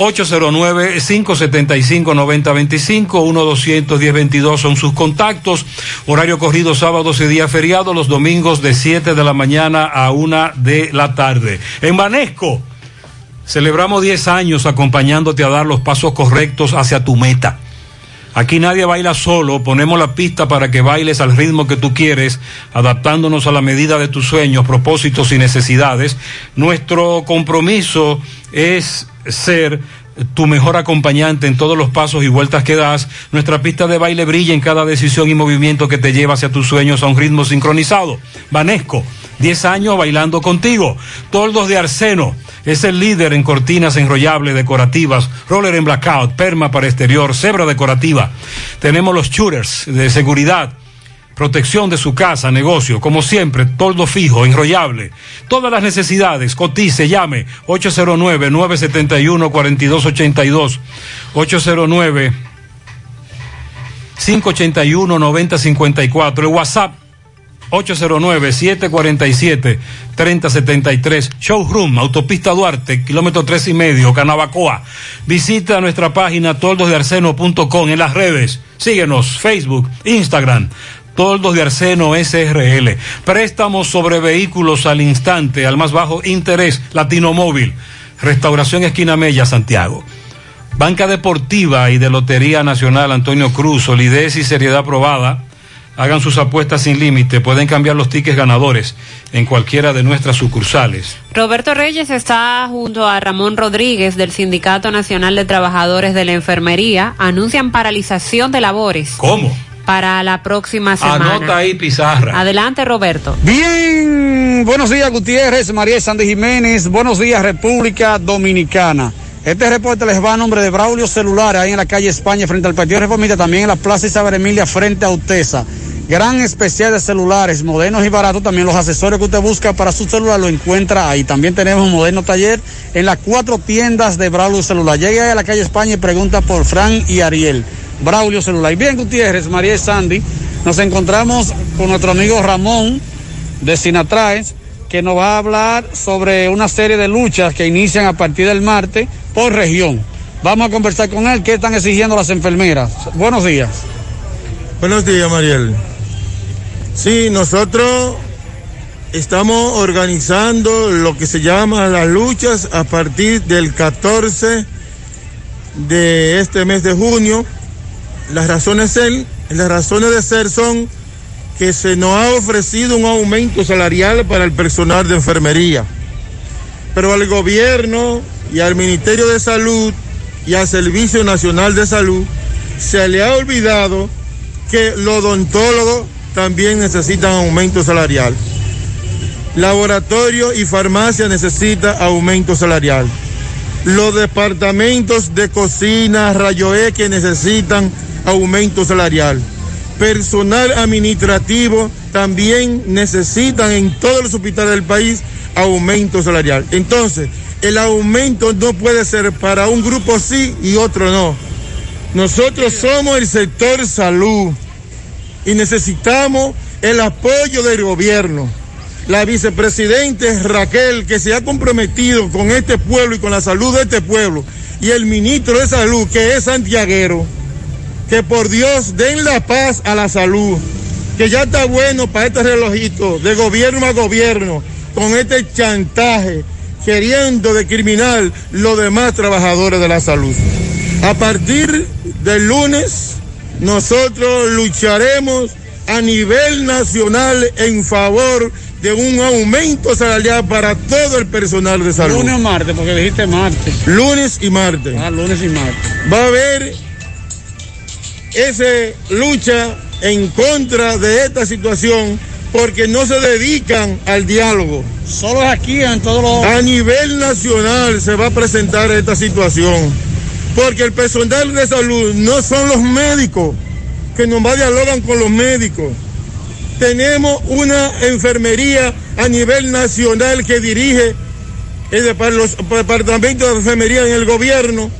Speaker 6: 809-575-9025, 1-210-22 son sus contactos. Horario corrido sábados y días feriados, los domingos de 7 de la mañana a 1 de la tarde. En Banesco, celebramos 10 años acompañándote a dar los pasos correctos hacia tu meta. Aquí nadie baila solo, ponemos la pista para que bailes al ritmo que tú quieres, adaptándonos a la medida de tus sueños, propósitos y necesidades. Nuestro compromiso es ser tu mejor acompañante en todos los pasos y vueltas que das. Nuestra pista de baile brilla en cada decisión y movimiento que te lleva hacia tus sueños a un ritmo sincronizado. Vanesco, 10 años bailando contigo. Toldos de Arseno es el líder en cortinas enrollables decorativas, roller en blackout, perma para exterior, cebra decorativa. Tenemos los shooters de seguridad protección de su casa, negocio, como siempre, toldo fijo, enrollable. Todas las necesidades, cotice, llame 809-971-4282, 809 581-9054, el WhatsApp 809-747-3073, Showroom, Autopista Duarte, kilómetro tres y medio, Canabacoa. Visita nuestra página toldosdearseno.com en las redes. Síguenos, Facebook, Instagram, Toldos de Arseno SRL. Préstamos sobre vehículos al instante, al más bajo interés, Latino Móvil. Restauración Esquina Mella, Santiago. Banca Deportiva y de Lotería Nacional Antonio Cruz, solidez y seriedad probada. Hagan sus apuestas sin límite, pueden cambiar los tickets ganadores en cualquiera de nuestras sucursales.
Speaker 7: Roberto Reyes está junto a Ramón Rodríguez del Sindicato Nacional de Trabajadores de la Enfermería. Anuncian paralización de labores.
Speaker 6: ¿Cómo?
Speaker 7: Para la próxima semana.
Speaker 6: Anota ahí, Pizarra.
Speaker 7: Adelante, Roberto.
Speaker 41: Bien, buenos días Gutiérrez, María Sandy Jiménez, buenos días República Dominicana. Este reporte les va a nombre de Braulio Celular, ahí en la calle España, frente al Partido Reformista, también en la Plaza Isabel Emilia, frente a Utesa. Gran especial de celulares, modernos y baratos, también los accesorios que usted busca para su celular lo encuentra ahí. También tenemos un moderno taller en las cuatro tiendas de Braulio Celular. Llegue a la calle España y pregunta por Fran y Ariel. Braulio Celular. Y bien, Gutiérrez, María y Sandy, nos encontramos con nuestro amigo Ramón de Sinatraes, que nos va a hablar sobre una serie de luchas que inician a partir del martes por región. Vamos a conversar con él, qué están exigiendo las enfermeras. Buenos días.
Speaker 42: Buenos días, Mariel. Sí, nosotros estamos organizando lo que se llama las luchas a partir del 14 de este mes de junio. Las razones, de ser son que se nos ha ofrecido un aumento salarial para el personal de enfermería. Pero al gobierno y al Ministerio de Salud y al Servicio Nacional de Salud se le ha olvidado que los odontólogos también necesitan aumento salarial. Laboratorio y farmacia necesitan aumento salarial. Los departamentos de cocina, rayo X necesitan aumento salarial. Personal administrativo también necesitan en todos los hospitales del país aumento salarial. Entonces, el aumento no puede ser para un grupo sí y otro no. Nosotros somos el sector salud y necesitamos el apoyo del gobierno. La vicepresidente Raquel, que se ha comprometido con este pueblo y con la salud de este pueblo, y el ministro de salud, que es santiaguero, que por Dios den la paz a la salud, que ya está bueno para este relojito de gobierno a gobierno, con este chantaje, queriendo de criminal los demás trabajadores de la salud. A partir del lunes, nosotros lucharemos a nivel nacional en favor de un aumento salarial para todo el personal de salud.
Speaker 41: Lunes o martes, porque dijiste martes.
Speaker 42: Lunes y martes.
Speaker 41: Ah, lunes y martes.
Speaker 42: Va a haber esa lucha en contra de esta situación porque no se dedican al diálogo.
Speaker 41: Solo aquí, en todos los...
Speaker 42: A nivel nacional se va a presentar esta situación, porque el personal de salud no son los médicos que nomás dialogan con los médicos. Tenemos una enfermería a nivel nacional que dirige el depart- los departamentos de enfermería en el gobierno,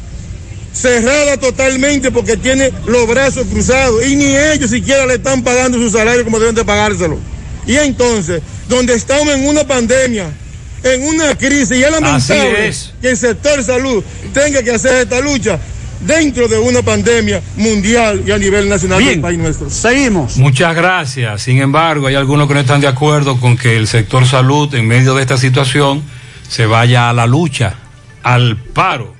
Speaker 42: cerrada totalmente porque tiene los brazos cruzados y ni ellos siquiera le están pagando su salario como deben de pagárselo. Y entonces, donde estamos en una pandemia, en una crisis, y es lamentable
Speaker 6: es.
Speaker 42: que el sector salud tenga que hacer esta lucha dentro de una pandemia mundial y a nivel nacional del país nuestro.
Speaker 41: Seguimos.
Speaker 6: Muchas gracias. Sin embargo, hay algunos que no están de acuerdo con que el sector salud, en medio de esta situación, se vaya a la lucha, al paro.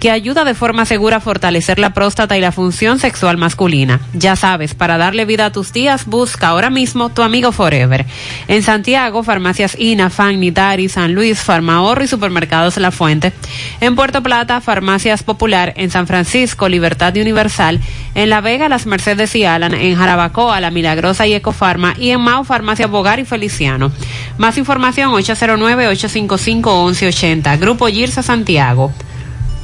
Speaker 7: que ayuda de forma segura a fortalecer la próstata y la función sexual masculina. Ya sabes, para darle vida a tus días, busca ahora mismo tu Amigo Forever. En Santiago, farmacias INA, FAN, Nidari, San Luis, Farmahorro y Supermercados La Fuente. En Puerto Plata, Farmacias Popular. En San Francisco, Libertad Universal. En La Vega, Las Mercedes y Alan. En Jarabacoa, La Milagrosa y Ecofarma. Y en Mao, Farmacia Bogar y Feliciano. Más información, 809-855-1180. Grupo Girsa Santiago.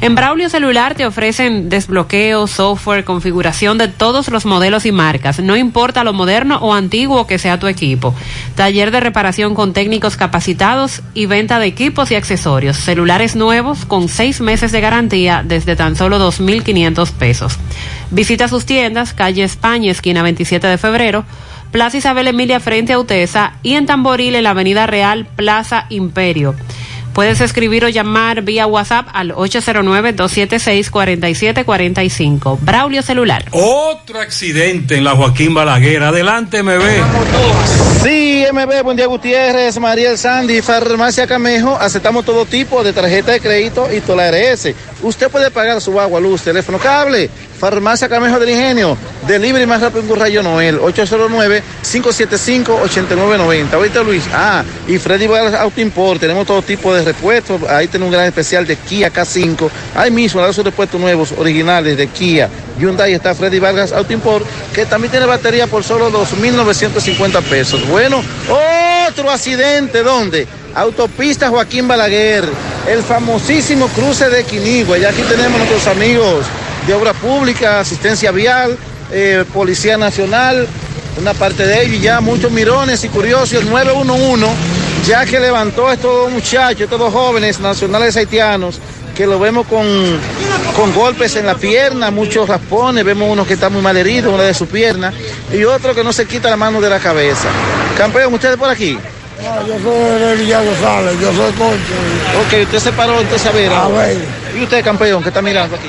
Speaker 7: En Braulio Celular te ofrecen desbloqueo, software, configuración de todos los modelos y marcas, no importa lo moderno o antiguo que sea tu equipo. Taller de reparación con técnicos capacitados y venta de equipos y accesorios. Celulares nuevos con seis meses de garantía desde tan solo 2.500 pesos. Visita sus tiendas, calle España, esquina 27 de febrero, Plaza Isabel Emilia frente a Utesa y en Tamboril en la Avenida Real, Plaza Imperio. Puedes escribir o llamar vía WhatsApp al 809-276-4745. Braulio Celular.
Speaker 6: Otro accidente en la Joaquín Balaguer. Adelante, MB.
Speaker 43: Sí, MB, buen día Gutiérrez, Mariel Sandy, Farmacia Camejo, aceptamos todo tipo de tarjeta de crédito y toda la RS. Usted puede pagar su agua, luz, teléfono, cable. Farmacia Camejo del Ingenio, delivery más rápido que un rayo Noel, 809-575-8990. Ahorita Luis, ah, y Freddy Vargas Auto Import, tenemos todo tipo de repuestos, ahí tenemos un gran especial de Kia K5, ahí mismo, hay sus repuestos nuevos, originales de Kia, Hyundai está Freddy Vargas Auto Import, que también tiene batería por solo 2.950 pesos. Bueno,
Speaker 44: Otro accidente, ¿dónde? Autopista Joaquín Balaguer, el famosísimo cruce de Quinigua. Y aquí tenemos nuestros amigos de Obra Pública, Asistencia Vial, eh, Policía Nacional, una parte de ellos, y ya muchos mirones y curiosos, el 911, ya que levantó a estos dos muchachos, estos dos jóvenes nacionales haitianos, que lo vemos con, con golpes en la pierna, muchos raspones, vemos uno que está muy mal herido, una de su pierna, y otro que no se quita la mano de la cabeza. Campeón, ¿ustedes por aquí?
Speaker 45: Yo soy de Villa González, yo soy concho.
Speaker 44: Ok, usted se paró entonces a ver.
Speaker 45: A ver.
Speaker 44: ¿Y usted, campeón, que está mirando aquí?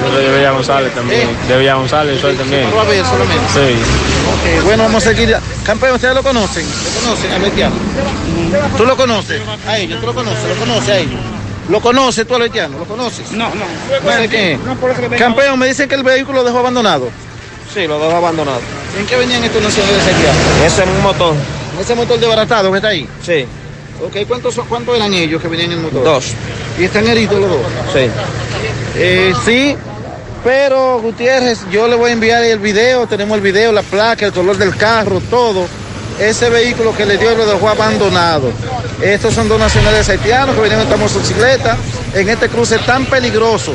Speaker 46: Yo soy de Villa González también. De Villa González soy también.
Speaker 44: Paró a ver solamente.
Speaker 46: Sí.
Speaker 44: Bueno, vamos a seguir. Campeón, ¿ustedes lo conocen? ¿Lo conocen a Haitiano? ¿Tú lo conoces? A ellos, ¿tú lo conoces? ¿Lo conoces a ellos? ¿Lo conoces tú al haitiano? ¿Lo conoces?
Speaker 45: No, no.
Speaker 44: ¿No sé quién es? Campeón, me dicen que el vehículo lo dejó abandonado.
Speaker 46: Sí, lo dejo abandonado.
Speaker 44: ¿En qué venían estos nacionales haitianos?
Speaker 46: Ese es un motor.
Speaker 44: ¿Ese motor desbaratado que está ahí?
Speaker 46: Sí.
Speaker 44: Ok, ¿cuántos, son- ¿cuántos eran ellos que venían en el motor?
Speaker 46: Dos.
Speaker 44: ¿Y están heridos los dos?
Speaker 46: Sí.
Speaker 44: Eh, sí, pero Gutiérrez, yo le voy a enviar el video, tenemos el video, la placa, el color del carro, todo. Ese vehículo que le dio lo dejó abandonado. Estos son dos nacionales haitianos que venían en esta motocicleta en este cruce tan peligroso.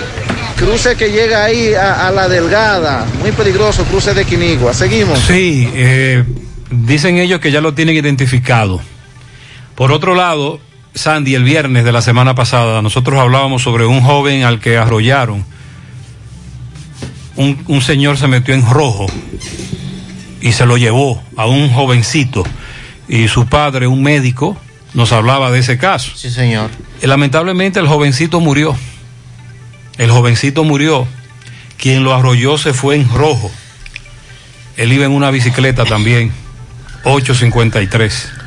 Speaker 44: Cruce que llega ahí a, a la delgada, muy peligroso, cruce de Quinigua. Seguimos.
Speaker 6: Sí, eh, dicen ellos que ya lo tienen identificado. Por otro lado, Sandy, el viernes de la semana pasada, nosotros hablábamos sobre un joven al que arrollaron. Un, un señor se metió en rojo y se lo llevó a un jovencito. Y su padre, un médico, nos hablaba de ese caso.
Speaker 18: Sí, señor.
Speaker 6: Lamentablemente el jovencito murió. El jovencito murió. Quien lo arrolló se fue en rojo. Él iba en una bicicleta también. 853.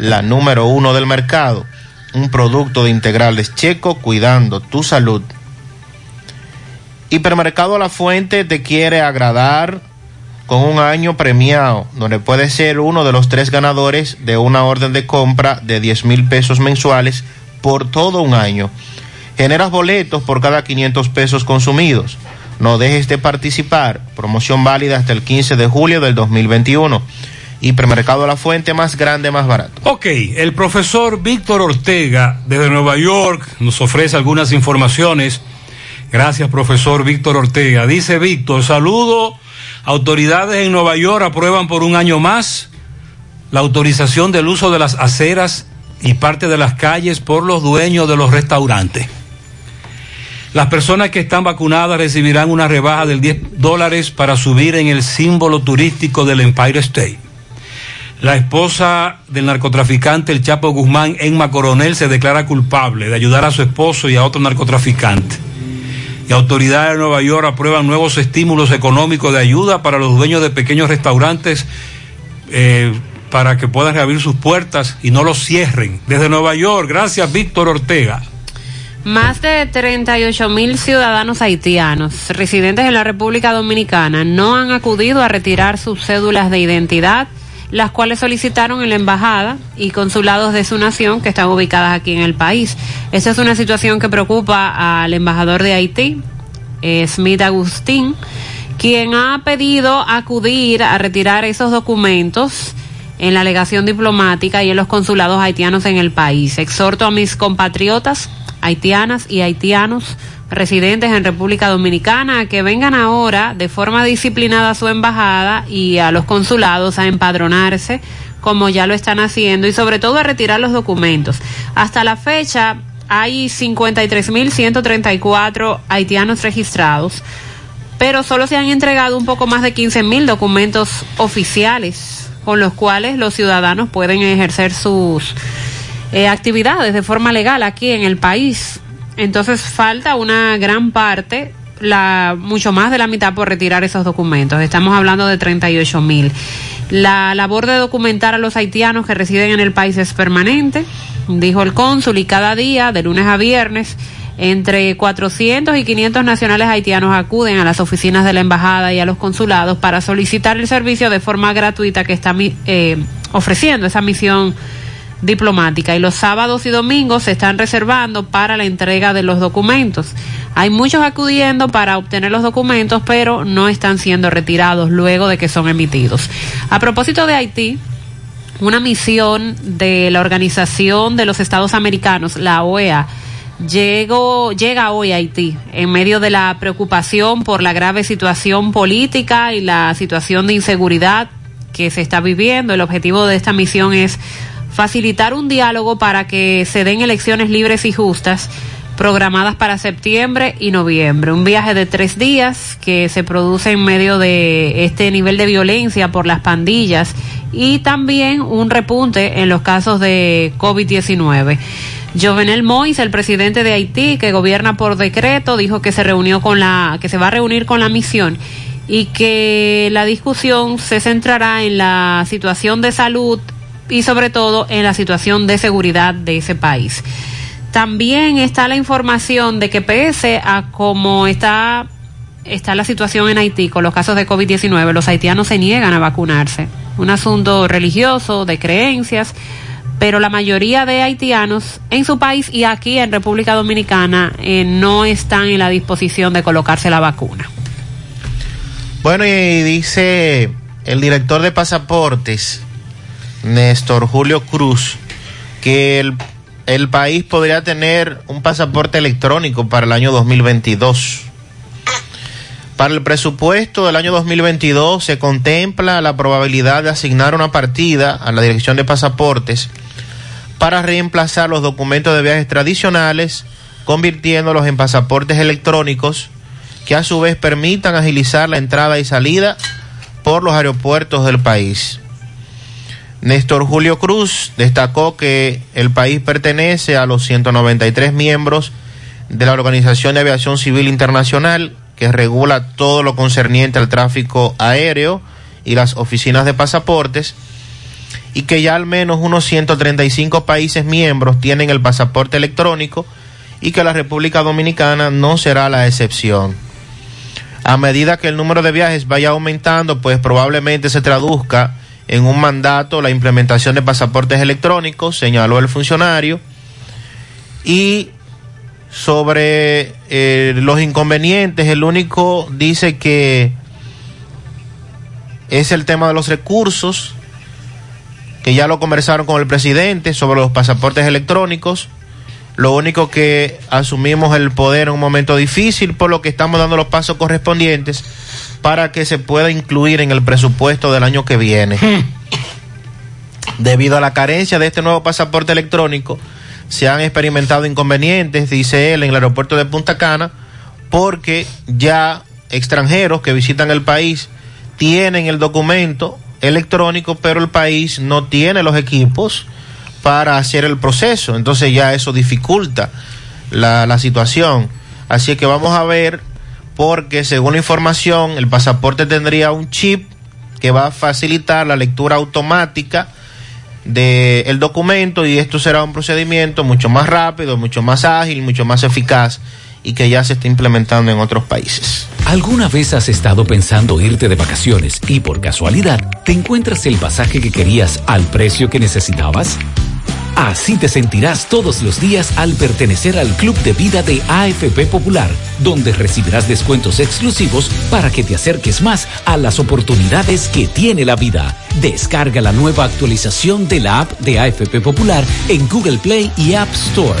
Speaker 18: la número uno del mercado. Un producto de integrales checo cuidando tu salud. Hipermercado La Fuente te quiere agradar con un año premiado, donde puedes ser uno de los tres ganadores de una orden de compra de 10 mil pesos mensuales por todo un año. Generas boletos por cada 500 pesos consumidos. No dejes de participar. Promoción válida hasta el 15 de julio del 2021. Hipermercado La Fuente, más grande, más barato.
Speaker 6: Ok, el profesor Víctor Ortega desde Nueva York nos ofrece algunas informaciones. Gracias, profesor Víctor Ortega. Dice Víctor, saludo. Autoridades en Nueva York aprueban por un año más la autorización del uso de las aceras y parte de las calles por los dueños de los restaurantes. Las personas que están vacunadas recibirán una rebaja del 10 dólares para subir en el símbolo turístico del Empire State. La esposa del narcotraficante El Chapo Guzmán, Emma Coronel, se declara culpable de ayudar a su esposo y a otro narcotraficante. Y autoridades de Nueva York aprueban nuevos estímulos económicos de ayuda para los dueños de pequeños restaurantes eh, para que puedan reabrir sus puertas y no los cierren. Desde Nueva York, gracias Víctor Ortega.
Speaker 7: Más de 38 mil ciudadanos haitianos residentes en la República Dominicana no han acudido a retirar sus cédulas de identidad, las cuales solicitaron en la embajada y consulados de su nación que están ubicadas aquí en el país. Esa es una situación que preocupa al embajador de Haití, eh, Smith Agustín, quien ha pedido acudir a retirar esos documentos en la legación diplomática y en los consulados haitianos en el país. Exhorto a mis compatriotas haitianas y haitianos residentes en República Dominicana que vengan ahora de forma disciplinada a su embajada y a los consulados a empadronarse como ya lo están haciendo y sobre todo a retirar los documentos. Hasta la fecha hay 53.134 haitianos registrados, pero solo se han entregado un poco más de 15.000 documentos oficiales con los cuales los ciudadanos pueden ejercer sus eh, actividades de forma legal aquí en el país. Entonces falta una gran parte, la, mucho más de la mitad por retirar esos documentos. Estamos hablando de 38 mil. La labor de documentar a los haitianos que residen en el país es permanente, dijo el cónsul, y cada día, de lunes a viernes, entre 400 y 500 nacionales haitianos acuden a las oficinas de la embajada y a los consulados para solicitar el servicio de forma gratuita que está eh, ofreciendo esa misión diplomática y los sábados y domingos se están reservando para la entrega de los documentos. Hay muchos acudiendo para obtener los documentos, pero no están siendo retirados luego de que son emitidos. A propósito de Haití, una misión de la Organización de los Estados Americanos, la OEA, llegó, llega hoy a Haití en medio de la preocupación por la grave situación política y la situación de inseguridad que se está viviendo. El objetivo de esta misión es facilitar un diálogo para que se den elecciones libres y justas programadas para septiembre y noviembre. Un viaje de tres días que se produce en medio de este nivel de violencia por las pandillas y también un repunte en los casos de COVID-19. Jovenel Mois, el presidente de Haití, que gobierna por decreto, dijo que se reunió con la, que se va a reunir con la misión y que la discusión se centrará en la situación de salud y sobre todo en la situación de seguridad de ese país. También está la información de que pese a cómo está, está la situación en Haití con los casos de COVID-19, los haitianos se niegan a vacunarse. Un asunto religioso, de creencias, pero la mayoría de haitianos en su país y aquí en República Dominicana eh, no están en la disposición de colocarse la vacuna.
Speaker 18: Bueno, y dice el director de pasaportes Néstor Julio Cruz, que el, el país podría tener un pasaporte electrónico para el año 2022. Para el presupuesto del año 2022 se contempla la probabilidad de asignar una partida a la Dirección de Pasaportes para reemplazar los documentos de viajes tradicionales, convirtiéndolos en pasaportes electrónicos que a su vez permitan agilizar la entrada y salida por los aeropuertos del país. Néstor Julio Cruz destacó que el país pertenece a los 193 miembros de la Organización de Aviación Civil Internacional, que regula todo lo concerniente al tráfico aéreo y las oficinas de pasaportes, y que ya al menos unos 135 países miembros tienen el pasaporte electrónico y que la República Dominicana no será la excepción. A medida que el número de viajes vaya aumentando, pues probablemente se traduzca en un mandato la implementación de pasaportes electrónicos, señaló el funcionario, y sobre eh, los inconvenientes, el único dice que es el tema de los recursos, que ya lo conversaron con el presidente sobre los pasaportes electrónicos. Lo único que asumimos el poder en un momento difícil, por lo que estamos dando los pasos correspondientes para que se pueda incluir en el presupuesto del año que viene. Hmm. Debido a la carencia de este nuevo pasaporte electrónico, se han experimentado inconvenientes, dice él, en el aeropuerto de Punta Cana, porque ya extranjeros que visitan el país tienen el documento electrónico, pero el país no tiene los equipos para hacer el proceso. Entonces ya eso dificulta la, la situación. Así que vamos a ver porque según la información el pasaporte tendría un chip que va a facilitar la lectura automática del documento y esto será un procedimiento mucho más rápido, mucho más ágil, mucho más eficaz y que ya se está implementando en otros países.
Speaker 47: ¿Alguna vez has estado pensando irte de vacaciones y por casualidad te encuentras el pasaje que querías al precio que necesitabas? Así te sentirás todos los días al pertenecer al Club de Vida de AFP Popular, donde recibirás descuentos exclusivos para que te acerques más a las oportunidades que tiene la vida. Descarga la nueva actualización de la app de AFP Popular en Google Play y App Store.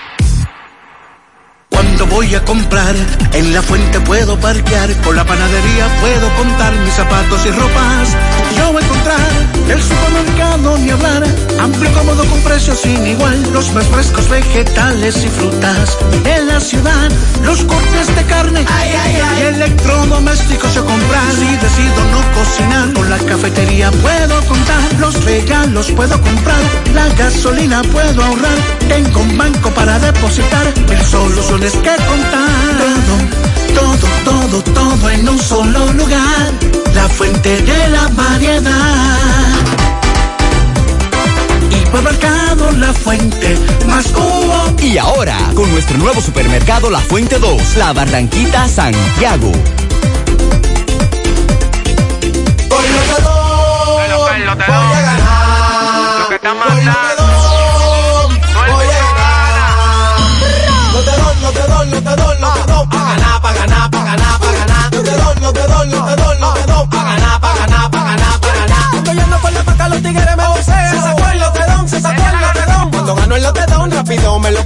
Speaker 12: Cuando voy a comprar, en la fuente puedo parquear, con la panadería puedo contar mis zapatos y ropas. Yo voy a encontrar el supermercado ni hablar, amplio cómodo con precios sin igual, los más frescos vegetales y frutas. En la ciudad, los cortes de carne ay, ay, ay. y electrodomésticos yo comprar. Si decido no cocinar, con la cafetería puedo contar, los regalos puedo comprar, la gasolina puedo ahorrar, tengo un banco para depositar, el soluciones que contar. Todo, todo, todo, todo en un solo lugar. La fuente de la variedad. Hipermercado La Fuente, más cubo.
Speaker 13: Y ahora, con nuestro nuevo supermercado La Fuente 2, La Barranquita Santiago.
Speaker 28: Voy a ganar. Lo que está mandando. Tigres me vocean. Se sacó el lotedón, se sacó el lotedón. Cuando gano el lotedón, rápido me lo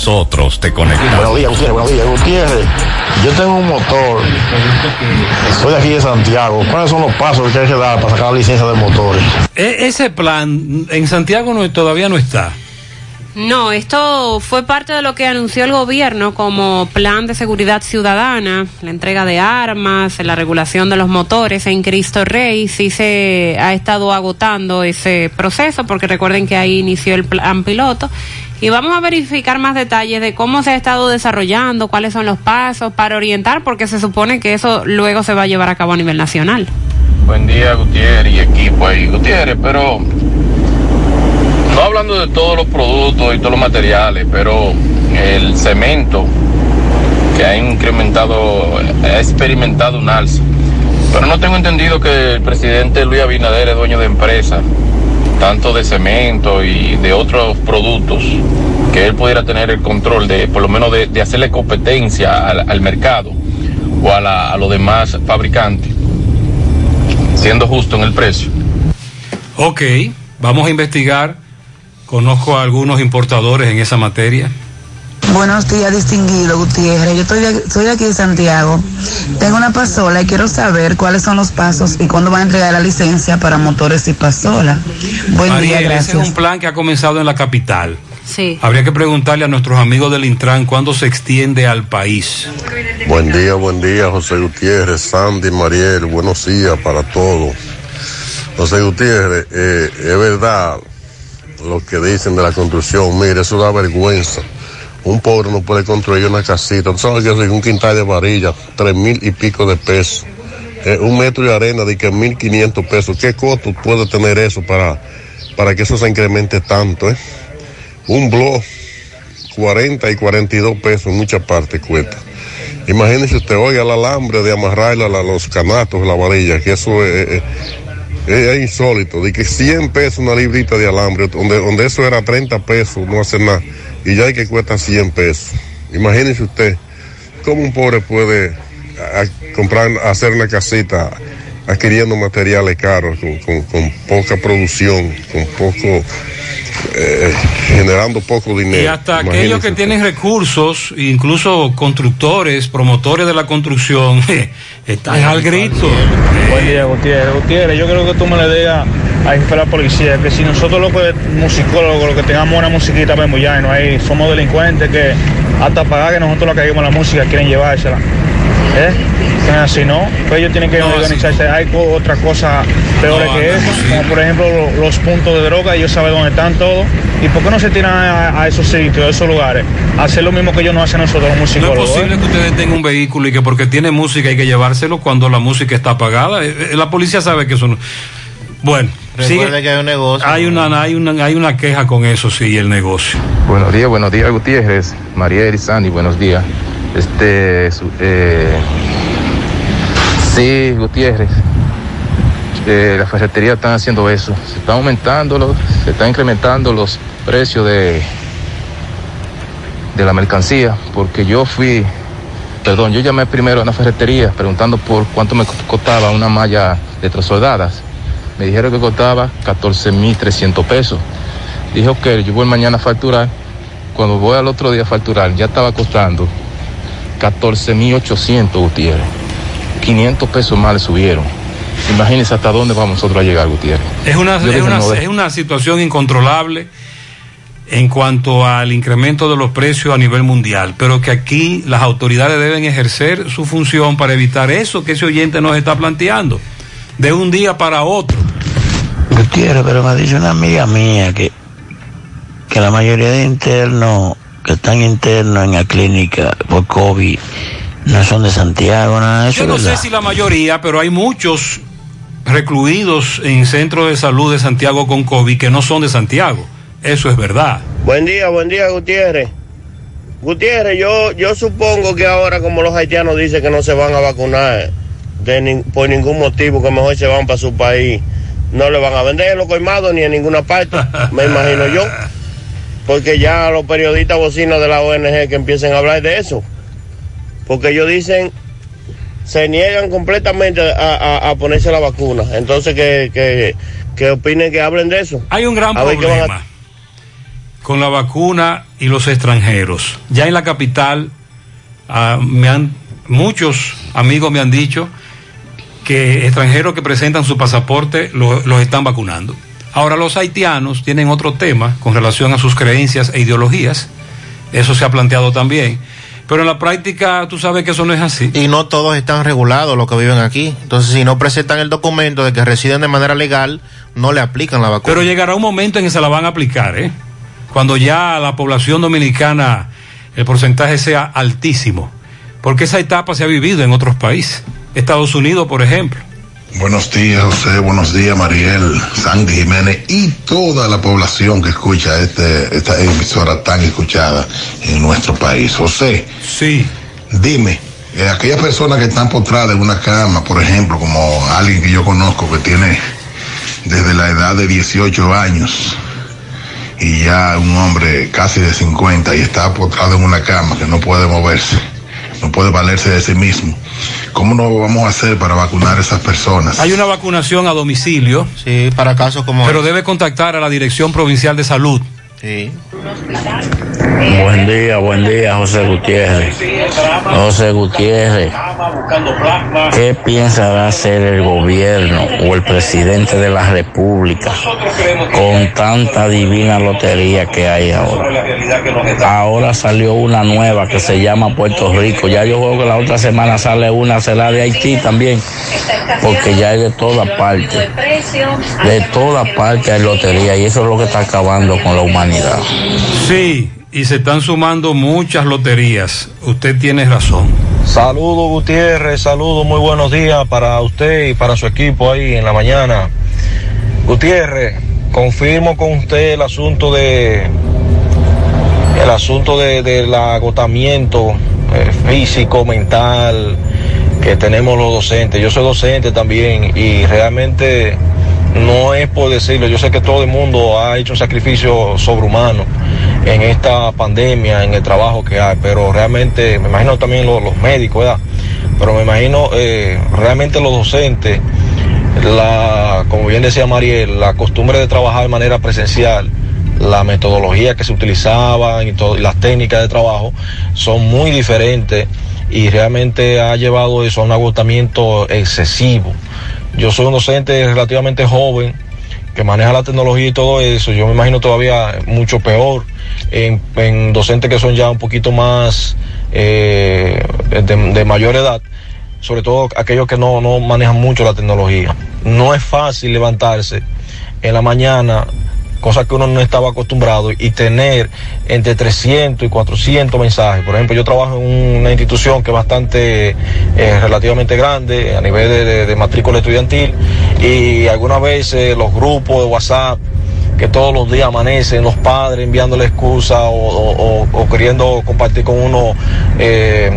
Speaker 48: nosotros te conectamos.
Speaker 22: Buenos días, Gutiérrez. Buenos días, Gutiérrez. Yo tengo un motor. Soy de aquí de Santiago. ¿Cuáles son los pasos que hay que dar para sacar la licencia de motores?
Speaker 6: E- ese plan en Santiago no, todavía no está.
Speaker 7: No, esto fue parte de lo que anunció el gobierno como plan de seguridad ciudadana, la entrega de armas, la regulación de los motores en Cristo Rey. Sí se ha estado agotando ese proceso porque recuerden que ahí inició el plan piloto. Y vamos a verificar más detalles de cómo se ha estado desarrollando, cuáles son los pasos para orientar, porque se supone que eso luego se va a llevar a cabo a nivel nacional.
Speaker 49: Buen día, Gutiérrez y equipo ahí. Gutiérrez, pero no hablando de todos los productos y todos los materiales, pero el cemento que ha incrementado, ha experimentado un alza. Pero no tengo entendido que el presidente Luis Abinader es dueño de empresa tanto de cemento y de otros productos, que él pudiera tener el control de, por lo menos, de, hacerle competencia al, al mercado o a, la- a los demás fabricantes, siendo justo en el precio.
Speaker 6: Ok, vamos a investigar. Conozco a algunos importadores en esa materia.
Speaker 50: Buenos días, distinguido Gutiérrez. Yo estoy, de- estoy aquí de Santiago. Tengo una pasola y quiero saber cuáles son los pasos y cuándo van a entregar la licencia para motores y pasola. Buen
Speaker 6: Mariel,
Speaker 50: día,
Speaker 6: ese
Speaker 50: gracias.
Speaker 6: es un plan que ha comenzado en la capital.
Speaker 7: Sí.
Speaker 6: Habría que preguntarle a nuestros amigos del Intran cuándo se extiende al país.
Speaker 51: Buen día, buen día, José Gutiérrez, Sandy, Mariel, buenos días para todos. José Gutiérrez, eh, es verdad lo que dicen de la construcción, mire, eso da vergüenza. Un pobre no puede construir una casita, tú sabes que es un quintal de varilla, tres mil y pico de pesos. Eh, un metro de arena de que mil quinientos pesos. ¿Qué costo puede tener eso para, para que eso se incremente tanto? Eh? Un blog, 40 y 42 pesos en muchas partes cuesta. Imagínese usted, oiga, el alambre de amarrarle a la- los canatos, la varilla, que eso es, es- es- es insólito. De que 100 pesos una librita de alambre, donde, donde eso era 30 pesos, no hace nada. Y ya hay que cuesta 100 pesos. Imagínese usted, cómo un pobre puede comprar, hacer una casita adquiriendo materiales caros, con, con- con poca producción, con poco, eh, generando poco dinero.
Speaker 6: Y hasta aquellos que tienen recursos, incluso constructores, promotores de la construcción, están al grito.
Speaker 46: Buen día, Gutiérrez. Gutiérrez, yo creo que tú me le digas jefe de la policía que si nosotros los que musicólogos, los que tengamos una musiquita vemos ya y no hay, somos delincuentes que hasta pagar que nosotros la caigamos la música quieren llevársela. ¿Eh? Si no, pues ellos tienen que organizarse. Hay co- otras cosas peores
Speaker 6: No,
Speaker 46: que
Speaker 6: no,
Speaker 46: eso, como por ejemplo lo- los puntos de droga, ellos saben dónde están todos. ¿Y por qué no se tiran a, a esos sitios, a esos lugares? Hacer lo mismo que ellos no hacen nosotros los
Speaker 6: No es
Speaker 46: musicólogos. ¿eh?
Speaker 6: posible que ustedes tengan un vehículo y que porque tiene música hay que llevárselo cuando la música está apagada. Eh, eh, La policía sabe que eso no. Bueno,
Speaker 18: Recuerde
Speaker 6: sigue.
Speaker 18: que hay un negocio.
Speaker 6: Hay una, hay una, hay una queja con eso, sí, el negocio.
Speaker 52: Buenos días, buenos días, Gutiérrez, María Sandy, buenos días. Este, su- eh, sí, Gutiérrez, eh, las ferreterías están haciendo eso. Se están aumentando, los- se están incrementando los precios de, de la mercancía, porque yo fui, perdón, yo llamé primero a una ferretería preguntando por cuánto me costaba una malla de tres soldadas. Me dijeron que costaba 14.300 pesos. Dije, ok, yo voy mañana a facturar. Cuando voy al otro día a facturar, ya estaba costando 14.800, Gutiérrez. 500 pesos más le subieron. Imagínense hasta dónde vamos nosotros a llegar, Gutiérrez.
Speaker 6: Es una,
Speaker 52: Yo
Speaker 6: es,
Speaker 52: dije,
Speaker 6: una,
Speaker 52: no,
Speaker 6: es una situación incontrolable en cuanto al incremento de los precios a nivel mundial, pero que aquí las autoridades deben ejercer su función para evitar eso que ese oyente nos está planteando, de un día para otro.
Speaker 53: Gutiérrez, pero me ha dicho una amiga mía que, que la mayoría de internos que están internos en la clínica por COVID no son de Santiago, nada de eso.
Speaker 6: Yo no sé si la mayoría, pero hay muchos recluidos en centros de salud de Santiago con COVID que no son de Santiago. Eso es verdad.
Speaker 54: Buen día, buen día, Gutiérrez. Gutiérrez, yo, yo supongo que ahora como los haitianos dicen que no se van a vacunar de por ningún motivo, que mejor se van para su país, no le van a vender en los colmados ni en ninguna parte, me imagino yo. Porque ya los periodistas bocinos de la ONG que empiecen a hablar de eso. Porque ellos dicen, se niegan completamente a, a- a ponerse la vacuna. Entonces que, que, que opinen, que hablen de eso.
Speaker 6: Hay un gran
Speaker 54: A a-
Speaker 6: problema con la vacuna y los extranjeros. Ya en la capital, ah, me han, muchos amigos me han dicho que extranjeros que presentan su pasaporte lo- los están vacunando. Ahora los haitianos tienen otro tema con relación a sus creencias e ideologías. Eso se ha planteado también. Pero en la práctica tú sabes que eso no es así.
Speaker 18: Y no todos están regulados los que viven aquí. Entonces, si no presentan el documento de que residen de manera legal, no le aplican la vacuna.
Speaker 6: Pero llegará un momento en que se la van a aplicar, ¿eh? Cuando ya la población dominicana, el porcentaje sea altísimo. Porque esa etapa se ha vivido en otros países. Estados Unidos, por ejemplo.
Speaker 55: Buenos días, José. Buenos días, Mariel, Sandy Jiménez y toda la población que escucha este, esta emisora tan escuchada en nuestro país. José.
Speaker 6: Sí.
Speaker 55: Dime, eh, aquellas personas que están postradas en una cama, por ejemplo, como alguien que yo conozco que tiene desde la edad de 18 años y ya un hombre casi de 50 y está postrado en una cama que no puede moverse, no puede valerse de sí mismo. ¿Cómo no vamos a hacer para vacunar a esas personas?
Speaker 6: Hay una vacunación a domicilio.
Speaker 18: Sí, para casos como
Speaker 6: Pero debe contactar a la Dirección Provincial de Salud.
Speaker 18: Sí.
Speaker 53: Buen día, buen día, José Gutiérrez. José Gutiérrez, ¿qué piensa hacer el gobierno o el presidente de la República con tanta divina lotería que hay ahora? Ahora salió una nueva que se llama Puerto Rico. Ya yo creo que la otra semana sale una, será de Haití también, porque ya hay de toda parte. De toda parte hay lotería y eso es lo que está acabando con la humanidad.
Speaker 6: Sí, y se están sumando muchas loterías. Usted tiene razón.
Speaker 56: Saludos Gutiérrez, saludos, muy buenos días para usted y para su equipo ahí en la mañana. Gutiérrez, confirmo con usted el asunto de el asunto de- del agotamiento eh, físico, mental que tenemos los docentes. Yo soy docente también y realmente no es por decirlo, yo sé que todo el mundo ha hecho un sacrificio sobrehumano en esta pandemia, en el trabajo que hay, pero realmente me imagino también los, los médicos, ¿verdad? Pero me imagino eh, realmente los docentes, la, como bien decía Mariel, la costumbre de trabajar de manera presencial, la metodología que se utilizaban y, y las técnicas de trabajo son muy diferentes y realmente ha llevado eso a un agotamiento excesivo. Yo soy un docente relativamente joven que maneja la tecnología y todo eso. Yo me imagino todavía mucho peor en, en docentes que son ya un poquito más eh, de, de mayor edad, sobre todo aquellos que no, no manejan mucho la tecnología. No es fácil levantarse en la mañana cosa que uno no estaba acostumbrado y tener entre 300 y 400 mensajes. Por ejemplo, yo trabajo en una institución que es bastante eh, relativamente grande a nivel de, matrícula estudiantil y algunas veces los grupos de WhatsApp que todos los días amanecen los padres enviándole excusas o- o- o queriendo compartir con uno eh,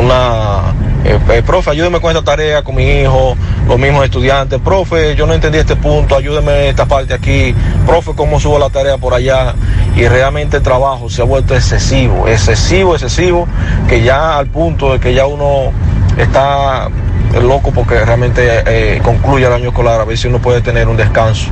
Speaker 56: una eh, eh, profe, ayúdeme con esta tarea con mi hijo, los mismos estudiantes, profe, yo no entendí este punto, ayúdeme esta parte aquí, profe, cómo subo la tarea por allá. Y realmente el trabajo se ha vuelto excesivo, excesivo, excesivo, que ya al punto de que ya uno está loco porque realmente eh, concluye el año escolar, a ver si uno puede tener un descanso.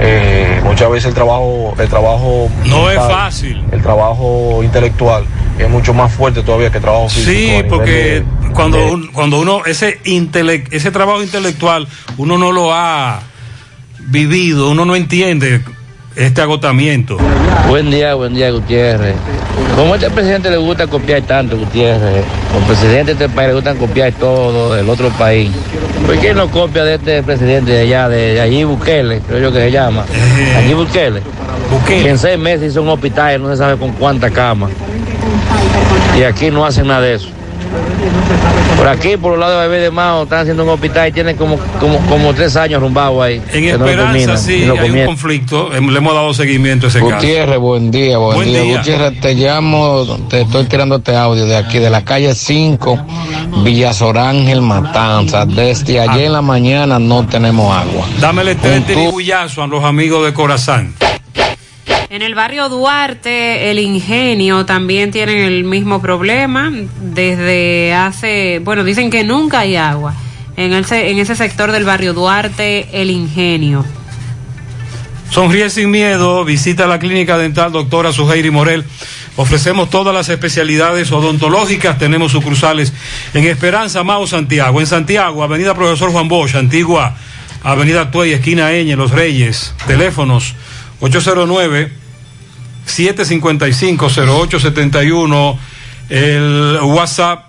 Speaker 56: Eh, muchas veces el trabajo, el trabajo
Speaker 6: No es fácil.
Speaker 56: el trabajo intelectual es mucho más fuerte todavía que el trabajo físico.
Speaker 6: Sí, porque
Speaker 56: de-
Speaker 6: cuando,
Speaker 56: de-
Speaker 6: un- cuando uno, ese, intele- ese trabajo intelectual, uno no lo ha vivido, uno no entiende este agotamiento.
Speaker 53: Buen día, buen día, Gutiérrez. Como a este presidente le gusta copiar tanto, Gutiérrez, los presidentes de este país le gustan copiar todo del otro país. ¿Por qué no copia de este presidente de allá, de, de allí Bukele, creo yo que se llama? Allí Bukele. Que en seis meses hizo un hospital, no se sabe con cuántas camas. Y aquí no hacen nada de eso. Por aquí, por los lados de Bebé de Mao, están haciendo un hospital y tienen como, como, como tres años rumbados ahí.
Speaker 6: En
Speaker 53: no
Speaker 6: Esperanza
Speaker 53: terminan,
Speaker 6: sí hay un conflicto, le hemos dado seguimiento a ese caso.
Speaker 57: Gutiérrez, buen día, buen,
Speaker 6: Buen
Speaker 57: día.
Speaker 6: día.
Speaker 57: Gutiérrez, te llamo, te estoy tirando este audio de aquí, de la calle 5, Villa Sorángel, Matanza. Desde ayer en la mañana no tenemos agua.
Speaker 6: Dámele tres tirigullazos a los amigos de Corazán.
Speaker 7: En el barrio Duarte, el ingenio también tienen el mismo problema. Desde hace, bueno, dicen que nunca hay agua. En, en ese sector del barrio Duarte, el ingenio.
Speaker 6: Sonríe sin miedo, visita la clínica dental doctora Suheiri Morel. Ofrecemos todas las especialidades odontológicas, tenemos sucursales en Esperanza, Mao, Santiago. En Santiago, Avenida Profesor Juan Bosch, Antigua, Avenida Tuey, esquina Eñe, Los Reyes. Teléfonos 809-755-0871. El WhatsApp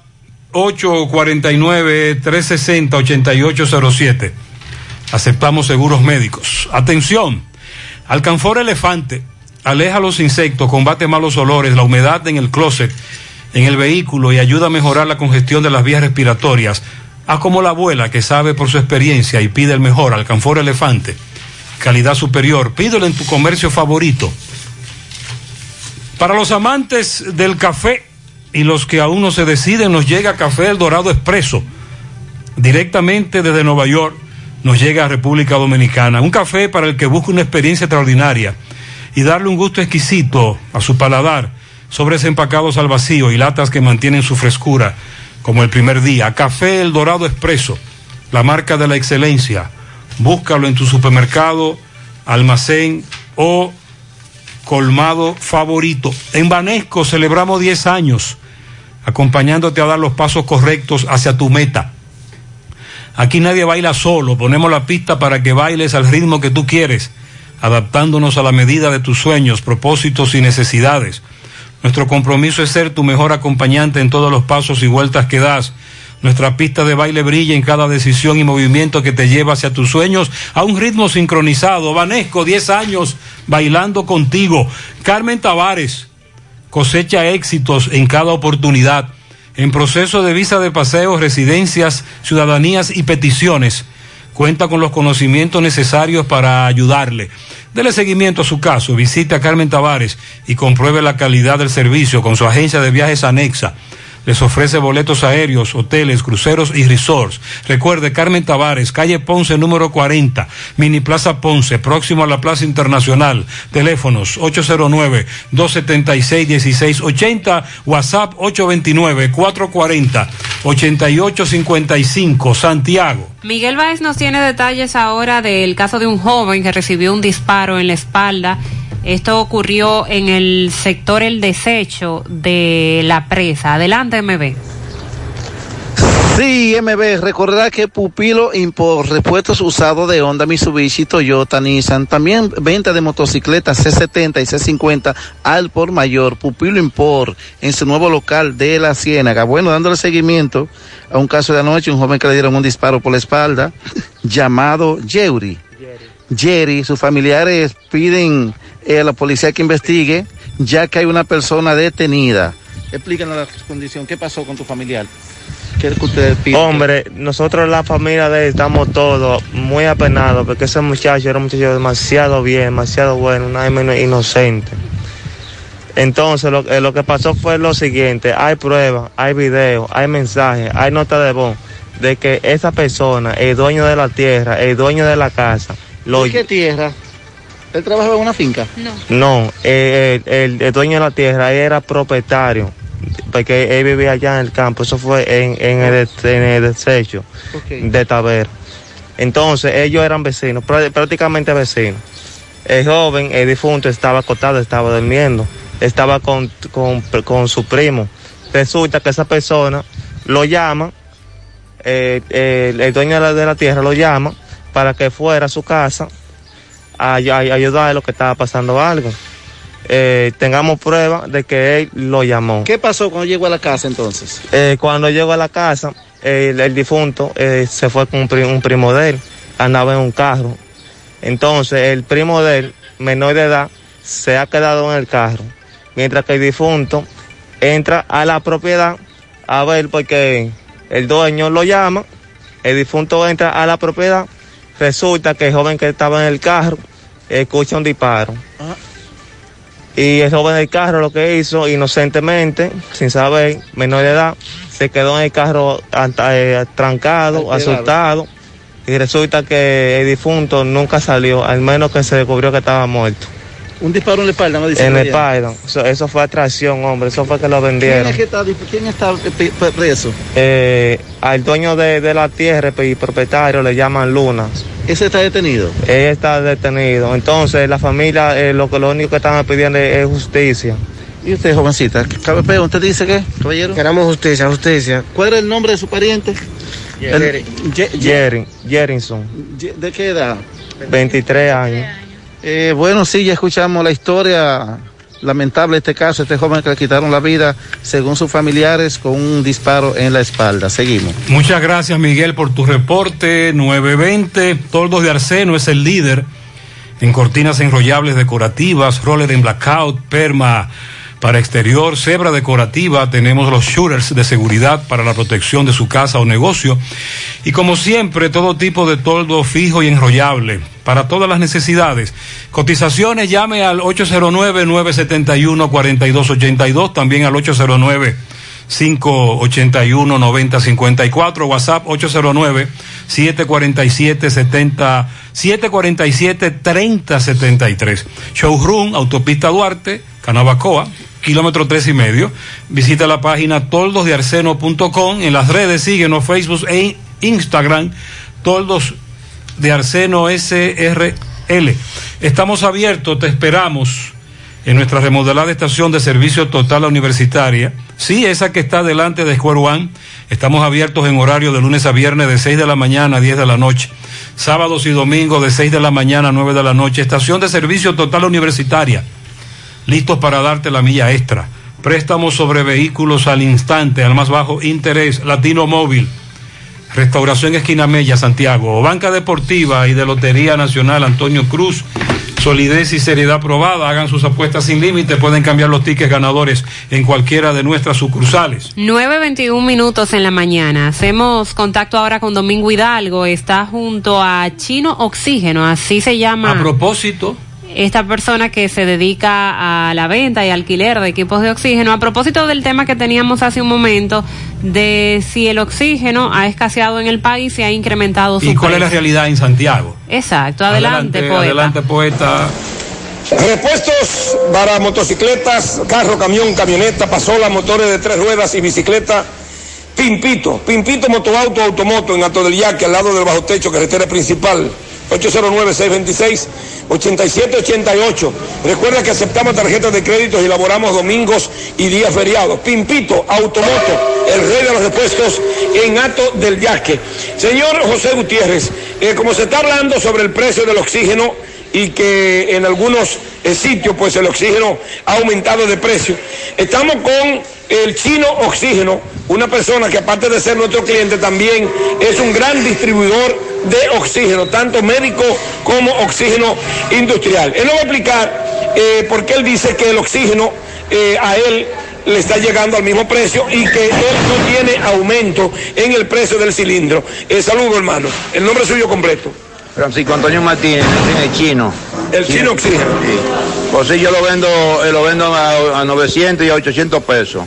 Speaker 6: 849-360-8807. Aceptamos seguros médicos. Atención, Alcanfor Elefante aleja los insectos, combate malos olores, la humedad en el closet, en el vehículo y ayuda a mejorar la congestión de las vías respiratorias. Haz como la abuela que sabe por su experiencia y pide el mejor, Alcanfor Elefante. Calidad superior, pídelo en tu comercio favorito. Para los amantes del café y los que aún no se deciden, nos llega Café El Dorado Expreso directamente desde Nueva York nos llega a República Dominicana. Un café para el que busca una experiencia extraordinaria y darle un gusto exquisito a su paladar, sobres empacados al vacío y latas que mantienen su frescura, como el primer día. Café El Dorado Expreso, la marca de la excelencia. Búscalo en tu supermercado, almacén o colmado favorito. En Banesco celebramos 10 años, acompañándote a dar los pasos correctos hacia tu meta. Aquí nadie baila solo, ponemos la pista para que bailes al ritmo que tú quieres, adaptándonos a la medida de tus sueños, propósitos y necesidades. Nuestro compromiso es ser tu mejor acompañante en todos los pasos y vueltas que das. Nuestra pista de baile brilla en cada decisión y movimiento que te lleva hacia tus sueños a un ritmo sincronizado. Vanesco, 10 años bailando contigo. Carmen Tavares cosecha éxitos en cada oportunidad. En proceso de visa de paseo, residencias, ciudadanías y peticiones. Cuenta con los conocimientos necesarios para ayudarle. Dele seguimiento a su caso, visite a Carmen Tavares y compruebe la calidad del servicio con su agencia de viajes anexa. Les ofrece boletos aéreos, hoteles, cruceros y resorts. Recuerde, Carmen Tavares, calle Ponce número 40, Mini Plaza Ponce, próximo a la Plaza Internacional. Teléfonos 809-276-1680, WhatsApp 829-440-8855, Santiago.
Speaker 7: Miguel Báez nos tiene detalles ahora del caso de un joven que recibió un disparo en la espalda. Esto ocurrió en el sector El Desecho de la presa. Adelante, MB.
Speaker 44: Sí, MB, recordar que Pupilo Import, repuestos usados de Honda, Mitsubishi, Toyota, Nissan, también venta de motocicletas C70 y C50 al por mayor, Pupilo Import, en su nuevo local de La Ciénaga. Bueno, dándole seguimiento a un caso de anoche, un joven que le dieron un disparo por la espalda, llamado Jerry. Jerry, sus familiares piden eh, a la policía que investigue, ya que hay una persona detenida. Explícanos la condición, ¿qué pasó con tu familiar? ¿Qué es que ustedes piden?
Speaker 54: Hombre, nosotros la familia de él estamos todos muy apenados porque ese muchacho era un muchacho demasiado bien, demasiado bueno, nada menos inocente. Entonces lo, eh, lo que pasó fue lo siguiente, hay pruebas, hay videos, hay mensajes, hay notas de voz de que esa persona, el dueño de la tierra, el dueño de la casa, lo,
Speaker 44: ¿De qué tierra? ¿Él trabajaba en una finca?
Speaker 7: No.
Speaker 54: no, eh, el, el- el dueño de la tierra era propietario, porque él vivía allá en el campo, eso fue en, en, el, en el desecho de Taber. Entonces ellos eran vecinos, prá- prácticamente vecinos. El joven, el difunto, estaba acostado, estaba durmiendo, estaba con, con, con su primo. Resulta que esa persona lo llama, eh, eh, el dueño de la, de la tierra lo llama para que fuera a su casa a, ay- a ayudar a lo que estaba pasando algo. Eh, tengamos prueba de que él lo llamó.
Speaker 44: ¿Qué pasó cuando llegó a la casa entonces?
Speaker 54: Eh, cuando llegó a la casa, el, el difunto eh, se fue con un, pri- un primo de él, andaba en un carro. Entonces el primo de él, menor de edad, se ha quedado en el carro, mientras que el difunto entra a la propiedad a ver porque el dueño lo llama, el difunto entra a la propiedad, resulta que el joven que estaba en el carro escucha un disparo. Y el joven del carro lo que hizo, inocentemente, sin saber, menor de edad, se quedó en el carro eh, trancado, asustado. Y resulta que el difunto nunca salió, al menos que se descubrió que estaba muerto.
Speaker 44: Un disparo en la espalda, ¿no? Dice
Speaker 54: En
Speaker 44: allá.
Speaker 54: Python. Eso, eso fue atracción, hombre. Eso fue que lo
Speaker 44: ¿Quién
Speaker 54: vendieron.
Speaker 44: es que está, quién está eh, preso?
Speaker 54: Eh, al dueño de, de la tierra y propietario le llaman Luna.
Speaker 44: ¿Ese está detenido?
Speaker 54: Él está detenido. Entonces la familia eh, lo, que- lo único que están pidiendo es, es justicia.
Speaker 44: ¿Y usted, jovencita? Cabepeo, ¿usted dice qué, caballero?
Speaker 54: Queremos justicia, justicia.
Speaker 44: ¿Cuál era el nombre de su pariente?
Speaker 54: Jerry. Jerinson,
Speaker 44: ¿De qué edad?
Speaker 54: 23 años.
Speaker 44: Eh, bueno, sí, ya escuchamos la historia lamentable de este caso, este joven que le quitaron la vida, según sus familiares, con un disparo en la espalda. Seguimos.
Speaker 6: Muchas gracias Miguel por tu reporte. 920, Toldos de Arseno es el líder en cortinas enrollables decorativas, roller en blackout, perma para exterior, cebra decorativa, tenemos los shooters de seguridad para la protección de su casa o negocio y como siempre todo tipo de toldo fijo y enrollable para todas las necesidades. Cotizaciones llame al 809-971-4282, también al 809 581-9054, WhatsApp 809-747-70, 747-3073. Showroom, Autopista Duarte, Canabacoa, kilómetro tres y medio. Visita la página toldosdearseno.com. En las redes síguenos Facebook e Instagram, Toldos de Arseno SRL. Estamos abiertos, te esperamos en nuestra remodelada estación de servicio total universitaria. Sí, esa que está delante de Square One. Estamos abiertos en horario de lunes a viernes de 6 de la mañana a 10 de la noche. Sábados y domingos de 6 de la mañana a 9 de la noche. Estación de servicio total universitaria. Listos para darte la milla extra. Préstamos sobre vehículos al instante, al más bajo interés. Latino Móvil. Restauración Esquina Mella, Santiago. Banca Deportiva y de Lotería Nacional Antonio Cruz. Solidez y seriedad probada. Hagan sus apuestas sin límite. Pueden cambiar los tickets ganadores en cualquiera de nuestras sucursales.
Speaker 7: 9.21 minutos en la mañana. Hacemos contacto ahora con Domingo Hidalgo. Está junto a Chino Oxígeno, así se llama.
Speaker 6: A propósito.
Speaker 7: Esta persona que se dedica a la venta y alquiler de equipos de oxígeno. A propósito del tema que teníamos hace un momento de si el oxígeno ha escaseado en el país y ha incrementado su
Speaker 6: ¿Y cuál es la realidad en Santiago?
Speaker 7: Exacto, adelante, poeta.
Speaker 6: Adelante, poeta.
Speaker 58: Repuestos para motocicletas, carro, camión, camioneta, pasola, motores de tres ruedas y bicicleta. Pimpito, Pimpito Motoauto Automoto en Alto del Yaque, al lado del bajo techo, carretera principal. 809-626-8788. Recuerda que aceptamos tarjetas de crédito y elaboramos domingos y días feriados. Pimpito Automoto, el rey de los repuestos en Alto del Yaque. Señor José Gutiérrez, eh, como se está hablando sobre el precio del oxígeno, y que en algunos eh, sitios pues el oxígeno ha aumentado de precio. Estamos con el chino oxígeno, una persona que aparte de ser nuestro cliente también es un gran distribuidor de oxígeno, tanto médico como oxígeno industrial. Él nos va a explicar eh, por qué él dice que el oxígeno eh, a él le está llegando al mismo precio y que él no tiene aumento en el precio del cilindro. Eh, saludo hermano, el nombre suyo completo.
Speaker 59: Francisco Antonio Martínez, el chino.
Speaker 58: El chino oxígeno.
Speaker 59: Sí. Pues sí, yo lo vendo, eh, lo vendo a, a 900 y a 800 pesos.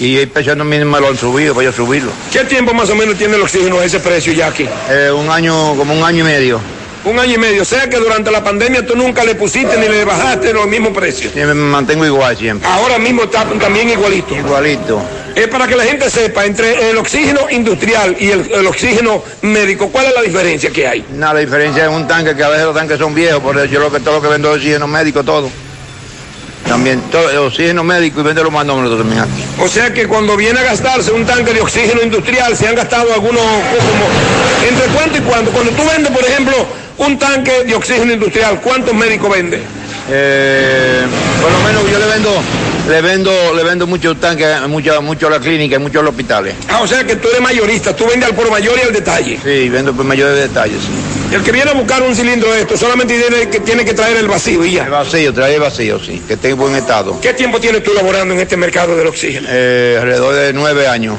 Speaker 59: Y el precio no mínimo me lo han subido, voy a subirlo.
Speaker 58: ¿Qué tiempo más o menos tiene el oxígeno a ese precio ya aquí?
Speaker 59: Eh, un año, como un año y medio.
Speaker 58: Un año y medio. O sea que durante la pandemia tú nunca le pusiste ni le bajaste los mismos precios.
Speaker 59: Sí, me mantengo igual siempre.
Speaker 58: Ahora mismo está también igualito.
Speaker 59: Igualito.
Speaker 58: Es para que la gente sepa, entre el oxígeno industrial y el, el oxígeno médico, ¿cuál es la diferencia que hay?
Speaker 59: Nada, la diferencia es un tanque que a veces los tanques son viejos, por eso yo lo que todo lo que vendo es oxígeno médico, todo. También, todo, el oxígeno médico y vende los manómetros también aquí.
Speaker 58: O sea que cuando viene a gastarse un tanque de oxígeno industrial, se han gastado algunos, como, ¿entre cuánto y cuánto? Cuando tú vendes, por ejemplo, un tanque de oxígeno industrial, ¿cuántos médicos vende?
Speaker 59: Eh, por lo menos yo le vendo, le vendo, le vendo muchos tanques, mucho, mucho a la clínica y mucho a los hospitales.
Speaker 58: Ah, o sea que tú eres mayorista, tú vendes al por mayor y al detalle.
Speaker 59: Sí, vendo por mayores detalles, sí.
Speaker 58: El que viene a buscar un cilindro de esto solamente tiene que, tiene que traer el vacío y ya.
Speaker 59: El vacío, trae el vacío, sí, que esté en buen estado.
Speaker 58: ¿Qué tiempo tienes tú laborando en este mercado del oxígeno?
Speaker 59: Eh, alrededor de nueve años.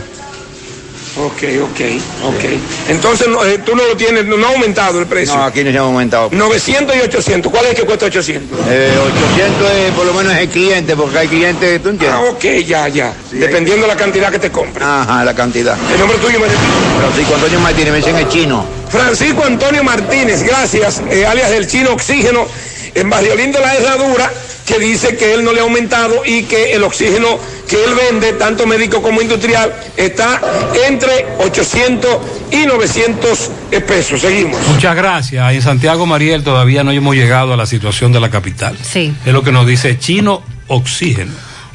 Speaker 58: Ok, ok, ok. Entonces no, eh, tú no lo tienes, no ha aumentado el precio.
Speaker 59: No, aquí no se ha aumentado.
Speaker 58: 900 y 800. ¿Cuál es el que cuesta 800?
Speaker 59: Eh, 800 es por lo menos es el cliente, porque hay clientes, ¿tú entiendes?
Speaker 58: Ah, ok, ya, ya. Dependiendo de la cantidad que te compres.
Speaker 59: Ajá, la cantidad.
Speaker 58: El nombre tuyo me
Speaker 59: Francisco Antonio Martínez, me dicen el chino.
Speaker 58: Francisco Antonio Martínez, gracias, eh, alias del chino oxígeno, en Barrio Lindo La Herradura, que dice que él no le ha aumentado y que el oxígeno que él vende, tanto médico como industrial, está entre 800 y 900 pesos. Seguimos.
Speaker 6: Muchas gracias. En Santiago Mariel todavía no hemos llegado a la situación de la capital.
Speaker 7: Sí.
Speaker 6: Es lo que nos dice Chino Oxígeno.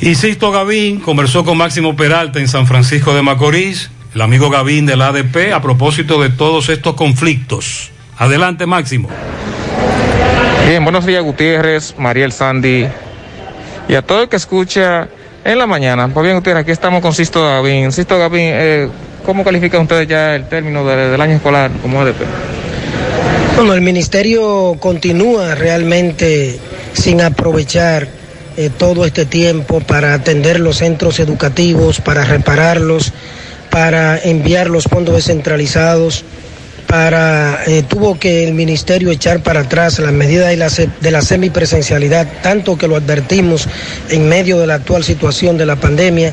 Speaker 6: Insisto, Gavín conversó con Máximo Peralta en San Francisco de Macorís, el amigo Gavín del ADP, a propósito de todos estos conflictos. Adelante, Máximo.
Speaker 52: Bien, buenos días, Gutiérrez, Mariel Sandy y a todo el que escucha en la mañana. Pues bien, Gutiérrez, aquí estamos con Sisto Gavín. Sisto Gavín, eh, ¿cómo califican ustedes ya el término de- del año escolar como ADP?
Speaker 60: Bueno, el ministerio continúa realmente sin aprovechar eh, todo este tiempo para atender los centros educativos, para repararlos, para enviar los fondos descentralizados, para eh, tuvo que el ministerio echar para atrás las medidas de la, de la semipresencialidad, tanto que lo advertimos en medio de la actual situación de la pandemia,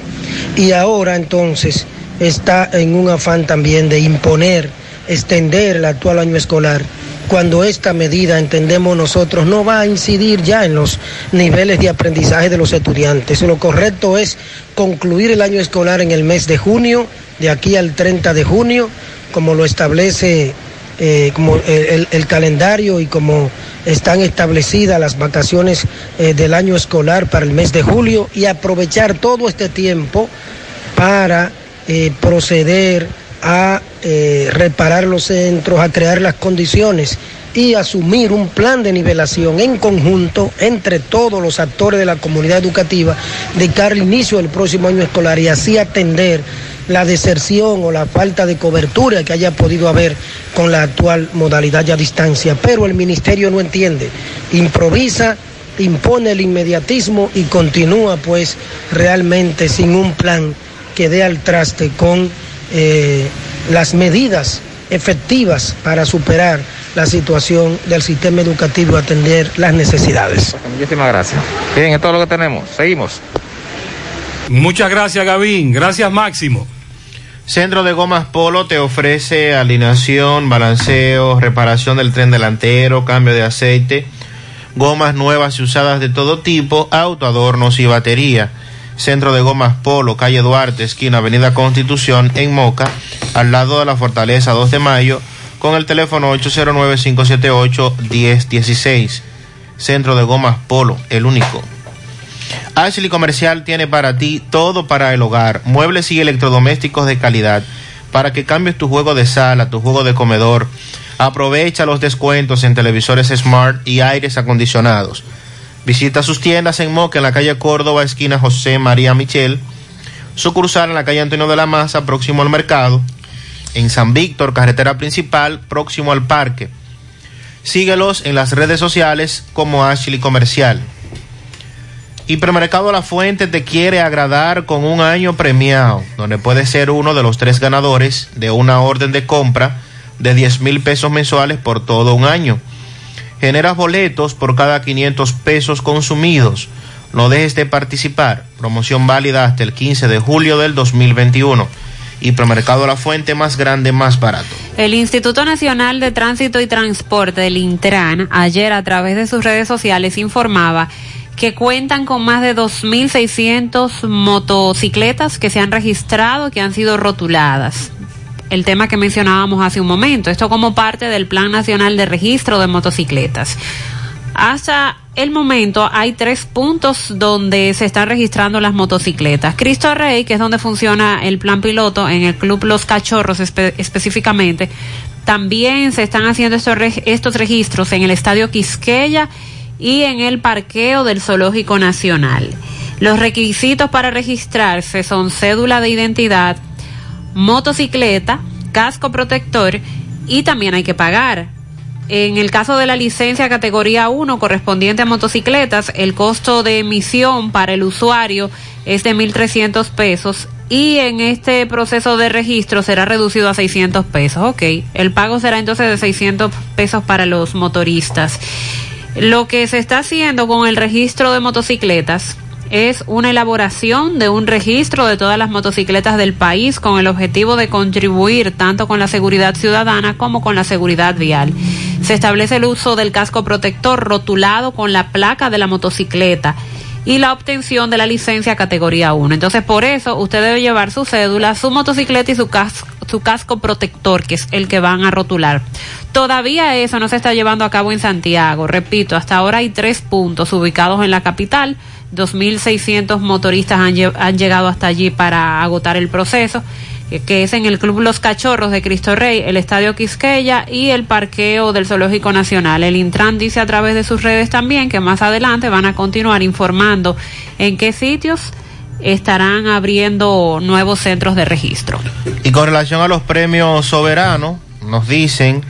Speaker 60: y ahora entonces está en un afán también de imponer, extender el actual año escolar cuando esta medida, entendemos nosotros, no va a incidir ya en los niveles de aprendizaje de los estudiantes. Lo correcto es concluir el año escolar en el mes de junio, de aquí al 30 de junio, como lo establece eh, como el, calendario y como están establecidas las vacaciones eh, del año escolar para el mes de julio y aprovechar todo este tiempo para eh, proceder a eh, reparar los centros, a crear las condiciones y asumir un plan de nivelación en conjunto entre todos los actores de la comunidad educativa de cara al inicio del próximo año escolar y así atender la deserción o la falta de cobertura que haya podido haber con la actual modalidad ya a distancia. Pero el ministerio no entiende, improvisa, impone el inmediatismo y continúa pues realmente sin un plan que dé al traste con eh, las medidas efectivas para superar la situación del sistema educativo y atender las necesidades.
Speaker 52: Muchísimas gracias. Bien, esto es todo lo que tenemos. Seguimos.
Speaker 6: Muchas gracias, Gavín. Gracias, Máximo.
Speaker 18: Centro de Gomas Polo te ofrece alineación, balanceo, reparación del tren delantero, cambio de aceite, gomas nuevas y usadas de todo tipo, auto, adornos y batería. Centro de Gomas Polo, calle Duarte, esquina Avenida Constitución, en Moca, al lado de la Fortaleza 2 de Mayo, con el teléfono 809-578-1016. Centro de Gomas Polo, el único. Ashley Comercial tiene para ti todo para el hogar, muebles y electrodomésticos de calidad, para que cambies tu juego de sala, tu juego de comedor. Aprovecha los descuentos en televisores smart y aires acondicionados. Visita sus tiendas en Moca, en la calle Córdoba, esquina José María Michel, sucursal en la calle Antonio de la Maza, próximo al mercado, en San Víctor, carretera principal, próximo al parque. Síguelos en las redes sociales como Ashley Comercial. Hipermercado La Fuente te quiere agradar con un año premiado, donde puedes ser uno de los tres ganadores de una orden de compra de 10 mil pesos mensuales por todo un año. Generas boletos por cada 500 pesos consumidos. No dejes de participar. Promoción válida hasta el 15 de julio del 2021. Hipermercado La Fuente más grande, más barato.
Speaker 7: El Instituto Nacional de Tránsito y Transporte, el Intran, ayer a través de sus redes sociales informaba que cuentan con más de 2.600 motocicletas que se han registrado, que han sido rotuladas. El tema que mencionábamos hace un momento, esto como parte del Plan Nacional de Registro de Motocicletas. Hasta el momento hay tres puntos donde se están registrando las motocicletas. Cristo Rey, que es donde funciona el plan piloto en el Club Los Cachorros espe- específicamente, también se están haciendo estos, estos registros en el Estadio Quisqueya y en el parqueo del Zoológico Nacional. Los requisitos para registrarse son cédula de identidad, motocicleta, casco protector y también hay que pagar. En el caso de la licencia categoría 1 correspondiente a motocicletas, el costo de emisión para el usuario es de 1.300 pesos y en este proceso de registro será reducido a 600 pesos. Ok, el pago será entonces de 600 pesos para los motoristas. Lo que se está haciendo con el registro de motocicletas es una elaboración de un registro de todas las motocicletas del país con el objetivo de contribuir tanto con la seguridad ciudadana como con la seguridad vial. Se establece el uso del casco protector rotulado con la placa de la motocicleta y la obtención de la licencia categoría 1. Entonces, por eso usted debe llevar su cédula, su motocicleta y su casco, su casco protector, que es el que van a rotular. Todavía eso no se está llevando a cabo en Santiago. Repito, hasta ahora hay tres puntos ubicados en la capital. 2.600 motoristas han, han llegado hasta allí para agotar el proceso que es en el Club Los Cachorros de Cristo Rey, el Estadio Quisqueya y el parqueo del Zoológico Nacional. El Intran dice a través de sus redes también que más adelante van a continuar informando en qué sitios estarán abriendo nuevos centros de registro.
Speaker 18: Y con relación a los premios soberanos, nos dicen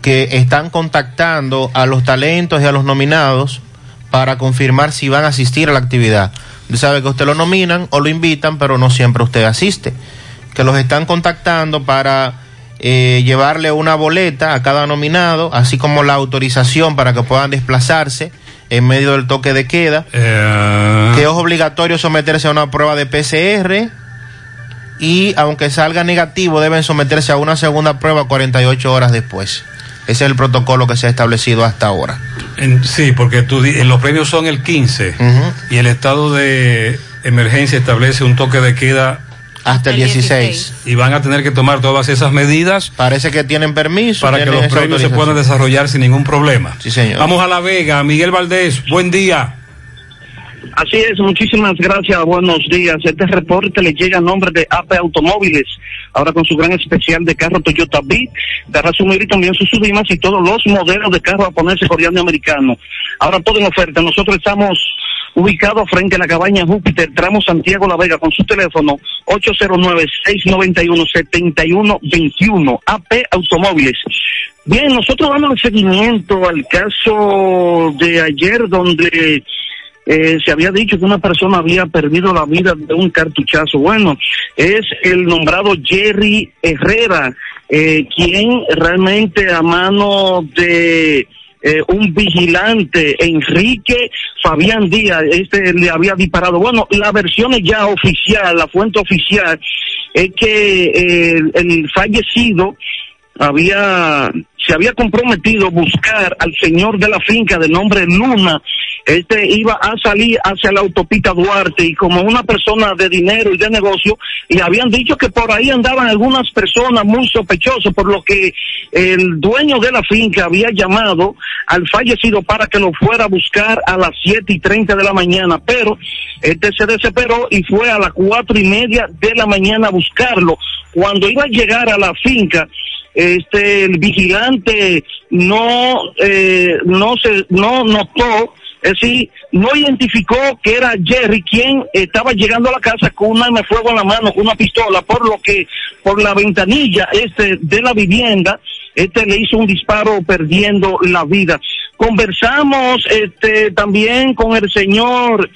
Speaker 18: que están contactando a los talentos y a los nominados para confirmar si van a asistir a la actividad. Usted sabe que usted lo nominan o lo invitan, pero no siempre usted asiste que los están contactando para eh, llevarle una boleta a cada nominado, así como la autorización para que puedan desplazarse en medio del toque de queda,
Speaker 6: Eh,
Speaker 18: que es obligatorio someterse a una prueba de PCR y aunque salga negativo deben someterse a una segunda prueba 48 horas después. Ese es el protocolo que se ha establecido hasta ahora.
Speaker 6: en- sí, porque tú, di- los premios son el 15 y el estado de emergencia establece un toque de queda
Speaker 18: hasta el 16.
Speaker 6: Y van a tener que tomar todas esas medidas.
Speaker 18: Parece que tienen permiso.
Speaker 6: Para que los premios se puedan desarrollar sin ningún problema.
Speaker 18: Sí, señor.
Speaker 6: Vamos a La Vega. Miguel Valdés, buen día.
Speaker 61: Así es, muchísimas gracias, buenos días. Este reporte le llega a nombre de AP Automóviles, ahora con su gran especial de carro Toyota Beat, de resumir también sus subimas y todos los modelos de carro japonés, coreano y americano. Ahora todo en oferta. Nosotros estamos ubicados frente a la cabaña Júpiter, tramo Santiago La Vega, con su teléfono 809-691-7121, AP Automóviles. Bien, nosotros damos seguimiento al caso de ayer donde eh, se había dicho que una persona había perdido la vida de un cartuchazo. Bueno, es el nombrado Jerry Herrera, eh, quien realmente a mano de eh, un vigilante, Enrique Fabián Díaz, este le había disparado. Bueno, la versión es ya oficial, la fuente oficial, es que eh, el fallecido había se había comprometido buscar al señor de la finca de nombre Luna. Este iba a salir hacia la autopista Duarte y como una persona de dinero y de negocio, le habían dicho que por ahí andaban algunas personas muy sospechosas, por lo que el dueño de la finca había llamado al fallecido para que lo fuera a buscar a las siete y treinta de la mañana, pero este se desesperó y fue a las cuatro y media de la mañana a buscarlo. Cuando iba a llegar a la finca, este el vigilante no eh, no se no notó es decir, no identificó que era Jerry quien estaba llegando a la casa con un arma de fuego en la mano, con una pistola, por lo que por la ventanilla este de la vivienda, este le hizo un disparo perdiendo la vida. Conversamos este también con el señor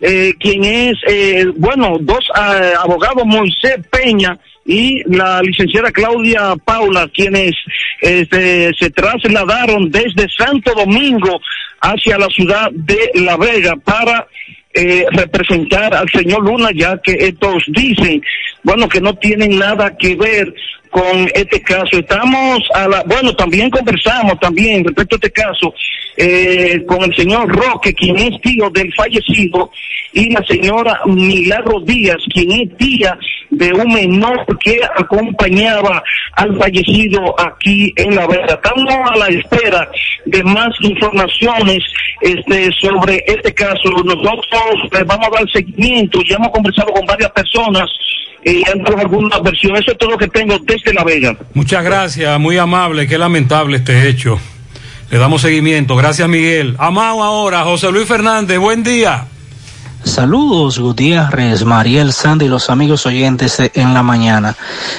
Speaker 61: eh, quien es, eh, bueno, dos eh, abogados, Moisés Peña y la licenciada Claudia Paula, quienes este, se trasladaron desde Santo Domingo hacia la ciudad de La Vega para eh, representar al señor Luna, ya que estos dicen, bueno, que no tienen nada que ver con este caso. Estamos a la, bueno, también conversamos también respecto a este caso eh, con el señor Roque, quien es tío del fallecido, y la señora Milagro Díaz, quien es tía de un menor que acompañaba al fallecido aquí en La Vega. Estamos a la espera de más informaciones este, sobre este caso. Nosotros eh, vamos a dar seguimiento, ya hemos conversado con varias personas y han alguna versión. Eso es todo lo que tengo desde La Vega.
Speaker 6: Muchas gracias, muy amable, qué lamentable este hecho. Le damos seguimiento. Gracias, Miguel. Amado ahora, José Luis Fernández, buen día.
Speaker 62: Saludos Gutiérrez, Mariel Sandy y los amigos oyentes en la mañana.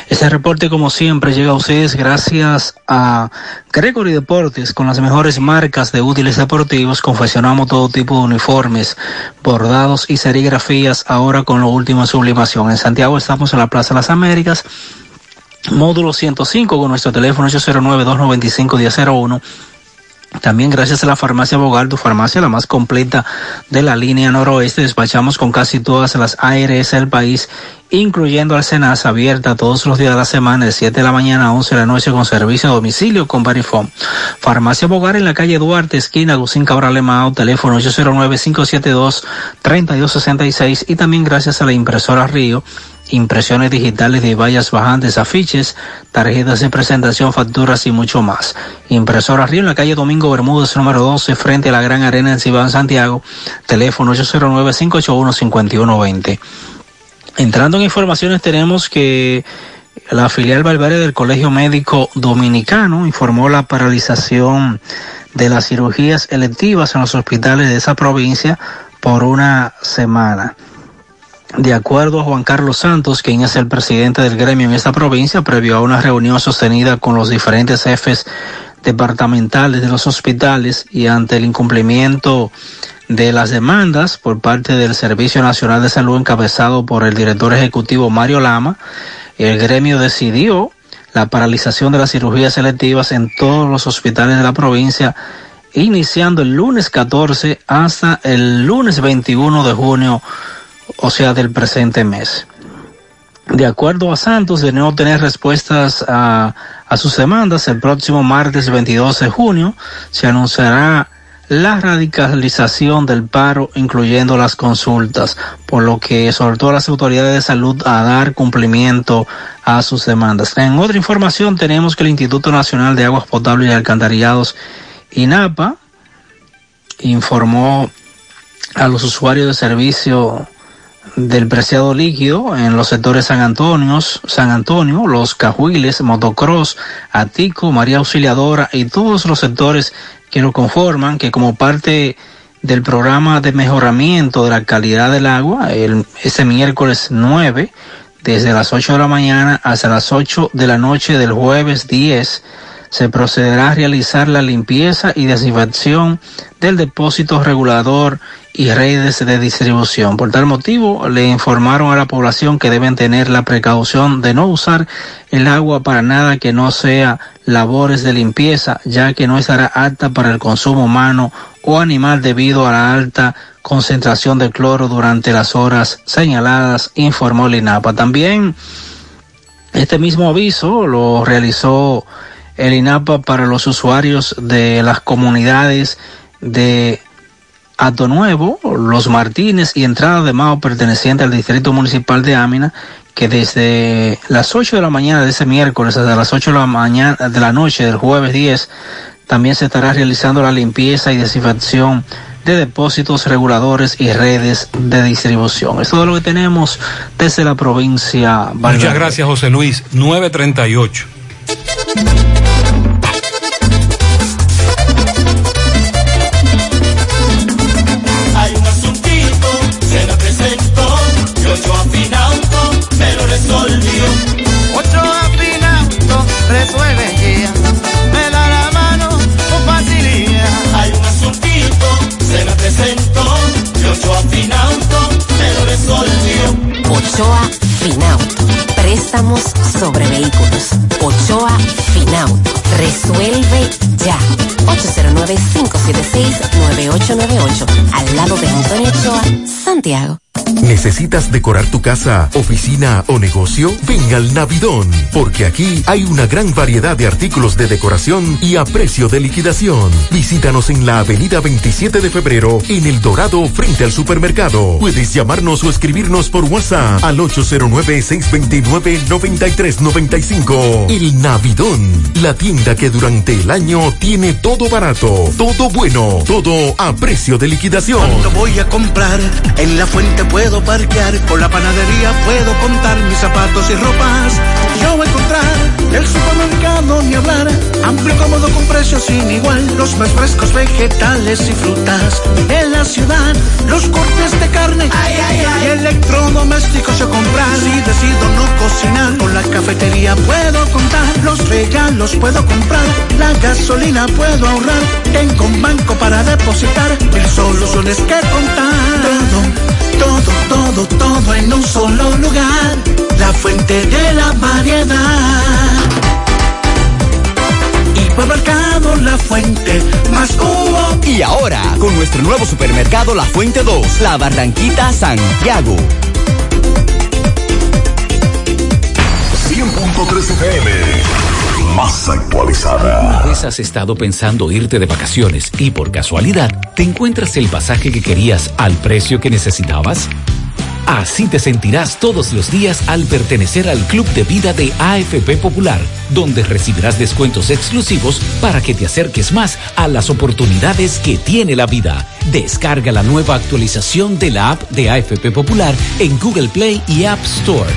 Speaker 62: Este reporte como siempre llega a ustedes gracias a Gregory Deportes con las mejores marcas de útiles deportivos. Confeccionamos todo tipo de uniformes, bordados y serigrafías ahora con lo último en sublimación. En Santiago estamos en la Plaza de las Américas. Módulo 105 con nuestro teléfono 809-295-1001 También gracias a la farmacia Bogar, tu farmacia la más completa de la línea noroeste, despachamos con casi todas las ARS del país, incluyendo Alcenas, abierta todos los días de la semana de 7 de la mañana a 11 de la noche con servicio a domicilio con Barifón. Farmacia Bogar en la calle Duarte, esquina Lucín Cabral Mao, teléfono 809-572-3266 y también gracias a la impresora Río impresiones digitales de vallas bajantes, afiches, tarjetas de presentación, facturas y mucho más. Impresora Río en la calle Domingo Bermúdez número 12 frente a la Gran Arena en Cibán, Santiago, teléfono 809-581-5120. Entrando en informaciones tenemos que la filial Valverde del Colegio Médico Dominicano informó la paralización de las cirugías electivas en los hospitales de esa provincia por una semana. De acuerdo a Juan Carlos Santos, quien es el presidente del gremio en esta provincia, previo a una reunión sostenida con los diferentes jefes departamentales de los hospitales y ante el incumplimiento de las demandas por parte del Servicio Nacional de Salud encabezado por el director ejecutivo Mario Lama, el gremio decidió la paralización de las cirugías selectivas en todos los hospitales de la provincia, iniciando el lunes 14 hasta el lunes 21 de junio o sea, del presente mes. De acuerdo a Santos, de no tener respuestas a, a sus demandas, el próximo martes 22 de junio se anunciará la radicalización del paro, incluyendo las consultas, por lo que exhortó a las autoridades de salud a dar cumplimiento a sus demandas. En otra información tenemos que el Instituto Nacional de Aguas Potables y Alcantarillados, INAPA, informó a los usuarios de servicio del preciado líquido en los sectores San Antonio, San Antonio, Los Cajuiles, Motocross, Atico, María Auxiliadora y todos los sectores que lo conforman, que como parte del programa de mejoramiento de la calidad del agua, el, ese miércoles 9, desde las 8 de la mañana hasta las 8 de la noche del jueves 10, se procederá a realizar la limpieza y desinfección del depósito regulador y redes de distribución. Por tal motivo, le informaron a la población que deben tener la precaución de no usar el agua para nada que no sea labores de limpieza, ya que no estará apta para el consumo humano o animal debido a la alta concentración de cloro durante las horas señaladas, informó el INAPA. También este mismo aviso lo realizó el INAPA para los usuarios de las comunidades de Ato Nuevo, Los Martínez y entrada de Mao perteneciente al Distrito Municipal de Ámina, que desde las 8 de la mañana de ese miércoles hasta las 8 de la mañana de la noche del jueves 10 también se estará realizando la limpieza y desinfección de depósitos reguladores y redes de distribución. Es todo lo que tenemos desde la provincia.
Speaker 6: Muchas gracias, José Luis. 938.
Speaker 12: Ochoa Finauto resuelve ya, me da la mano con facilidad. Hay un asuntito, se me presentó, y Ochoa Finauto me lo resolvió.
Speaker 63: Ochoa Finauto, préstamos sobre vehículos. Ochoa Finauto, resuelve ya. 809-576-9898, al lado de Antonio Ochoa, Santiago.
Speaker 13: ¿Necesitas decorar tu casa, oficina o negocio? Ven al Navidón, porque aquí hay una gran variedad de artículos de decoración y a precio de liquidación. Visítanos en la avenida 27 de febrero, en El Dorado, frente al supermercado. Puedes llamarnos o escribirnos por WhatsApp al 809-629-9395. El Navidón, la tienda que durante el año tiene todo barato, todo bueno, todo a precio de liquidación.
Speaker 12: Cuando voy a comprar en la fuente puedo parquear, con la panadería puedo contar mis zapatos y ropas. Yo voy a encontrar el supermercado ni hablar, amplio cómodo con precios sin igual, los más frescos vegetales y frutas. En la ciudad, los cortes de carne ay, ay, ay. y electrodomésticos yo comprar. Si decido no cocinar, con la cafetería puedo contar, los regalos puedo comprar, la gasolina puedo ahorrar, tengo un banco para depositar, mil soluciones que contar. Todo, todo, todo, todo en un solo lugar. La fuente de la variedad. Hipermercado La Fuente, más uno.
Speaker 13: Y ahora, con nuestro nuevo supermercado La Fuente 2, La Barranquita Santiago.
Speaker 64: 100.3 FM, más actualizada.
Speaker 9: ¿Alguna vez has estado pensando irte de vacaciones y por casualidad te encuentras el pasaje que querías al precio que necesitabas? Así te sentirás todos los días al pertenecer al Club de Vida de AFP Popular, donde recibirás descuentos exclusivos para que te acerques más a las oportunidades que tiene la vida. Descarga la nueva actualización de la app de AFP Popular en Google Play y App Store.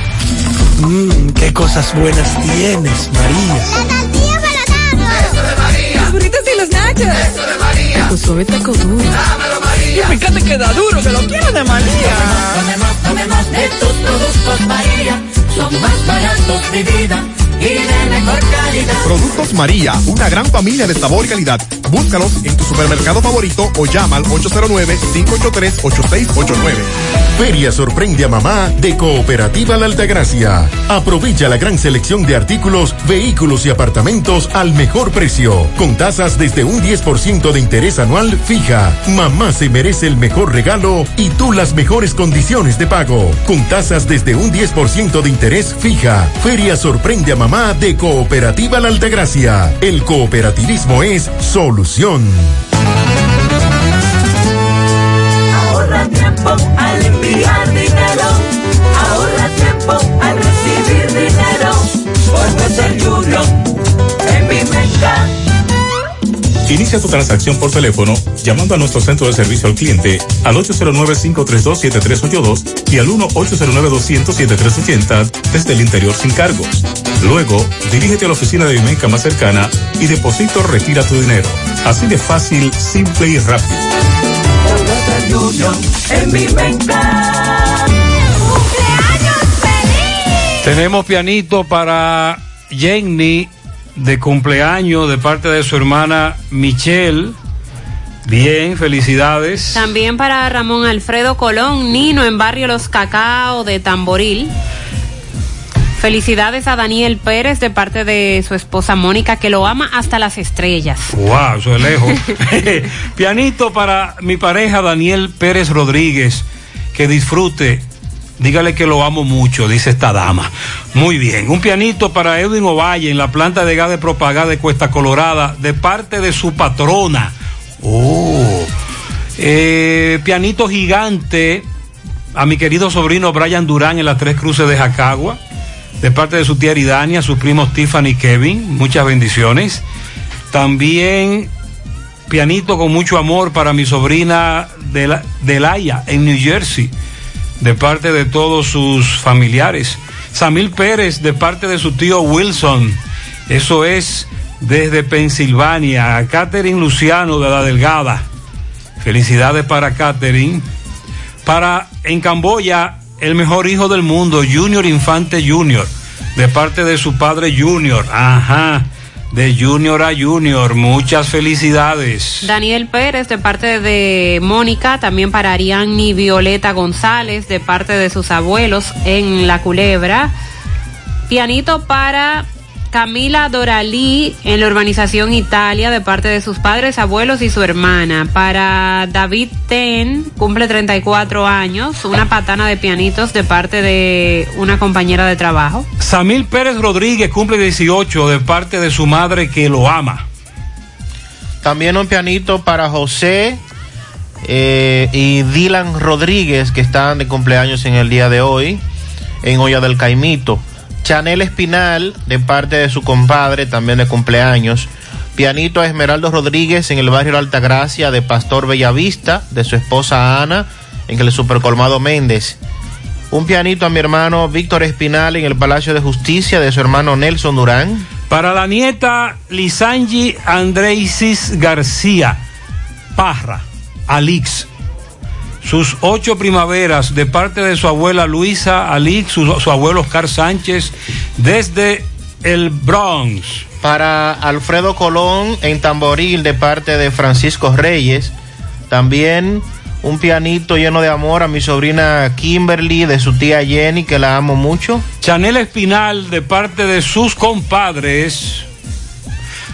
Speaker 12: Mmm, qué cosas buenas tienes, María.
Speaker 65: La tortilla para Eso de María. Los burritos y los nachos. Eso de María. Tu suave taco duro.
Speaker 12: Dámelo, María. Y fíjate que da duro, que lo quiero de María.
Speaker 65: Y de mejor calidad.
Speaker 5: Productos María, una gran familia de sabor y calidad. Búscalos en tu supermercado favorito o llama al 809-583-8689.
Speaker 17: Feria sorprende a mamá de Cooperativa La Altagracia. Aprovecha la gran selección de artículos, vehículos y apartamentos al mejor precio, con tasas desde un 10% de interés anual fija. Mamá se merece el mejor regalo y tú las mejores condiciones de pago, con tasas desde un 10% de interés fija. Feria sorprende a mamá de Cooperativa La Altagracia. El cooperativismo es solución.
Speaker 65: Ahorra tiempo al enviar dinero. Ahorra tiempo al recibir dinero. Por ser Junior en mi.
Speaker 66: Inicia tu transacción por teléfono llamando a nuestro centro de servicio al cliente al 809-532-7382 y al 1-809-200-7380 desde el interior sin cargos. Luego, dirígete a la oficina de Vimenca más cercana y deposito retira tu dinero. Así de fácil, simple y rápido.
Speaker 65: Junior en mi mercado. ¡Cumpleaños feliz!
Speaker 6: Tenemos pianito para Jenny de cumpleaños de parte de su hermana Michelle. Bien, felicidades.
Speaker 7: También para Ramón Alfredo Colón, Nino en Barrio Los Cacao de Tamboril. Felicidades a Daniel Pérez de parte de su esposa Mónica, que lo ama hasta las estrellas.
Speaker 6: Wow, eso es lejos. Pianito para mi pareja Daniel Pérez Rodríguez. Que disfrute. Dígale que lo amo mucho, dice esta dama. Muy bien. Un pianito para Edwin Ovalle en la planta de gas de propagada de Cuesta Colorada, de parte de su patrona. Oh. Eh, pianito gigante a mi querido sobrino Brian Durán en las Tres Cruces de Jacagua de parte de su tía Eridania, sus primos Tiffany y Kevin, muchas bendiciones. También pianito con mucho amor para mi sobrina Del- Delaya en New Jersey, de parte de todos sus familiares. Samil Pérez, de parte de su tío Wilson, eso es desde Pensilvania. Catherine Luciano de la Delgada, felicidades para Catherine. Para en Camboya, el mejor hijo del mundo, Junior Infante Junior, de parte de su padre Junior. Ajá, de Junior a Junior, muchas felicidades.
Speaker 7: Daniel Pérez de parte de Mónica, también para Ariadne Violeta González de parte de sus abuelos en La Culebra. Pianito para Camila Doralí en la urbanización Italia de parte de sus padres, abuelos y su hermana. Para David Ten, cumple 34 años, una patana de pianitos de parte de una compañera de trabajo.
Speaker 6: Samil Pérez Rodríguez cumple 18 de parte de su madre que lo ama.
Speaker 18: También un pianito para José eh, y Dylan Rodríguez, que están de cumpleaños en el día de hoy, en Olla del Caimito. Chanel Espinal, de parte de su compadre, también de cumpleaños. Pianito a Esmeraldo Rodríguez en el barrio La Altagracia de Pastor Bellavista, de su esposa Ana, en el Supercolmado Méndez. Un pianito a mi hermano Víctor Espinal en el Palacio de Justicia de su hermano Nelson Durán.
Speaker 6: Para la nieta Lisangi Andreisis García Parra, Alix. Sus ocho primaveras de parte de su abuela Luisa Alix, su, su abuelo Oscar Sánchez, desde el Bronx.
Speaker 18: Para Alfredo Colón en Tamboril de parte de Francisco Reyes. También un pianito lleno de amor a mi sobrina Kimberly de su tía Jenny, que la amo mucho.
Speaker 6: Chanel Espinal de parte de sus compadres.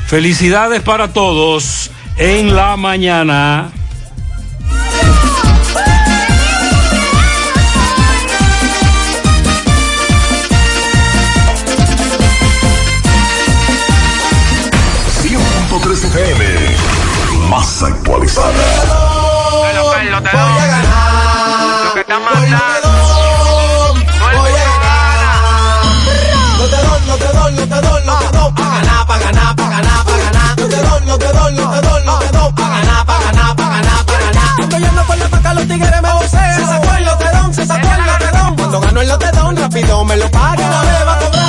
Speaker 6: Felicidades para todos en la mañana.
Speaker 67: Pa' ganar. Estoy yendo por la paca, los tigres me vocean. Se sacó el lotedón, se sacó el lotedón. Cuando gano el lotedón, rápido me lo paga. De una vez va a cobrar,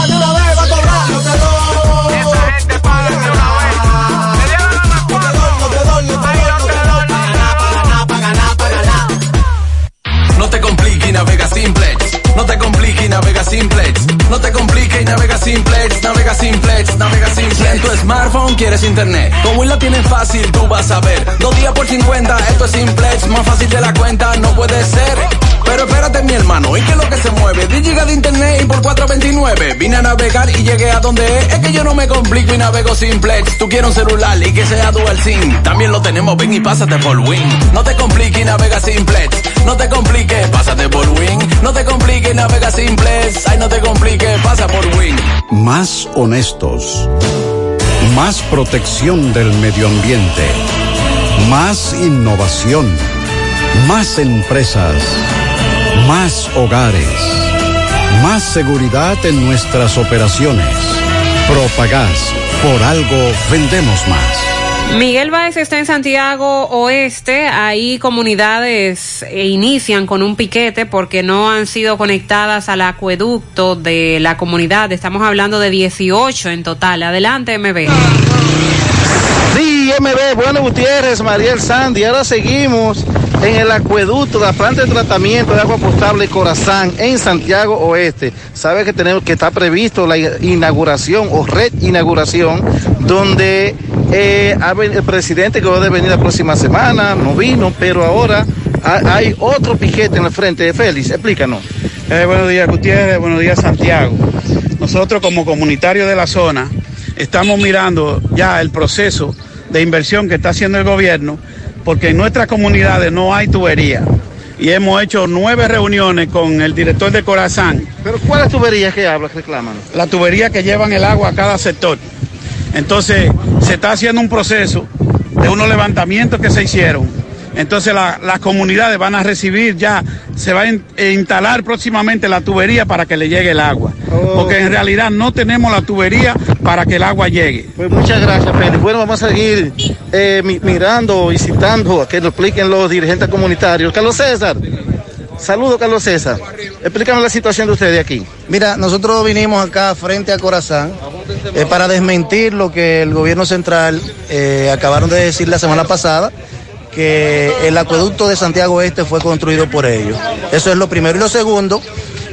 Speaker 11: navega simplex. No te compliques y navega simplex. Navega simplex, navega simplex. Si en tu smartphone quieres internet, como Win lo tienes fácil, tú vas a ver. Dos días por 50, esto es simplex. Más fácil de la cuenta, no puede ser. Pero espérate, mi hermano, ¿y qué es lo que se mueve? 10 gigas de internet y por 4.29. Vine a navegar y llegué a donde es. Es que yo no me complico y navego simplex. Tú quieres un celular y que sea dual SIM. También lo tenemos, ven y pásate por Win. No te compliques y navega simplex. No te compliques, pásate por Win. No te compliques y navega simplex. Ay, no te compliques, pasa por Win.
Speaker 64: Más honestos. Más protección del medio ambiente. Más innovación. Más empresas. Más hogares. Más seguridad en nuestras operaciones. Propagás. Por algo vendemos más.
Speaker 7: Miguel Báez está en Santiago Oeste. Ahí comunidades eh, inician con un piquete porque no han sido conectadas al acueducto de la comunidad. Estamos hablando de 18 en total. Adelante, MB.
Speaker 44: Sí, bueno Gutiérrez, Mariel Sandy, ahora seguimos en el acueducto, la planta de tratamiento de agua potable Corazán en Santiago Oeste. Sabe que tenemos que está previsto la inauguración o red inauguración donde eh, el presidente que va a venir la próxima semana, no vino, pero ahora ha- hay otro piquete en el frente. Félix, explícanos.
Speaker 41: Eh, buenos días, Gutiérrez. Buenos días, Santiago. Nosotros como comunitarios de la zona estamos mirando ya el proceso de inversión que está haciendo el gobierno porque en nuestras comunidades no hay tubería. Y hemos hecho nueve reuniones con el director de Corazán.
Speaker 44: ¿Pero cuáles tuberías que habla, que reclaman?
Speaker 41: La tubería que llevan el agua a cada sector. Entonces, se está haciendo un proceso de unos levantamientos que se hicieron. Entonces, la- las comunidades van a recibir ya, se va a in- eh, instalar próximamente la tubería para que le llegue el agua. Porque en realidad no tenemos la tubería para que el agua llegue.
Speaker 44: Pues muchas gracias, Félix. Bueno, vamos a seguir eh, mi- mirando y citando a que nos expliquen los dirigentes comunitarios. Carlos César. Saludos, Carlos César. Explícame la situación de ustedes aquí.
Speaker 68: Mira, nosotros vinimos acá frente a Corazán eh, para desmentir lo que el gobierno central eh, acabaron de decir la semana pasada, que el acueducto de Santiago Este fue construido por ellos. Eso es lo primero. Y lo segundo,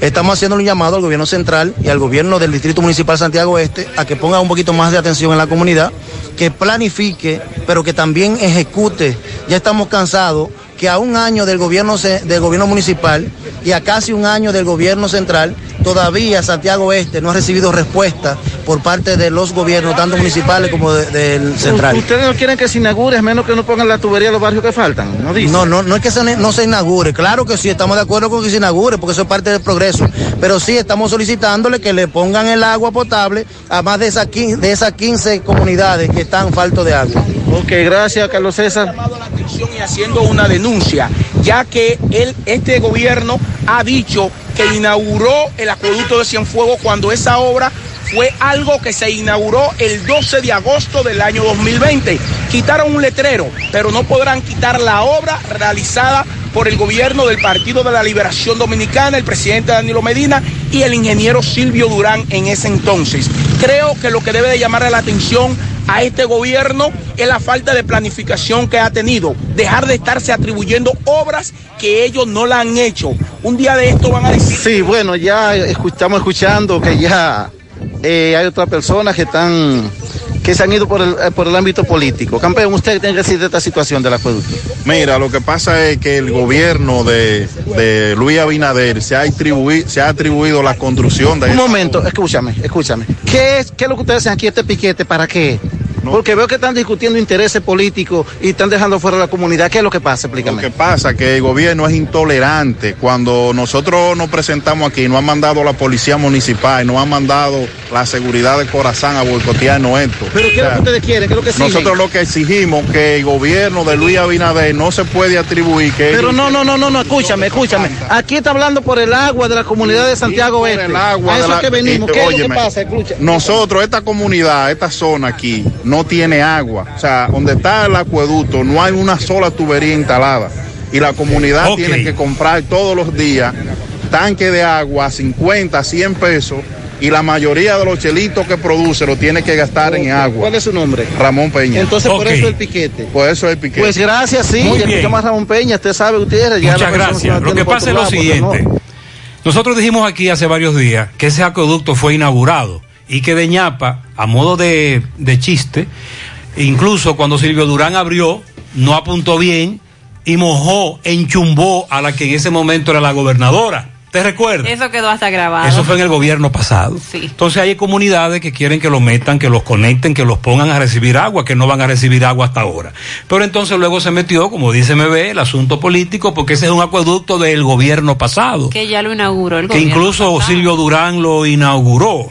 Speaker 68: estamos haciendo un llamado al gobierno central y al gobierno del Distrito Municipal Santiago Este a que ponga un poquito más de atención en la comunidad, que planifique, pero que también ejecute. Ya estamos cansados que a un año del gobierno, del gobierno municipal y a casi un año del gobierno central, todavía Santiago Este no ha recibido respuesta por parte de los gobiernos, tanto municipales como de- del central.
Speaker 44: Ustedes no quieren que se inaugure, es menos que no pongan la tubería en los barrios que faltan, ¿no dice?
Speaker 68: No, no, no es que se, no se inaugure, claro que sí, estamos de acuerdo con que se inaugure, porque eso es parte del progreso, pero sí estamos solicitándole que le pongan el agua potable a más de esas 15, de esas 15 comunidades que están falto de agua.
Speaker 44: Ok, gracias, Carlos César.
Speaker 69: y haciendo una denuncia, ya que él, este gobierno ha dicho que inauguró el acueducto de Cienfuegos cuando esa obra fue algo que se inauguró el 12 de agosto del año 2020. Quitaron un letrero, pero no podrán quitar la obra realizada por el gobierno del Partido de la Liberación Dominicana, el presidente Danilo Medina y el ingeniero Silvio Durán en ese entonces. Creo que lo que debe de llamar la atención a este gobierno es la falta de planificación que ha tenido, dejar de estarse atribuyendo obras que ellos no la han hecho. Un día de esto van a decir...
Speaker 44: Sí, bueno, ya estamos escuchando que ya eh, hay otras personas que están que se han ido por el, eh, por el ámbito político. Campeón, usted tiene que decir de esta situación del acueducto.
Speaker 70: Mira, lo que pasa es que el gobierno de, de Luis Abinader se ha, atribuido, se ha atribuido la construcción de
Speaker 44: Un momento, escúchame, escúchame. ¿Qué es, ¿Qué es lo que ustedes hacen aquí, este piquete? ¿Para qué? Porque veo que están discutiendo intereses políticos y están dejando fuera a la comunidad. ¿Qué es lo que pasa? Explícame.
Speaker 71: Lo que pasa es que el gobierno es intolerante. Cuando nosotros nos presentamos aquí, nos han mandado la policía municipal, nos han mandado la seguridad de Corazán a boicotearnos esto.
Speaker 44: ¿Pero qué es lo que ustedes quieren? ¿Qué es lo que exigen?
Speaker 71: Nosotros lo que exigimos que el gobierno de Luis Abinader no se puede atribuir que
Speaker 44: Pero no, no, no, no, no, escúchame, escúchame. Aquí está hablando por el agua de la comunidad de Santiago
Speaker 71: por
Speaker 44: Oeste.
Speaker 71: el agua
Speaker 44: a eso
Speaker 71: de la-
Speaker 44: es que venimos.
Speaker 71: y-
Speaker 44: ¿Qué es lo que pasa? Escucha.
Speaker 71: Nosotros, esta comunidad, esta zona aquí, no tiene agua. O sea, donde está el acueducto, no hay una sola tubería instalada. Y la comunidad tiene que comprar todos los días tanque de agua a 50, 100 pesos. Y la mayoría de los chelitos que produce lo tiene que gastar en agua.
Speaker 44: ¿Cuál es su nombre?
Speaker 71: Ramón Peña.
Speaker 44: Entonces, por eso el piquete.
Speaker 71: Por eso el piquete.
Speaker 44: Pues gracias, sí.
Speaker 6: Muy
Speaker 44: ya
Speaker 6: bien.
Speaker 44: a Ramón Peña, usted sabe, la
Speaker 6: Muchas gracias. Lo que pasa es lo
Speaker 44: lado, porque
Speaker 6: siguiente. Nosotros dijimos aquí hace varios días que ese acueducto fue inaugurado y que de ñapa, a modo de, de chiste, incluso cuando Silvio Durán abrió, no apuntó bien y mojó, enchumbó a la que en ese momento era la gobernadora. ¿Te recuerdas?
Speaker 7: Eso quedó hasta grabado.
Speaker 6: Eso fue en el gobierno pasado. Entonces hay comunidades que quieren que lo metan, que los conecten, que los pongan a recibir agua, que no van a recibir agua hasta ahora. Pero entonces luego se metió, como dice MB, el asunto político, porque ese es un acueducto del gobierno pasado,
Speaker 7: Que ya lo inauguró el
Speaker 6: que
Speaker 7: gobierno.
Speaker 6: incluso Silvio Durán lo inauguró.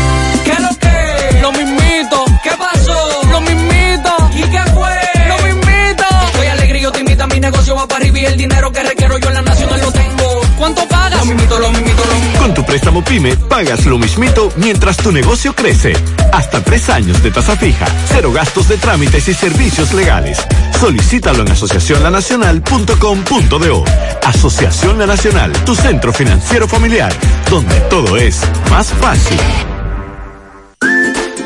Speaker 72: ¿Qué lo mismito. ¿Qué pasó? Lo mismito. ¿Y qué fue? Lo mismito. Soy alegre, yo te invito a mi negocio, va para arriba y el dinero que requiero yo en la nacional lo tengo. ¿Cuánto pagas? Lo mismito, lo mismito, lo mismito.
Speaker 13: Con tu préstamo PYME pagas lo mismito mientras tu negocio crece. Hasta tres años de tasa fija, cero gastos de trámites y servicios legales. Solicítalo en asociacionlanacional.com.do. Asociación La Nacional, tu centro financiero familiar, donde todo es más fácil.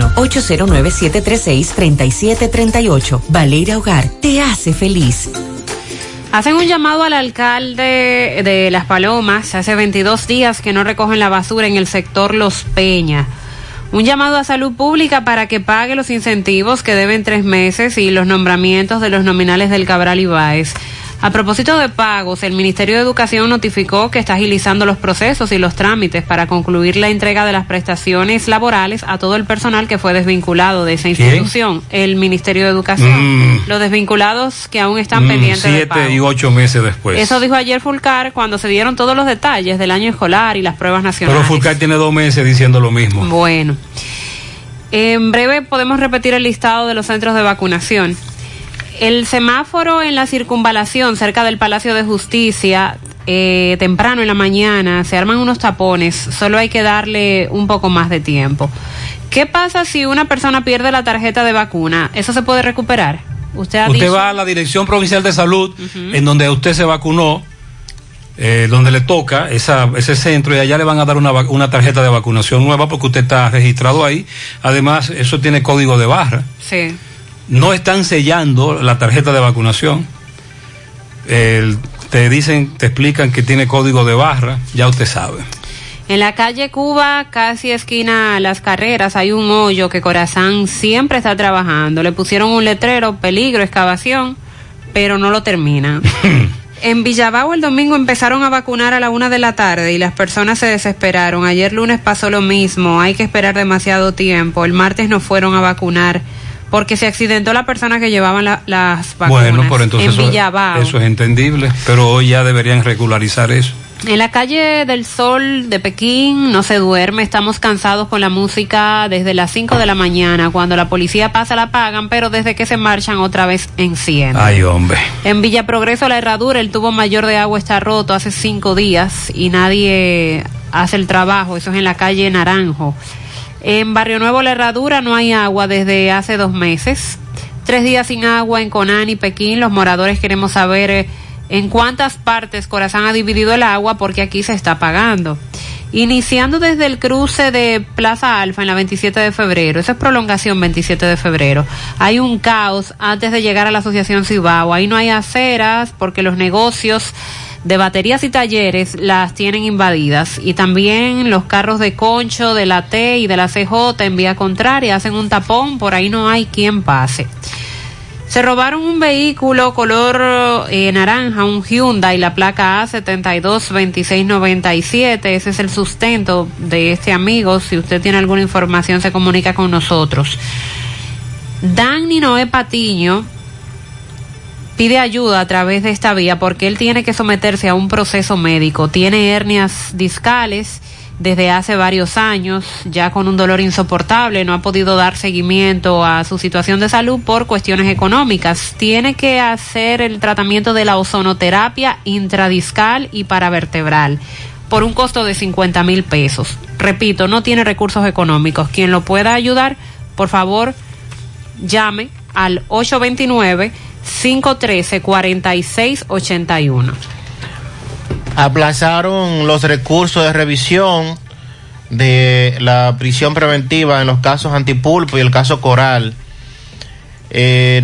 Speaker 11: 809-736-3738. Valeira Hogar, te hace feliz.
Speaker 7: Hacen un llamado al alcalde de Las Palomas hace 22 días que no recogen la basura en el sector Los Peña. Un llamado a salud pública para que pague los incentivos que deben tres meses y los nombramientos de los nominales del Cabral Ibáez. A propósito de pagos, el Ministerio de Educación notificó que está agilizando los procesos y los trámites para concluir la entrega de las prestaciones laborales a todo el personal que fue desvinculado de esa
Speaker 6: ¿Quién?
Speaker 7: institución, el Ministerio de Educación.
Speaker 6: Mm.
Speaker 7: Los desvinculados que aún están
Speaker 6: Mm,
Speaker 7: pendientes de
Speaker 6: siete
Speaker 7: pago.
Speaker 6: y ocho meses después.
Speaker 7: Eso dijo ayer Fulcar cuando se dieron todos los detalles del año escolar y las pruebas nacionales.
Speaker 6: Pero Fulcar tiene dos meses diciendo lo mismo.
Speaker 7: Bueno. En breve podemos repetir el listado de los centros de vacunación. El semáforo en la circunvalación cerca del Palacio de Justicia, eh, temprano en la mañana, se arman unos tapones, solo hay que darle un poco más de tiempo. ¿Qué pasa si una persona pierde la tarjeta de vacuna? ¿Eso se puede recuperar? Usted ha
Speaker 6: Usted
Speaker 7: dicho...
Speaker 6: va a la Dirección Provincial de Salud, en donde usted se vacunó, eh, donde le toca esa, ese centro, y allá le van a dar una, una tarjeta de vacunación nueva porque usted está registrado ahí. Además, eso tiene código de barra.
Speaker 7: Sí.
Speaker 6: No están sellando la tarjeta de vacunación. El- te dicen, te explican que tiene código de barra, ya usted sabe.
Speaker 7: En la calle Cuba, casi esquina Las Carreras, hay un hoyo que Corazán siempre está trabajando. Le pusieron un letrero, peligro, excavación, pero no lo terminan. En Villabao el domingo empezaron a vacunar a la una de la tarde y las personas se desesperaron. Ayer lunes pasó lo mismo, hay que esperar demasiado tiempo. El martes no fueron a vacunar porque se accidentó la persona que llevaban la- las vacunas
Speaker 6: bueno, por entonces
Speaker 7: en
Speaker 6: eso,
Speaker 7: Villabao.
Speaker 6: eso es entendible, pero hoy ya deberían regularizar eso.
Speaker 7: En la calle del Sol de Pekín no se duerme, estamos cansados con la música desde las 5 de la mañana. Cuando la policía pasa la pagan, pero desde que se marchan otra vez encienden.
Speaker 6: Ay, hombre.
Speaker 7: En Villa Progreso, la herradura, el tubo mayor de agua está roto hace cinco días y nadie hace el trabajo. Eso es en la calle Naranjo. En Barrio Nuevo, la herradura, no hay agua desde hace dos meses. Tres días sin agua en Conani, Pekín. Los moradores queremos saber eh, en cuántas partes Corazán ha dividido el agua porque aquí se está pagando. Iniciando desde el cruce de Plaza Alfa en la 27 de febrero, esa es prolongación 27 de febrero, hay un caos antes de llegar a la Asociación Cibao. Ahí no hay aceras porque los negocios de baterías y talleres las tienen invadidas y también los carros de concho de la T y de la CJ en vía contraria hacen un tapón, por ahí no hay quien pase. Se robaron un vehículo color eh, naranja, un Hyundai, la placa A722697. Ese es el sustento de este amigo. Si usted tiene alguna información, se comunica con nosotros. Dan Noé Patiño pide ayuda a través de esta vía porque él tiene que someterse a un proceso médico. Tiene hernias discales desde hace varios años, ya con un dolor insoportable, no ha podido dar seguimiento a su situación de salud por cuestiones económicas. Tiene que hacer el tratamiento de la ozonoterapia intradiscal y paravertebral por un costo de 50 mil pesos. Repito, no tiene recursos económicos. Quien lo pueda ayudar, por favor, llame al 829-513-4681
Speaker 18: aplazaron los recursos de revisión de la prisión preventiva en los casos Antipulpo y el caso Coral. Eh,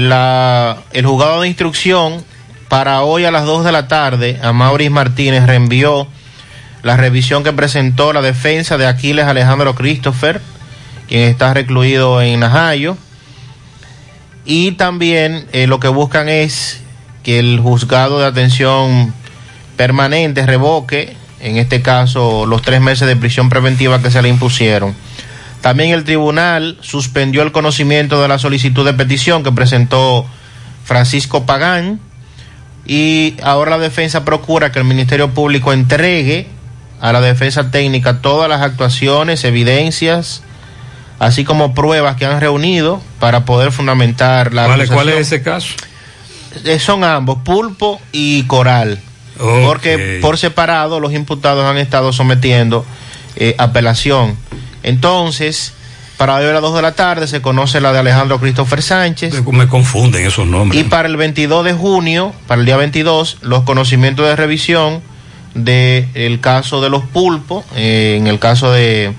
Speaker 18: el juzgado de instrucción para hoy a las 2 de la tarde a Maurice Martínez reenvió la revisión que presentó la defensa de Aquiles Alejandro Christopher, quien está recluido en Najayo. Y también eh, lo que buscan es que el juzgado de atención permanente revoque, en este caso los tres meses de prisión preventiva que se le impusieron. También el tribunal suspendió el conocimiento de la solicitud de petición que presentó Francisco Pagán y ahora la defensa procura que el Ministerio Público entregue a la defensa técnica todas las actuaciones, evidencias, así como pruebas que han reunido para poder fundamentar la...
Speaker 6: ¿Cuál, ¿cuál es ese caso?
Speaker 18: Eh, son ambos, Pulpo y Coral. Okay. Porque por separado los imputados han estado sometiendo eh, apelación. Entonces, para hoy a las 2 de la tarde se conoce la de Alejandro Christopher Sánchez.
Speaker 6: Me confunden esos nombres.
Speaker 18: Y para el 22 de junio, para el día 22, los conocimientos de revisión del el caso de los pulpos, eh, en el caso de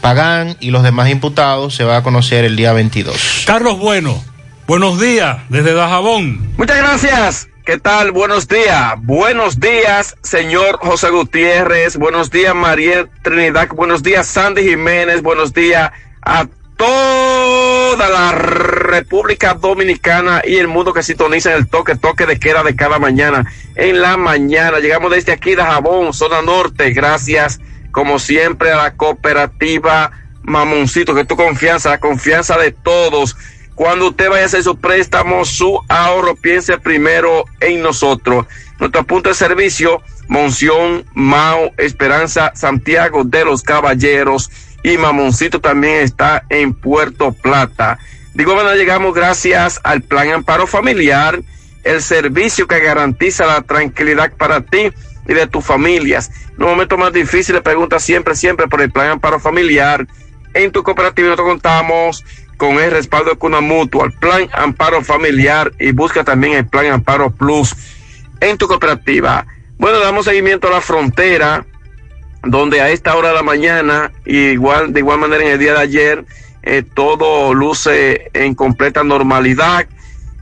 Speaker 18: Pagán y los demás imputados, se va a conocer el día 22.
Speaker 6: Carlos Bueno, buenos días desde Dajabón.
Speaker 73: Muchas gracias. ¿Qué tal? Buenos días. Buenos días, señor José Gutiérrez. Buenos días, María Trinidad. Buenos días, Sandy Jiménez. Buenos días a toda la República Dominicana y el mundo que sintoniza el toque, toque de queda de cada mañana. En la mañana llegamos desde aquí de Jabón, zona norte. Gracias, como siempre, a la cooperativa Mamoncito, que tu confianza, la confianza de todos. Cuando usted vaya a hacer su préstamo, su ahorro, piense primero en nosotros. Nuestro punto de servicio, Monción, Mao, Esperanza, Santiago de los Caballeros y Mamoncito también está en Puerto Plata. Digo, bueno, llegamos gracias al Plan Amparo Familiar, el servicio que garantiza la tranquilidad para ti y de tus familias. En un momento más difícil, pregunta siempre, siempre por el Plan Amparo Familiar. En tu cooperativa nosotros contamos con el respaldo de Cuna Mutua, el Plan Amparo Familiar y busca también el Plan Amparo Plus en tu cooperativa. Bueno, damos seguimiento a la frontera, donde a esta hora de la mañana, igual, de igual manera en el día de ayer, eh, todo luce en completa normalidad.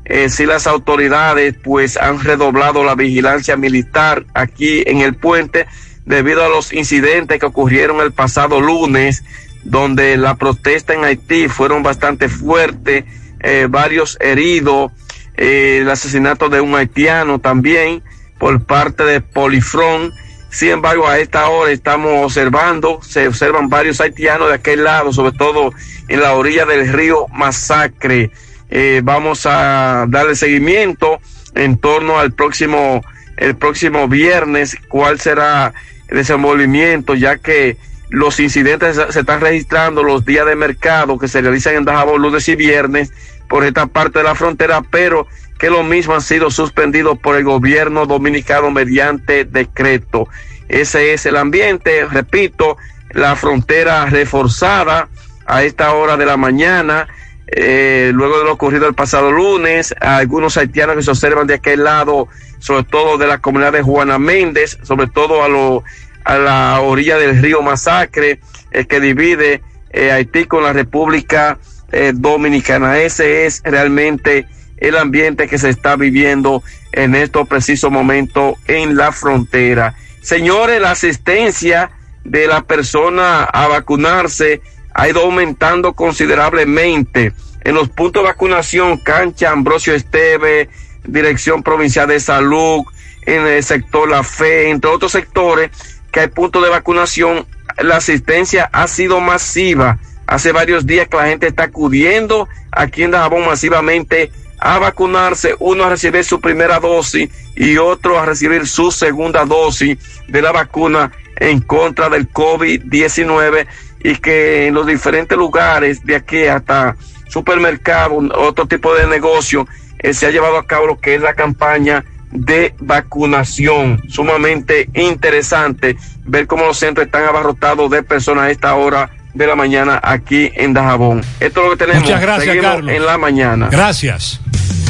Speaker 73: Eh, si las autoridades pues han redoblado la vigilancia militar aquí en el puente debido a los incidentes que ocurrieron el pasado lunes donde la protesta en Haití fueron bastante fuertes, eh, varios heridos, eh, el asesinato de un haitiano también por parte de Polifrón. Sin embargo, a esta hora estamos observando, se observan varios haitianos de aquel lado, sobre todo en la orilla del río Masacre. Eh, vamos a darle seguimiento en torno al próximo el próximo viernes cuál será el desenvolvimiento, ya que los incidentes se- están registrando los días de mercado que se realizan en Dajabón lunes y viernes por esta parte de la frontera, pero que lo mismo han sido suspendidos por el gobierno dominicano mediante decreto. Ese es el ambiente, repito, la frontera reforzada a esta hora de la mañana, eh, luego de lo ocurrido el pasado lunes, algunos haitianos que se observan de aquel lado, sobre todo de la comunidad de Juana Méndez, sobre todo a, lo, a la orilla del río Masacre, el que divide eh, Haití con la República eh, Dominicana. Ese es realmente el ambiente que se está viviendo en estos precisos momentos en la frontera. Señores, la asistencia de la persona a vacunarse ha ido aumentando considerablemente. En los puntos de vacunación, Cancha, Ambrosio Esteve, Dirección Provincial de Salud, en el sector La Fe, entre otros sectores que hay puntos de vacunación, la asistencia ha sido masiva. Hace varios días que la gente está acudiendo aquí en Dajabón masivamente a vacunarse, uno a recibir su primera dosis y otro a recibir su segunda dosis de la vacuna en contra del COVID-19 y que en los diferentes lugares de aquí hasta supermercado, otro tipo de negocio, eh, se ha llevado a cabo lo que es la campaña de vacunación. Sumamente interesante ver cómo los centros están abarrotados de personas a esta hora de la mañana aquí en Dajabón. Esto es lo que tenemos.
Speaker 6: Muchas gracias,
Speaker 73: Seguimos
Speaker 6: Carlos.
Speaker 73: en la mañana.
Speaker 6: Gracias.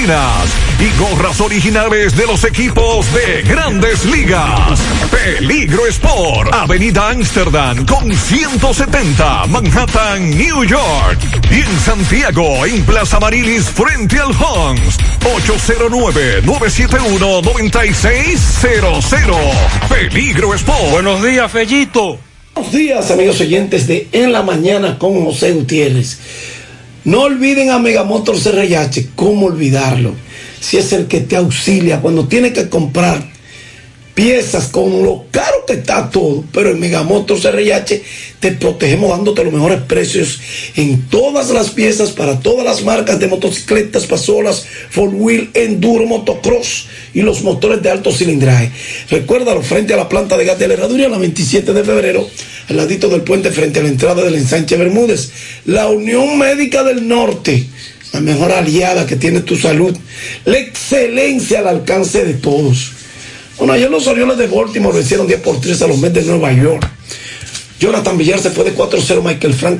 Speaker 74: y gorras originales de los equipos de grandes ligas. Peligro Sport, Avenida Amsterdam con 170, Manhattan, New York. Y en Santiago, en Plaza Marilis, frente al Hans, 809-971-9600. Peligro Sport.
Speaker 6: Buenos días, Fellito.
Speaker 23: Buenos días, amigos oyentes de En la Mañana con José Gutiérrez. No olviden a Megamotor CRH, ¿cómo olvidarlo? Si es el que te auxilia cuando tienes que comprar piezas con lo caro que está todo, pero en Megamotor CRH te protegemos dándote los mejores precios en todas las piezas para todas las marcas de motocicletas, pasolas, four wheel, enduro, motocross y los motores de alto cilindraje. Recuérdalo frente a la planta de gas de la herradura, la 27 de febrero, al ladito del puente frente a la entrada del ensanche Bermúdez. La Unión Médica del Norte la mejor aliada que tiene tu salud, la excelencia al alcance de todos. Bueno, ayer los Orioles de Baltimore vencieron 10 por 3 a los Mets de Nueva York. Jonathan Villar se fue de 4-0, Michael Franco